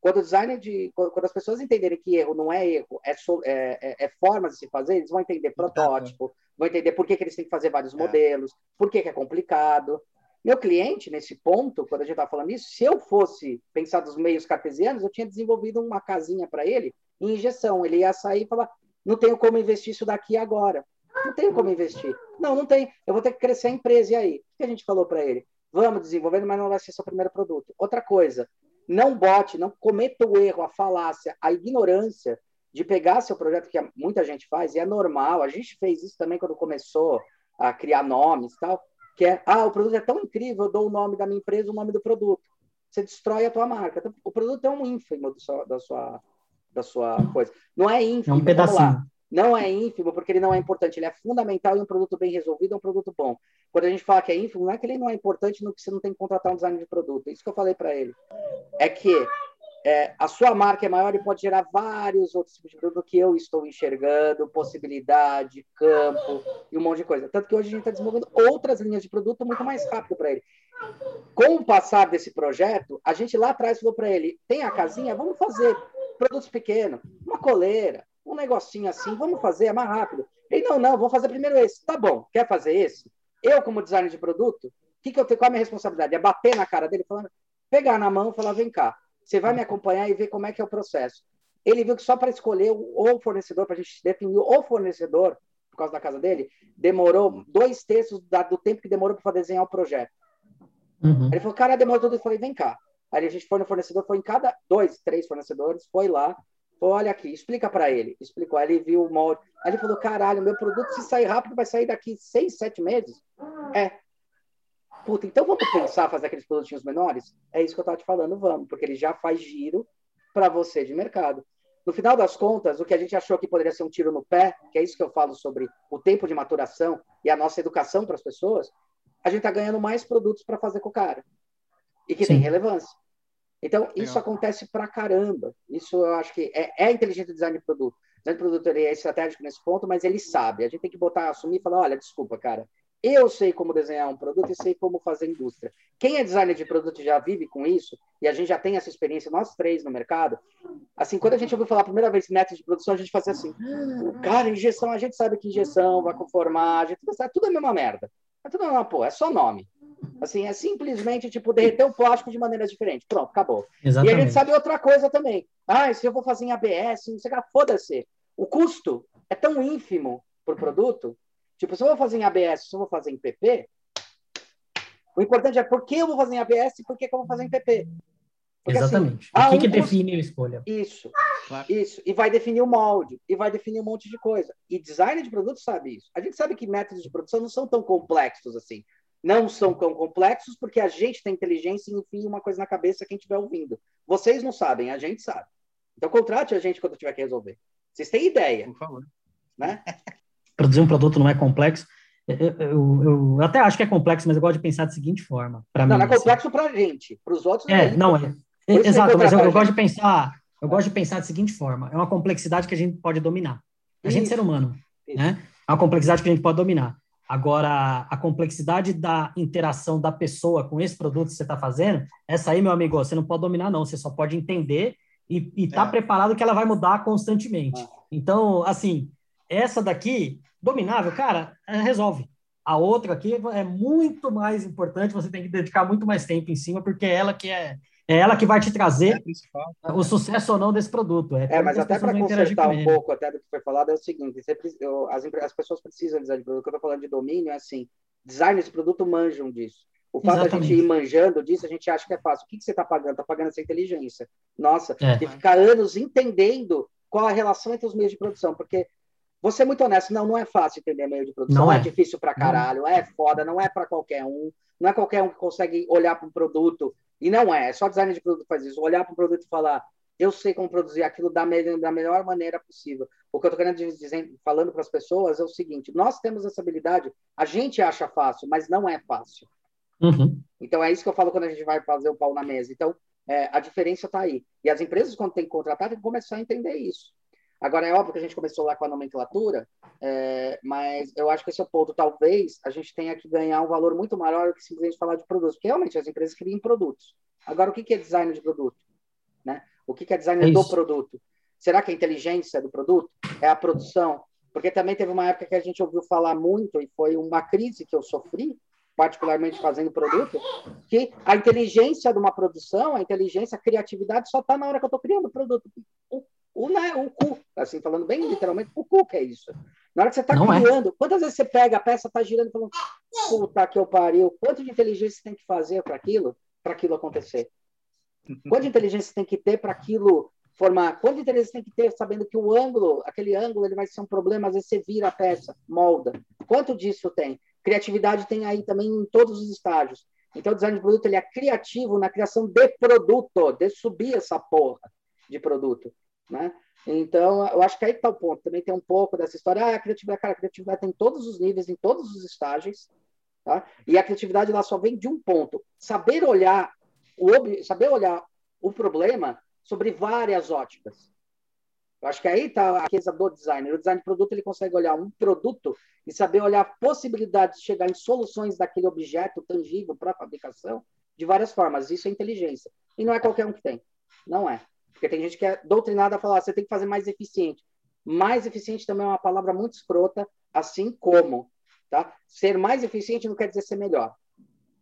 Quando o designer de, quando as pessoas entenderem que erro não é erro, é, so, é, é, é formas de se fazer, eles vão entender protótipo, vão entender por que, que eles têm que fazer vários é. modelos, por que, que é complicado. Meu cliente, nesse ponto, quando a gente estava falando isso, se eu fosse pensar dos meios cartesianos, eu tinha desenvolvido uma casinha para ele em injeção. Ele ia sair e falar: não tenho como investir isso daqui agora. Não tenho como investir. Não, não tem. Eu vou ter que crescer a empresa. E aí? O que a gente falou para ele? Vamos desenvolvendo, mas não vai ser seu primeiro produto. Outra coisa, não bote, não cometa o erro, a falácia, a ignorância de pegar seu projeto, que muita gente faz, e é normal. A gente fez isso também quando começou a criar nomes e tal, que é, ah, o produto é tão incrível, eu dou o nome da minha empresa, o nome do produto. Você destrói a tua marca. Então, o produto é um ínfimo da sua, da sua coisa. Não é ínfimo. É um pedacinho. Não é ínfimo porque ele não é importante, ele é fundamental e um produto bem resolvido é um produto bom. Quando a gente fala que é ínfimo, não é que ele não é importante no que você não tem que contratar um design de produto. É isso que eu falei para ele. É que é, a sua marca é maior e pode gerar vários outros tipos de produto que eu estou enxergando, possibilidade, campo e um monte de coisa. Tanto que hoje a gente está desenvolvendo outras linhas de produto muito mais rápido para ele. Com o passar desse projeto, a gente lá atrás falou para ele: tem a casinha? Vamos fazer produtos pequenos, uma coleira, um negocinho assim, vamos fazer, é mais rápido. Ele, não, não, vou fazer primeiro esse. Tá bom, quer fazer esse? Eu, como designer de produto, que que eu tenho, qual é a minha responsabilidade? É bater na cara dele, falando, pegar na mão e falar, vem cá, você vai me acompanhar e ver como é que é o processo. Ele viu que só para escolher o, fornecedor, para a gente definir o fornecedor, por causa da casa dele, demorou dois terços do tempo que demorou para desenhar o projeto. Uhum. Ele falou, cara, demorou tudo. Eu falei, vem cá. Aí a gente foi no fornecedor, foi em cada dois, três fornecedores, foi lá, Olha aqui, explica para ele. Explicou, aí ele viu o molde. Aí ele falou, caralho, meu produto, se sair rápido, vai sair daqui seis, sete meses. É. Puta, então vamos pensar fazer aqueles produtinhos menores? É isso que eu estava te falando, vamos, porque ele já faz giro para você de mercado. No final das contas, o que a gente achou que poderia ser um tiro no pé, que é isso que eu falo sobre o tempo de maturação e a nossa educação para as pessoas, a gente está ganhando mais produtos para fazer com o cara. E que Sim. tem relevância. Então, isso acontece pra caramba. Isso eu acho que é, é inteligente design de produto. O design de produto ele é estratégico nesse ponto, mas ele sabe. A gente tem que botar, assumir e falar: olha, desculpa, cara, eu sei como desenhar um produto e sei como fazer indústria. Quem é designer de produto já vive com isso, e a gente já tem essa experiência, nós três no mercado. Assim, quando a gente ouviu falar a primeira vez método de produção, a gente fazia assim: cara, injeção, a gente sabe que injeção vai conformar, a gente sabe, tudo é a mesma merda. É tudo a mesma porra, é só nome. Assim, é simplesmente, tipo, derreter o plástico de maneiras diferentes. Pronto, acabou. Exatamente. E a gente sabe outra coisa também. Ah, se eu vou fazer em ABS, não sei o que, foda-se. O custo é tão ínfimo pro produto. Tipo, se eu vou fazer em ABS, se eu vou fazer em PP, o importante é por que eu vou fazer em ABS e por que, eu vou fazer em PP. Porque, assim, Exatamente. Assim, o que, um que define a escolha? Isso, claro. isso. E vai definir o molde, e vai definir um monte de coisa. E design de produto sabe isso. A gente sabe que métodos de produção não são tão complexos assim não são tão complexos porque a gente tem inteligência e enfia uma coisa na cabeça quem estiver ouvindo. Vocês não sabem, a gente sabe. Então contrate a gente quando tiver que resolver. Vocês têm ideia. Por favor. Né? Produzir um produto não é complexo. Eu, eu, eu, até acho que é complexo, mas eu gosto de pensar da seguinte forma. Não, mim, não é assim. complexo para a gente. Para os outros é, não é. é exato, mas eu, eu gosto de pensar. Eu gosto de pensar da seguinte forma: é uma complexidade que a gente pode dominar. A gente, ser humano, Isso. né? É uma complexidade que a gente pode dominar. Agora, a complexidade da interação da pessoa com esse produto que você está fazendo, essa aí, meu amigo, você não pode dominar, não. Você só pode entender e estar tá é. preparado que ela vai mudar constantemente. É. Então, assim, essa daqui, dominável, cara, é, resolve. A outra aqui é muito mais importante, você tem que dedicar muito mais tempo em cima, porque é ela que é é ela que vai te trazer é o sucesso ou não desse produto. É, é mas até para consertar um pouco até do que foi falado, é o seguinte: você, eu, as, as, pessoas precisam de design de produto. O que eu estou falando de domínio é assim: designers de produto manjam disso. O fato Exatamente. da gente ir manjando disso, a gente acha que é fácil. O que, que você está pagando? Está pagando essa inteligência. Nossa, é. de ficar anos entendendo qual a relação entre os meios de produção. Porque, vou ser muito honesto, não, não é fácil entender meio de produção. Não é, é difícil para caralho, não. é foda, não é para qualquer um. Não é qualquer um que consegue olhar para um produto e não é, é só design de produto faz isso. Olhar para o produto e falar, eu sei como produzir aquilo da, me da melhor maneira possível. O que eu estou querendo dizer, falando para as pessoas é o seguinte: nós temos essa habilidade, a gente acha fácil, mas não é fácil. Uhum. Então é isso que eu falo quando a gente vai fazer o pau na mesa. Então é, a diferença está aí. E as empresas, quando tem que contratar, tem que começar a entender isso. Agora, é óbvio que a gente começou lá com a nomenclatura, é, mas eu acho que esse é o ponto. Talvez a gente tenha que ganhar um valor muito maior do que simplesmente falar de produtos, porque realmente as empresas criam produtos. Agora, o que é design de produto? Né? O que é design é do produto? Será que a inteligência do produto? É a produção? Porque também teve uma época que a gente ouviu falar muito, e foi uma crise que eu sofri, particularmente fazendo produto, que a inteligência de uma produção, a inteligência, a criatividade só está na hora que eu estou criando o produto. O, o, né, o cu, assim, falando bem literalmente, o cu que é isso. Na hora que você está é. criando, é. quantas vezes você pega a peça, está girando e falando, puta que eu pariu, quanto de inteligência você tem que fazer para aquilo, para aquilo acontecer? Quanto de inteligência você tem que ter para aquilo formar? Quanto de inteligência você tem que ter sabendo que o ângulo, aquele ângulo, ele vai ser um problema, às vezes você vira a peça, molda. Quanto disso tem? Criatividade tem aí também em todos os estágios. Então, o design de produto ele é criativo na criação de produto, de subir essa porra de produto, né? Então, eu acho que aí está o ponto. Também tem um pouco dessa história. Ah, a criatividade, cara, a criatividade tem todos os níveis, em todos os estágios, tá? E a criatividade lá só vem de um ponto. Saber olhar o saber olhar o problema sobre várias óticas. Eu acho que aí está a riqueza do designer. O design de produto ele consegue olhar um produto e saber olhar possibilidades de chegar em soluções daquele objeto tangível para fabricação de várias formas. Isso é inteligência. E não é qualquer um que tem. Não é. Porque tem gente que é doutrinada a falar, você tem que fazer mais eficiente. Mais eficiente também é uma palavra muito escrota, assim como. Tá? Ser mais eficiente não quer dizer ser melhor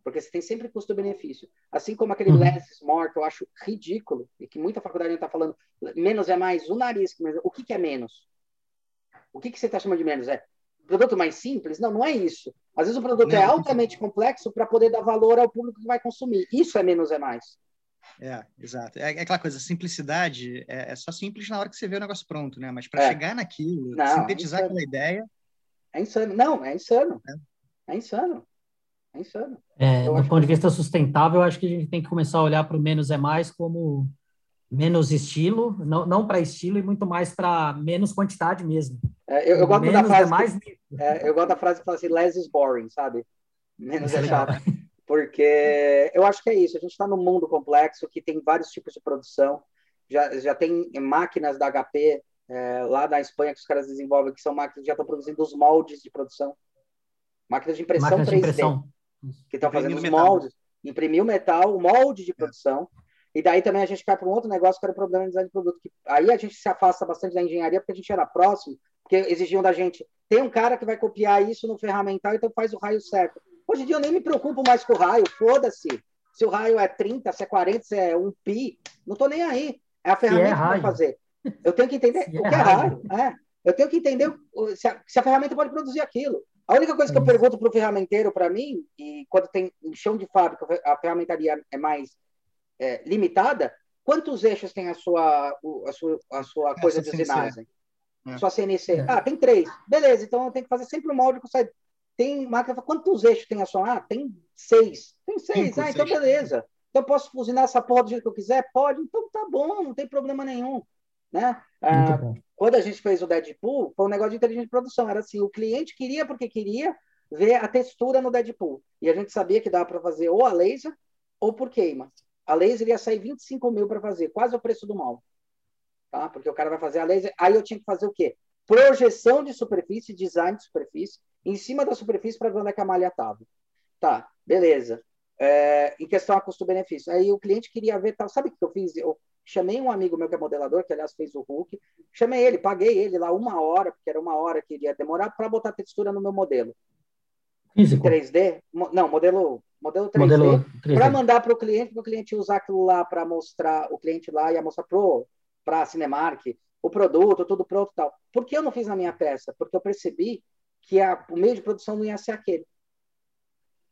porque você tem sempre custo-benefício. Assim como aquele uhum. less is more, que eu acho ridículo, e que muita faculdade está falando, menos é mais, o nariz, o que, que é menos? O que, que você está chamando de menos? É produto mais simples? Não, não é isso. Às vezes o produto não, é altamente complexo para poder dar valor ao público que vai consumir. Isso é menos é mais. É, exato. É, é aquela coisa, simplicidade é, é, só simples na hora que você vê o negócio pronto, né? Mas para é. chegar naquilo, não, sintetizar é aquela ideia. É insano. Não, é insano. É, é insano. É insano. É, do ponto de vista sustentável, eu acho que a gente tem que começar a olhar para o menos é mais como menos estilo, não, não para estilo e muito mais para menos quantidade mesmo. É, eu, eu, gosto da é frase. É mais... que, é, eu gosto da frase que fala assim: less is boring, sabe? Menos é chato. Porque eu acho que é isso. A gente está num mundo complexo que tem vários tipos de produção. Já, já tem máquinas da HP é, lá da Espanha que os caras desenvolvem, que são máquinas que já estão produzindo os moldes de produção. Máquinas de impressão máquinas 3D. De impressão que estão fazendo os metal. moldes, imprimir o metal, o molde de é. produção, é. e daí também a gente cai para um outro negócio que era o problema de design de produto, que aí a gente se afasta bastante da engenharia porque a gente era próximo, porque exigiam da gente, tem um cara que vai copiar isso no ferramental, então faz o raio certo. Hoje em dia eu nem me preocupo mais com o raio, foda-se. Se o raio é 30, se é 40, se é um pi, não estou nem aí. É a ferramenta é que vai fazer. Eu tenho que entender se o que é, é raio. É. Eu tenho que entender se a, se a ferramenta pode produzir aquilo. A única coisa que eu pergunto para o ferramenteiro, para mim, e quando tem chão de fábrica, a ferramentaria é mais é, limitada, quantos eixos tem a sua, a sua, a sua coisa de usinagem? É. Sua CNC? É. Ah, tem três. Beleza, então eu tenho que fazer sempre o molde que sai. Tem máquina, quantos eixos tem a sua? Ah, tem seis. Tem seis. Cinco, ah, então seis. beleza. Então eu posso fuzinar essa porra do jeito que eu quiser? Pode. Então tá bom, não tem problema nenhum. Né? Ah, quando a gente fez o Deadpool, foi um negócio de inteligência de produção. Era assim, o cliente queria porque queria ver a textura no Deadpool. E a gente sabia que dava para fazer ou a laser ou por queima. A laser ia sair 25 mil para fazer, quase o preço do mal. Tá? Porque o cara vai fazer a laser. Aí eu tinha que fazer o quê? Projeção de superfície, design de superfície, em cima da superfície para ver onde é que a malha estava. Tá, beleza. É, em questão a custo-benefício. Aí o cliente queria ver tal. Sabe o que eu fiz? Eu chamei um amigo meu que é modelador, que aliás fez o Hulk, chamei ele, paguei ele lá uma hora, porque era uma hora que iria demorar, para botar textura no meu modelo. Físico? 3D? Não, modelo, modelo 3D, modelo 3D. para mandar para o cliente, para o cliente usar aquilo lá para mostrar, o cliente lá ia mostrar para a Cinemark, o produto, tudo pronto e tal. Por que eu não fiz na minha peça? Porque eu percebi que a, o meio de produção não ia ser aquele.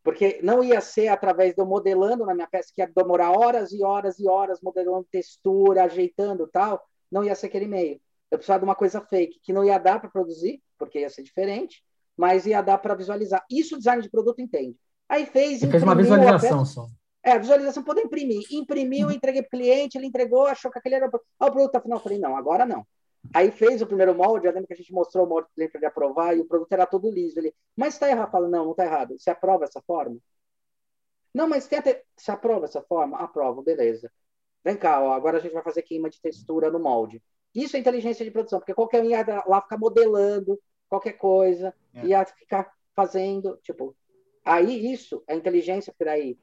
Porque não ia ser através eu modelando na minha peça, que ia demorar horas e horas e horas modelando textura, ajeitando tal, não ia ser aquele meio. Eu precisava de uma coisa fake, que não ia dar para produzir, porque ia ser diferente, mas ia dar para visualizar. Isso o design de produto entende. Aí fez. Fez uma visualização só. É, a visualização pode imprimir. Imprimiu, entreguei para o cliente, ele entregou, achou que aquele era o produto final. Eu falei, não, agora não. Aí fez o primeiro molde, eu lembro que a gente mostrou o molde para ele aprovar e o produto era todo liso. Ele, mas está errado. Fala, não, não está errado. Você aprova essa forma? Não, mas tenta. Você aprova essa forma? Aprovo, beleza. Vem cá, ó, agora a gente vai fazer queima de textura no molde. Isso é inteligência de produção, porque qualquer ia lá ficar modelando qualquer coisa, é. ia ficar fazendo, tipo. Aí isso é inteligência, por aí.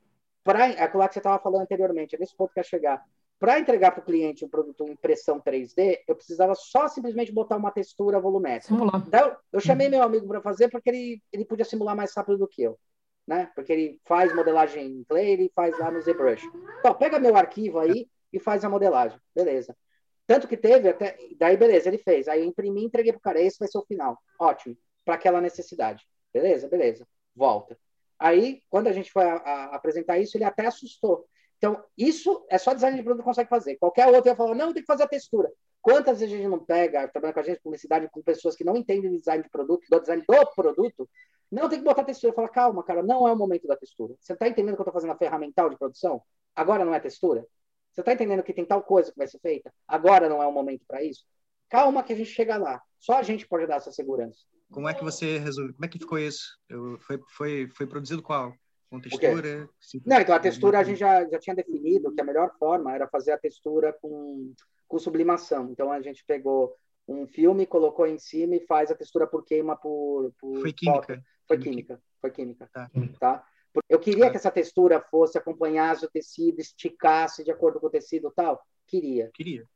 Para aquilo lá que você estava falando anteriormente, é nesse ponto que ia chegar para entregar para o cliente um produto em impressão 3D, eu precisava só simplesmente botar uma textura volumétrica. Simular. Então, eu chamei meu amigo para fazer porque ele, ele podia simular mais rápido do que eu. né? Porque ele faz modelagem em Clay, ele faz lá no ZBrush. Então, pega meu arquivo aí e faz a modelagem. Beleza. Tanto que teve até. Daí, beleza, ele fez. Aí eu imprimi entreguei pro cara. Esse vai ser o final. Ótimo. Para aquela necessidade. Beleza, beleza. Volta. Aí, quando a gente foi a, a, apresentar isso, ele até assustou. Então, isso é só design de produto que consegue fazer. Qualquer outro ia falar, não, tem que fazer a textura. Quantas vezes a gente não pega, trabalhando com a gente, publicidade, com pessoas que não entendem design de produto, do design do produto, não tem que botar textura. Fala, calma, cara, não é o momento da textura. Você está entendendo que eu estou fazendo a ferramental de produção? Agora não é textura? Você está entendendo que tem tal coisa que vai ser feita? Agora não é o momento para isso? Calma que a gente chega lá. Só a gente pode dar essa segurança. Como é que você resolveu? Como é que ficou isso? Eu, foi, foi, foi produzido qual? Com textura? Não, então a textura a gente já, já tinha definido que a melhor forma era fazer a textura com, com sublimação. Então a gente pegou um filme, colocou em cima e faz a textura por queima por. por foi química. Foi química. Foi química. Tá. tá? Eu queria tá. que essa textura fosse acompanhasse o tecido, esticasse de acordo com o tecido e tal. Queria. Queria.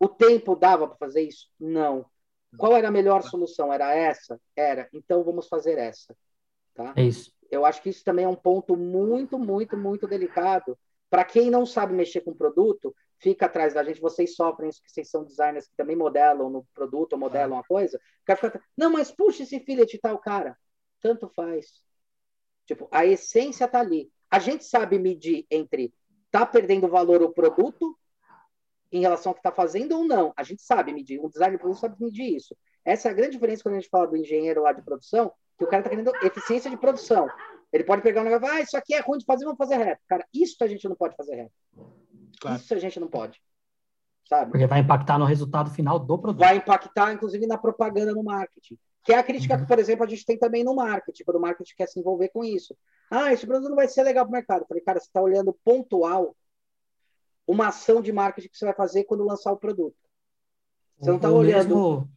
O tempo dava para fazer isso? Não. Qual era a melhor solução? Era essa? Era. Então vamos fazer essa. Tá? É isso. Eu acho que isso também é um ponto muito, muito, muito delicado. Para quem não sabe mexer com produto, fica atrás da gente. Vocês sofrem isso, que vocês são designers que também modelam no produto ou modelam a coisa. Fica, não, mas puxa esse fillet e tal, cara. Tanto faz. Tipo, a essência tá ali. A gente sabe medir entre tá perdendo valor o produto em relação ao que está fazendo ou não. A gente sabe medir. Um designer de produto sabe medir isso. Essa é a grande diferença quando a gente fala do engenheiro lá de produção, que o cara está querendo eficiência de produção. Ele pode pegar um negócio e falar, ah, isso aqui é ruim de fazer, vamos fazer reto. Cara, isso a gente não pode fazer reto. Claro. Isso a gente não pode. Sabe? Porque vai impactar no resultado final do produto. Vai impactar, inclusive, na propaganda no marketing. Que é a crítica uhum. que, por exemplo, a gente tem também no marketing, quando o marketing quer se envolver com isso. Ah, esse produto não vai ser legal para o mercado. Eu falei, cara, você está olhando pontual uma ação de marketing que você vai fazer quando lançar o produto. Você não está olhando. Mesmo,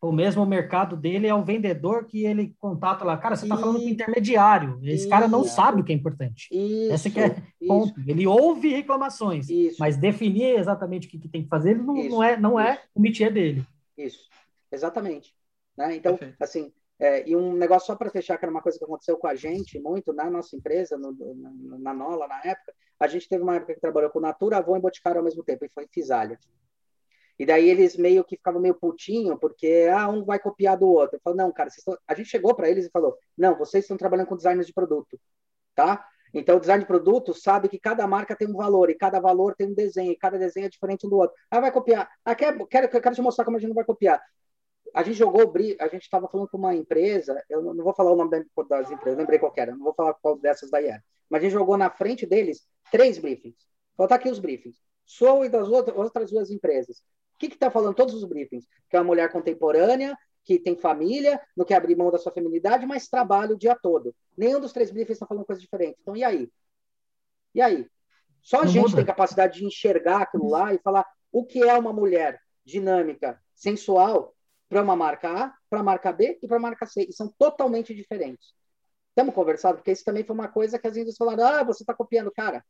o mesmo mercado dele é o vendedor que ele contata lá. Cara, você está falando com intermediário. Esse isso, cara não sabe o que é importante. Isso, Esse que é ponto. Ele ouve reclamações, isso. mas definir exatamente o que, que tem que fazer ele não, não é, não é o métier dele. Isso, exatamente. Né? Então, Perfeito. assim, é, e um negócio só para fechar, que era uma coisa que aconteceu com a gente muito na nossa empresa, no, na, na Nola, na época, a gente teve uma época que trabalhou com Natura, Avon e Boticário ao mesmo tempo, e foi em Fisalha. E daí eles meio que ficavam meio putinho, porque ah, um vai copiar do outro. Eu falo, não, cara, estão... a gente chegou para eles e falou, não, vocês estão trabalhando com designers de produto, tá? Então, o design de produto sabe que cada marca tem um valor, e cada valor tem um desenho, e cada desenho é diferente do outro. Ah, vai copiar. Ah, quer, quero, quero te mostrar como a gente não vai copiar a gente jogou, a gente estava falando com uma empresa, eu não vou falar o nome das empresas, lembrei qual era, não vou falar qual dessas daí é, mas a gente jogou na frente deles três briefings. Faltar aqui os briefings. Sou e das outras, outras duas empresas. O que está falando todos os briefings? Que é uma mulher contemporânea, que tem família, não quer abrir mão da sua feminilidade, mas trabalha o dia todo. Nenhum dos três briefings está falando coisa diferente. Então, e aí? E aí? Só a gente muda. tem capacidade de enxergar aquilo lá e falar o que é uma mulher dinâmica, sensual, para uma marca A, para a marca B e para a marca C. E são totalmente diferentes. Estamos conversando, porque isso também foi uma coisa que as indústrias falaram: ah, você está copiando. Cara,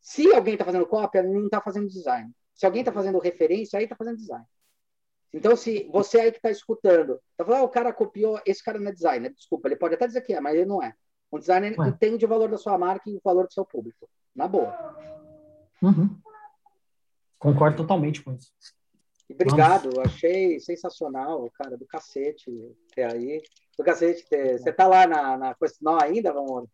se alguém está fazendo cópia, não está fazendo design. Se alguém está fazendo referência, aí está fazendo design. Então, se você aí que está escutando, está falando, ah, o cara copiou, esse cara não é designer. Desculpa, ele pode até dizer que é, mas ele não é. Um designer Ué. entende o valor da sua marca e o valor do seu público. Na boa. Uhum. Concordo totalmente com isso. Obrigado, Nossa. achei sensacional, cara, do cacete ter aí. Do cacete ter. Você tá lá na, na Questinol ainda, vamos?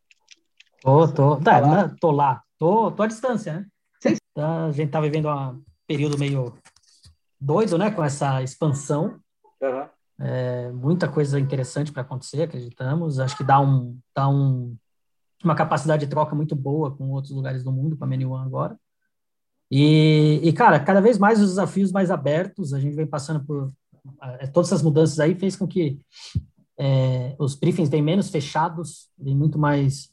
Tô, tô. Tá, lá? tô lá. Tô, tô à distância, né? Sim. Tá, a gente tá vivendo um período meio doido, né? Com essa expansão. Uhum. É, muita coisa interessante para acontecer, acreditamos. Acho que dá, um, dá um, uma capacidade de troca muito boa com outros lugares do mundo, com a Menu agora. E, e, cara, cada vez mais os desafios mais abertos, a gente vem passando por é, todas essas mudanças aí, fez com que é, os briefings vêm menos fechados, vêm muito mais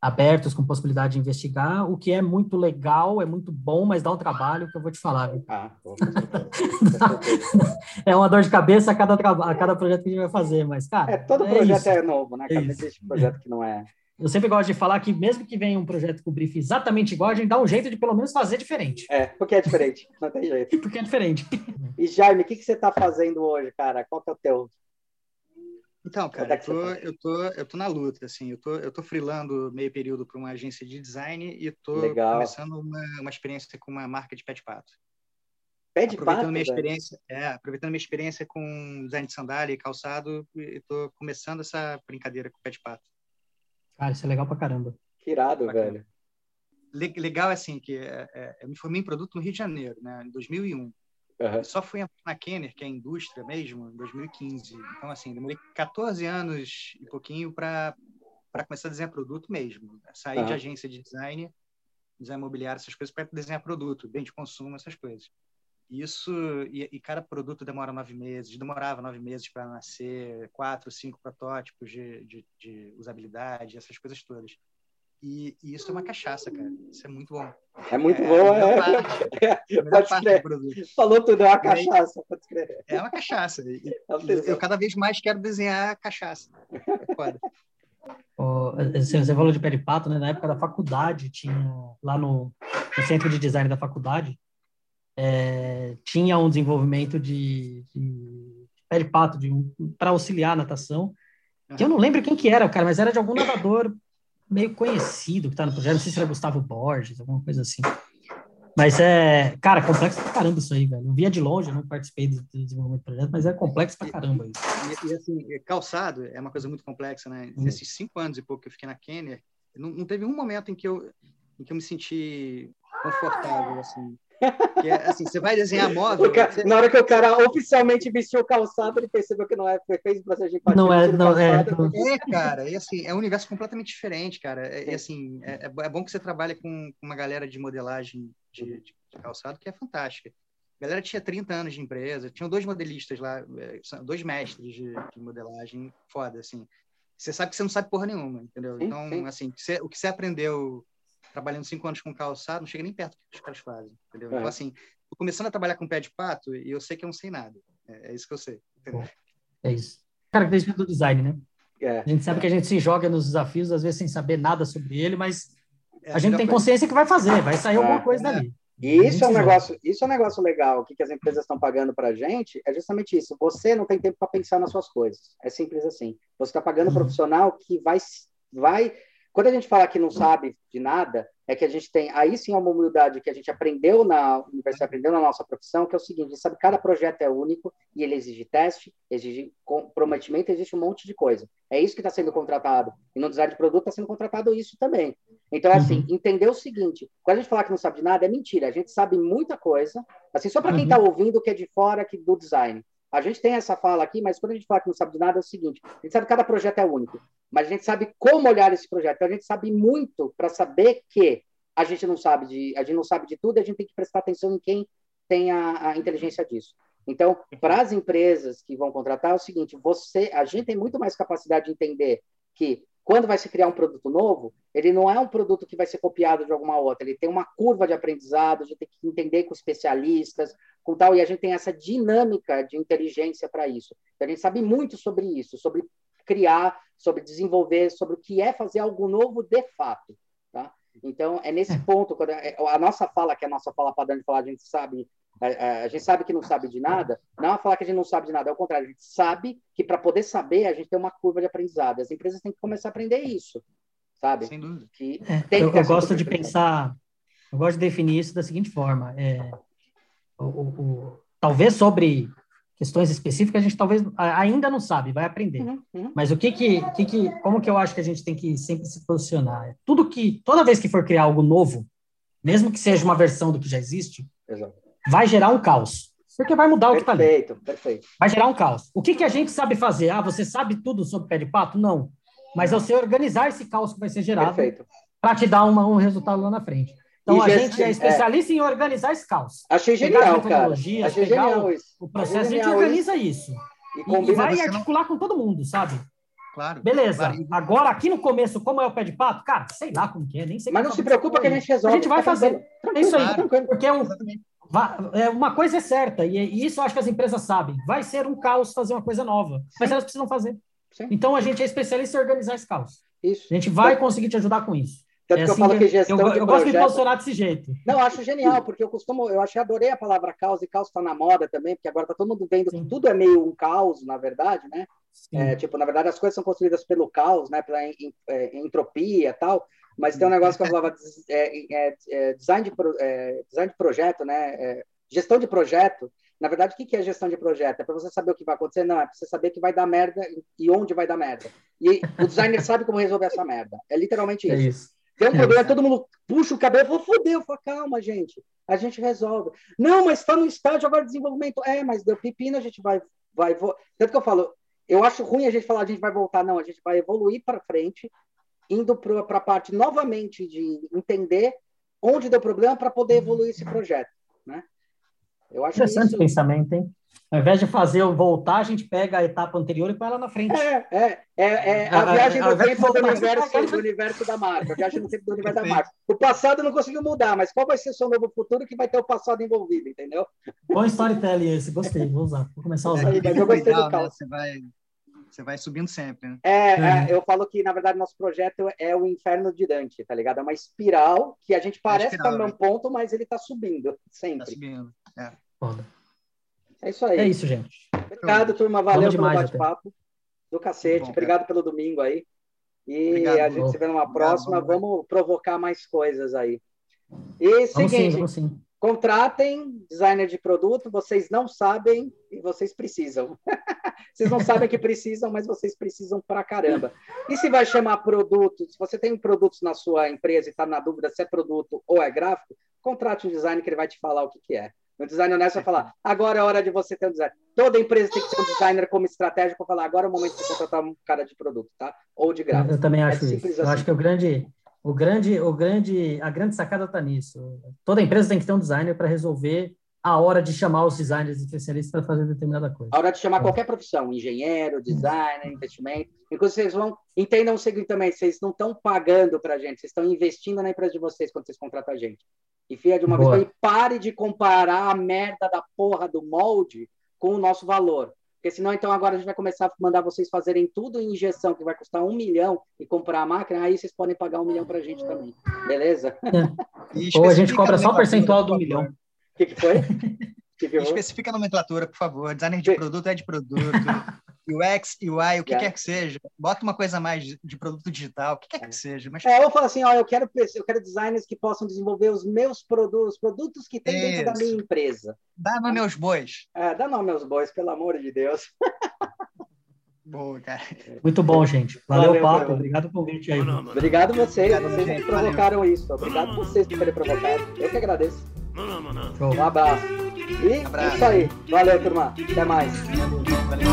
abertos, com possibilidade de investigar, o que é muito legal, é muito bom, mas dá um trabalho que eu vou te falar. Ah, é uma dor de cabeça a cada, a cada projeto que a gente vai fazer, mas, cara. É, todo projeto é, é novo, né? Cada existe projeto que não é. Eu sempre gosto de falar que mesmo que venha um projeto com brief exatamente igual, a gente dá um jeito de pelo menos fazer diferente. É, porque é diferente, não tem jeito. porque é diferente. E Jaime, o que, que você está fazendo hoje, cara? Qual que é o teu? Então, cara, eu tô, eu, tô, eu tô na luta, assim, eu tô, eu tô freelando meio período para uma agência de design e tô Legal. começando uma, uma experiência com uma marca de pé de pato. Pé de aproveitando pato, minha experiência, é, aproveitando minha experiência com design de sandália e calçado, e tô começando essa brincadeira com pé de pato. Cara, isso é legal pra caramba. Que irado, velho. Legal, assim, que é, é, eu me formei em produto no Rio de Janeiro, né, em 2001. Uhum. Só fui na Kenner, que é a indústria mesmo, em 2015. Então, assim, demorei 14 anos e pouquinho para começar a desenhar produto mesmo. Sair uhum. de agência de design, design imobiliário, essas coisas, para desenhar produto, bem de consumo, essas coisas. Isso, e, e, cada produto demora nove meses, demorava nove meses para nascer, quatro, cinco protótipos de, de, de usabilidade, essas coisas todas. E, e, isso é uma cachaça, cara. Isso é muito bom. É muito é, bom, é. é. Pode crer. Falou tudo, é uma cachaça. Pode crer. É uma cachaça. E, eu, eu, cada vez mais quero desenhar cachaça. É foda. Oh, você falou de peripato, né? Na época da faculdade, tinha lá no, no centro de design da faculdade, é, tinha um desenvolvimento de, de peripato de para auxiliar a natação. Que eu não lembro quem que era, cara, mas era de algum nadador meio conhecido que tá no projeto, não sei se era Gustavo Borges, alguma coisa assim. Mas é, cara, complexo pra caramba isso aí, velho. Eu via de longe, eu não participei do desenvolvimento do projeto, mas é complexo pra caramba isso. E, e assim, calçado é uma coisa muito complexa, né? Hum. Nesses cinco anos e pouco que eu fiquei na Kenya, não, não teve um momento em que eu, em que eu me senti confortável, assim. Que é, assim, você vai desenhar móvel. Cara, você... Na hora que o cara oficialmente vestiu o calçado, ele percebeu que não é fez processo de Não é, não é. É, cara, e assim, é um universo completamente diferente, cara. E assim, é, é bom que você trabalha com uma galera de modelagem de, de, calçado que é fantástica. A galera tinha 30 anos de empresa, tinham dois modelistas lá, é, dois mestres de, de modelagem foda, assim. Você sabe que você não sabe porra nenhuma, entendeu? Sim, então, sim. assim, você, o que você aprendeu trabalhando cinco anos com calçado, não chega nem perto do que os caras fazem, entendeu? Então, é. Então, assim, tô começando a trabalhar com pé de pato e eu sei que eu não sei nada. É, é isso que eu sei, entendeu? É isso. Característica do design, né? É. A gente sabe que a gente se joga nos desafios, às vezes sem saber nada sobre ele, mas é, a gente tem consciência que vai fazer, vai sair alguma é. coisa dali. E isso é um negócio, isso é um negócio legal. O que, que as empresas estão pagando para a gente é justamente isso. Você não tem tempo para pensar nas suas coisas. É simples assim. Você está pagando um uhum. profissional que vai, vai quando a gente fala que não sabe de nada, é que a gente tem, aí sim, uma humildade que a gente aprendeu na universidade, aprendeu na nossa profissão, que é o seguinte, a gente sabe que cada projeto é único e ele exige teste, exige comprometimento, existe um monte de coisa. É isso que está sendo contratado. E no design de produto está sendo contratado isso também. Então, assim, uhum. entender o seguinte, quando a gente falar que não sabe de nada, é mentira. A gente sabe muita coisa, assim, só para quem está uhum. ouvindo que é de fora aqui do design. A gente tem essa fala aqui, mas quando a gente fala que não sabe de nada, é o seguinte: a gente sabe que cada projeto é único, mas a gente sabe como olhar esse projeto. Então, a gente sabe muito para saber que a gente não sabe de, a gente não sabe de tudo, a gente tem que prestar atenção em quem tem a, a inteligência disso. Então, para as empresas que vão contratar, é o seguinte: você, a gente tem muito mais capacidade de entender que quando vai se criar um produto novo, ele não é um produto que vai ser copiado de alguma outra, ele tem uma curva de aprendizado, a gente tem que entender com especialistas, com tal, e a gente tem essa dinâmica de inteligência para isso. Então, a gente sabe muito sobre isso, sobre criar, sobre desenvolver, sobre o que é fazer algo novo de fato. Tá? Então, é nesse é. ponto, quando a nossa fala, que é a nossa fala padrão de falar, a gente sabe a, a, gente sabe que não sabe de nada, não é falar que a gente não sabe de nada, é o contrário, a gente sabe que para poder saber, a gente tem uma curva de aprendizado. As empresas têm que começar a aprender isso, sabe? Sem dúvida. Que é, eu, eu gosto de pensar, eu gosto de definir isso da seguinte forma: é, o, o, o, talvez sobre questões específicas a gente talvez ainda não sabe, vai aprender. Uhum, uhum. Mas o que que, que que, como que eu acho que a gente tem que sempre se posicionar? Tudo que, toda vez que for criar algo novo, mesmo que seja uma versão do que já existe, Exato vai gerar um caos. Porque vai mudar o que está ali. Perfeito, perfeito. Vai gerar um caos. O que, que a gente sabe fazer? Ah, você sabe tudo sobre pé de pato? Não. Mas é você organizar esse caos que vai ser gerado para te dar uma, um resultado lá na frente. Então, e a gente é especialista é. em organizar esse caos. Achei genial, cara. Achei genial o, isso. o processo, a gente organiza isso. isso. E, e, vai articular não... com todo mundo, sabe? Claro. Beleza. Claro. Agora, aqui no começo, como é o pé de pato? Cara, sei lá como que é, nem sei Mas não se preocupa que a gente resolve. A gente vai fazer. É isso aí. Claro. Porque é um, é, uma coisa é certa, e isso eu acho que as empresas sabem. Vai ser um caos fazer uma coisa nova, mas elas precisam fazer. Sim. Então a gente é especialista em organizar esse caos. Isso. A gente vai conseguir te ajudar com isso. Tanto É que eu assim falo que- gestão eu, de eu gosto de projeto... posicionar desse jeito. Não, eu acho genial, porque eu costumo, eu achei, adorei a palavra caos, e caos está na moda também, porque agora tá todo mundo vendo que Sim. tudo é meio um caos, na verdade, né? É, tipo, na verdade, as coisas são construídas pelo caos, né? Pela é, entropia e tal. Mas tem um negócio que eu falava, é, é, é, design, de pro- design de projeto, né? Gestão de projeto. Na verdade, o que é gestão de projeto? É para você saber o que vai acontecer? Não, é para você saber que vai dar merda e onde vai dar merda. E o designer sabe como resolver essa merda. É literalmente É isso. Tem um É. problema, todo mundo puxa o cabelo e fala, fodeu, fala, calma, gente, a gente resolve. Não, mas está no estágio agora de desenvolvimento. É, mas deu pepino, a gente vai. vai vo... Tanto que eu falo, eu acho ruim a gente falar, a gente vai voltar, não, a gente vai evoluir para frente, indo para a parte novamente de entender onde deu problema para poder evoluir esse projeto. Né? Eu acho Interessante isso. pensamento, hein? Ao invés de fazer voltar, a gente pega a etapa anterior e põe ela na frente. É, é, é, é a A- a- viagem do invés de tempo do universo, do universo da marca, a viagem no tempo do universo da marca. O passado não conseguiu mudar, mas qual vai ser o seu novo futuro que vai ter o passado envolvido, entendeu? Bom storytelling esse, gostei, vou usar, vou começar a usar. mas eu gostei do ideal, né? Você vai, você vai subindo sempre, né? É, Uhum. é, eu falo que, na verdade, nosso projeto é o inferno de Dante, tá ligado? É uma espiral que a gente parece espiral, estar no mesmo ponto, mas ele tá subindo Tá sempre. subindo. Foda. É isso aí. É isso, gente. Obrigado, turma. Valeu Vamos pelo demais, bate-papo. Do cacete. Bom. Obrigado pelo domingo aí. E Obrigado, a gente se vê numa Obrigado, próxima. vamos Vamos provocar mais coisas aí. E Vamos sim, seguinte, vamos sim. contratem designer de produto. Vocês não sabem e vocês precisam. vocês não sabem que precisam, mas vocês precisam pra caramba. E se vai chamar produto, se você tem produtos na sua empresa e está na dúvida se é produto ou é gráfico, contrate um designer que ele vai te falar o que, que é. O designer honesto vai falar, agora é hora de você ter um designer. Toda empresa tem que ter um designer como estratégia para falar, agora é o momento de você contratar um cara de produto, tá? Ou de Eu, gráfico. eu também É acho simples isso. Eu assim. acho que o grande, o grande, o grande, a grande sacada está nisso. Toda empresa tem que ter um designer para resolver a hora de chamar os designers especialistas para fazer determinada coisa. A hora de chamar qualquer profissão, engenheiro, designer, investimento. Inclusive, vocês vão. Entendam o seguinte também: vocês não estão pagando para a gente, vocês estão investindo na empresa de vocês quando vocês contratam a gente. Enfia de uma Boa. vez e pare de comparar a merda da porra do molde com o nosso valor. Porque senão, então, agora a gente vai começar a mandar vocês fazerem tudo em injeção, que vai custar um milhão, e comprar a máquina, aí vocês podem pagar um milhão para a gente também. Beleza? E Ou a gente cobra só o percentual do milhão. O que, que foi? Que que? Especifica a nomenclatura, por favor. Designer de produto é de produto. UX, UI, o que Yeah. quer que seja. Bota uma coisa a mais de, produto digital, o que quer que seja. Mas É, eu falo assim, ó, eu quero, eu quero designers que possam desenvolver os meus produtos, os produtos que tem dentro da Isso. minha empresa. dá nome aos bois. É, dá nome aos bois, pelo amor de Deus. Boa, cara. Muito bom, gente. Valeu, Valeu, o papo. valeu. Obrigado pelo convite aí. Obrigado vocês, Obrigado, vocês gente. que provocaram isso. Obrigado vocês por terem provocado. Eu que agradeço. Show. Um abraço. E Abraço. é isso aí. Valeu, turma. Até mais. Valeu.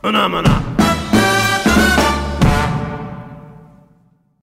Phenomena.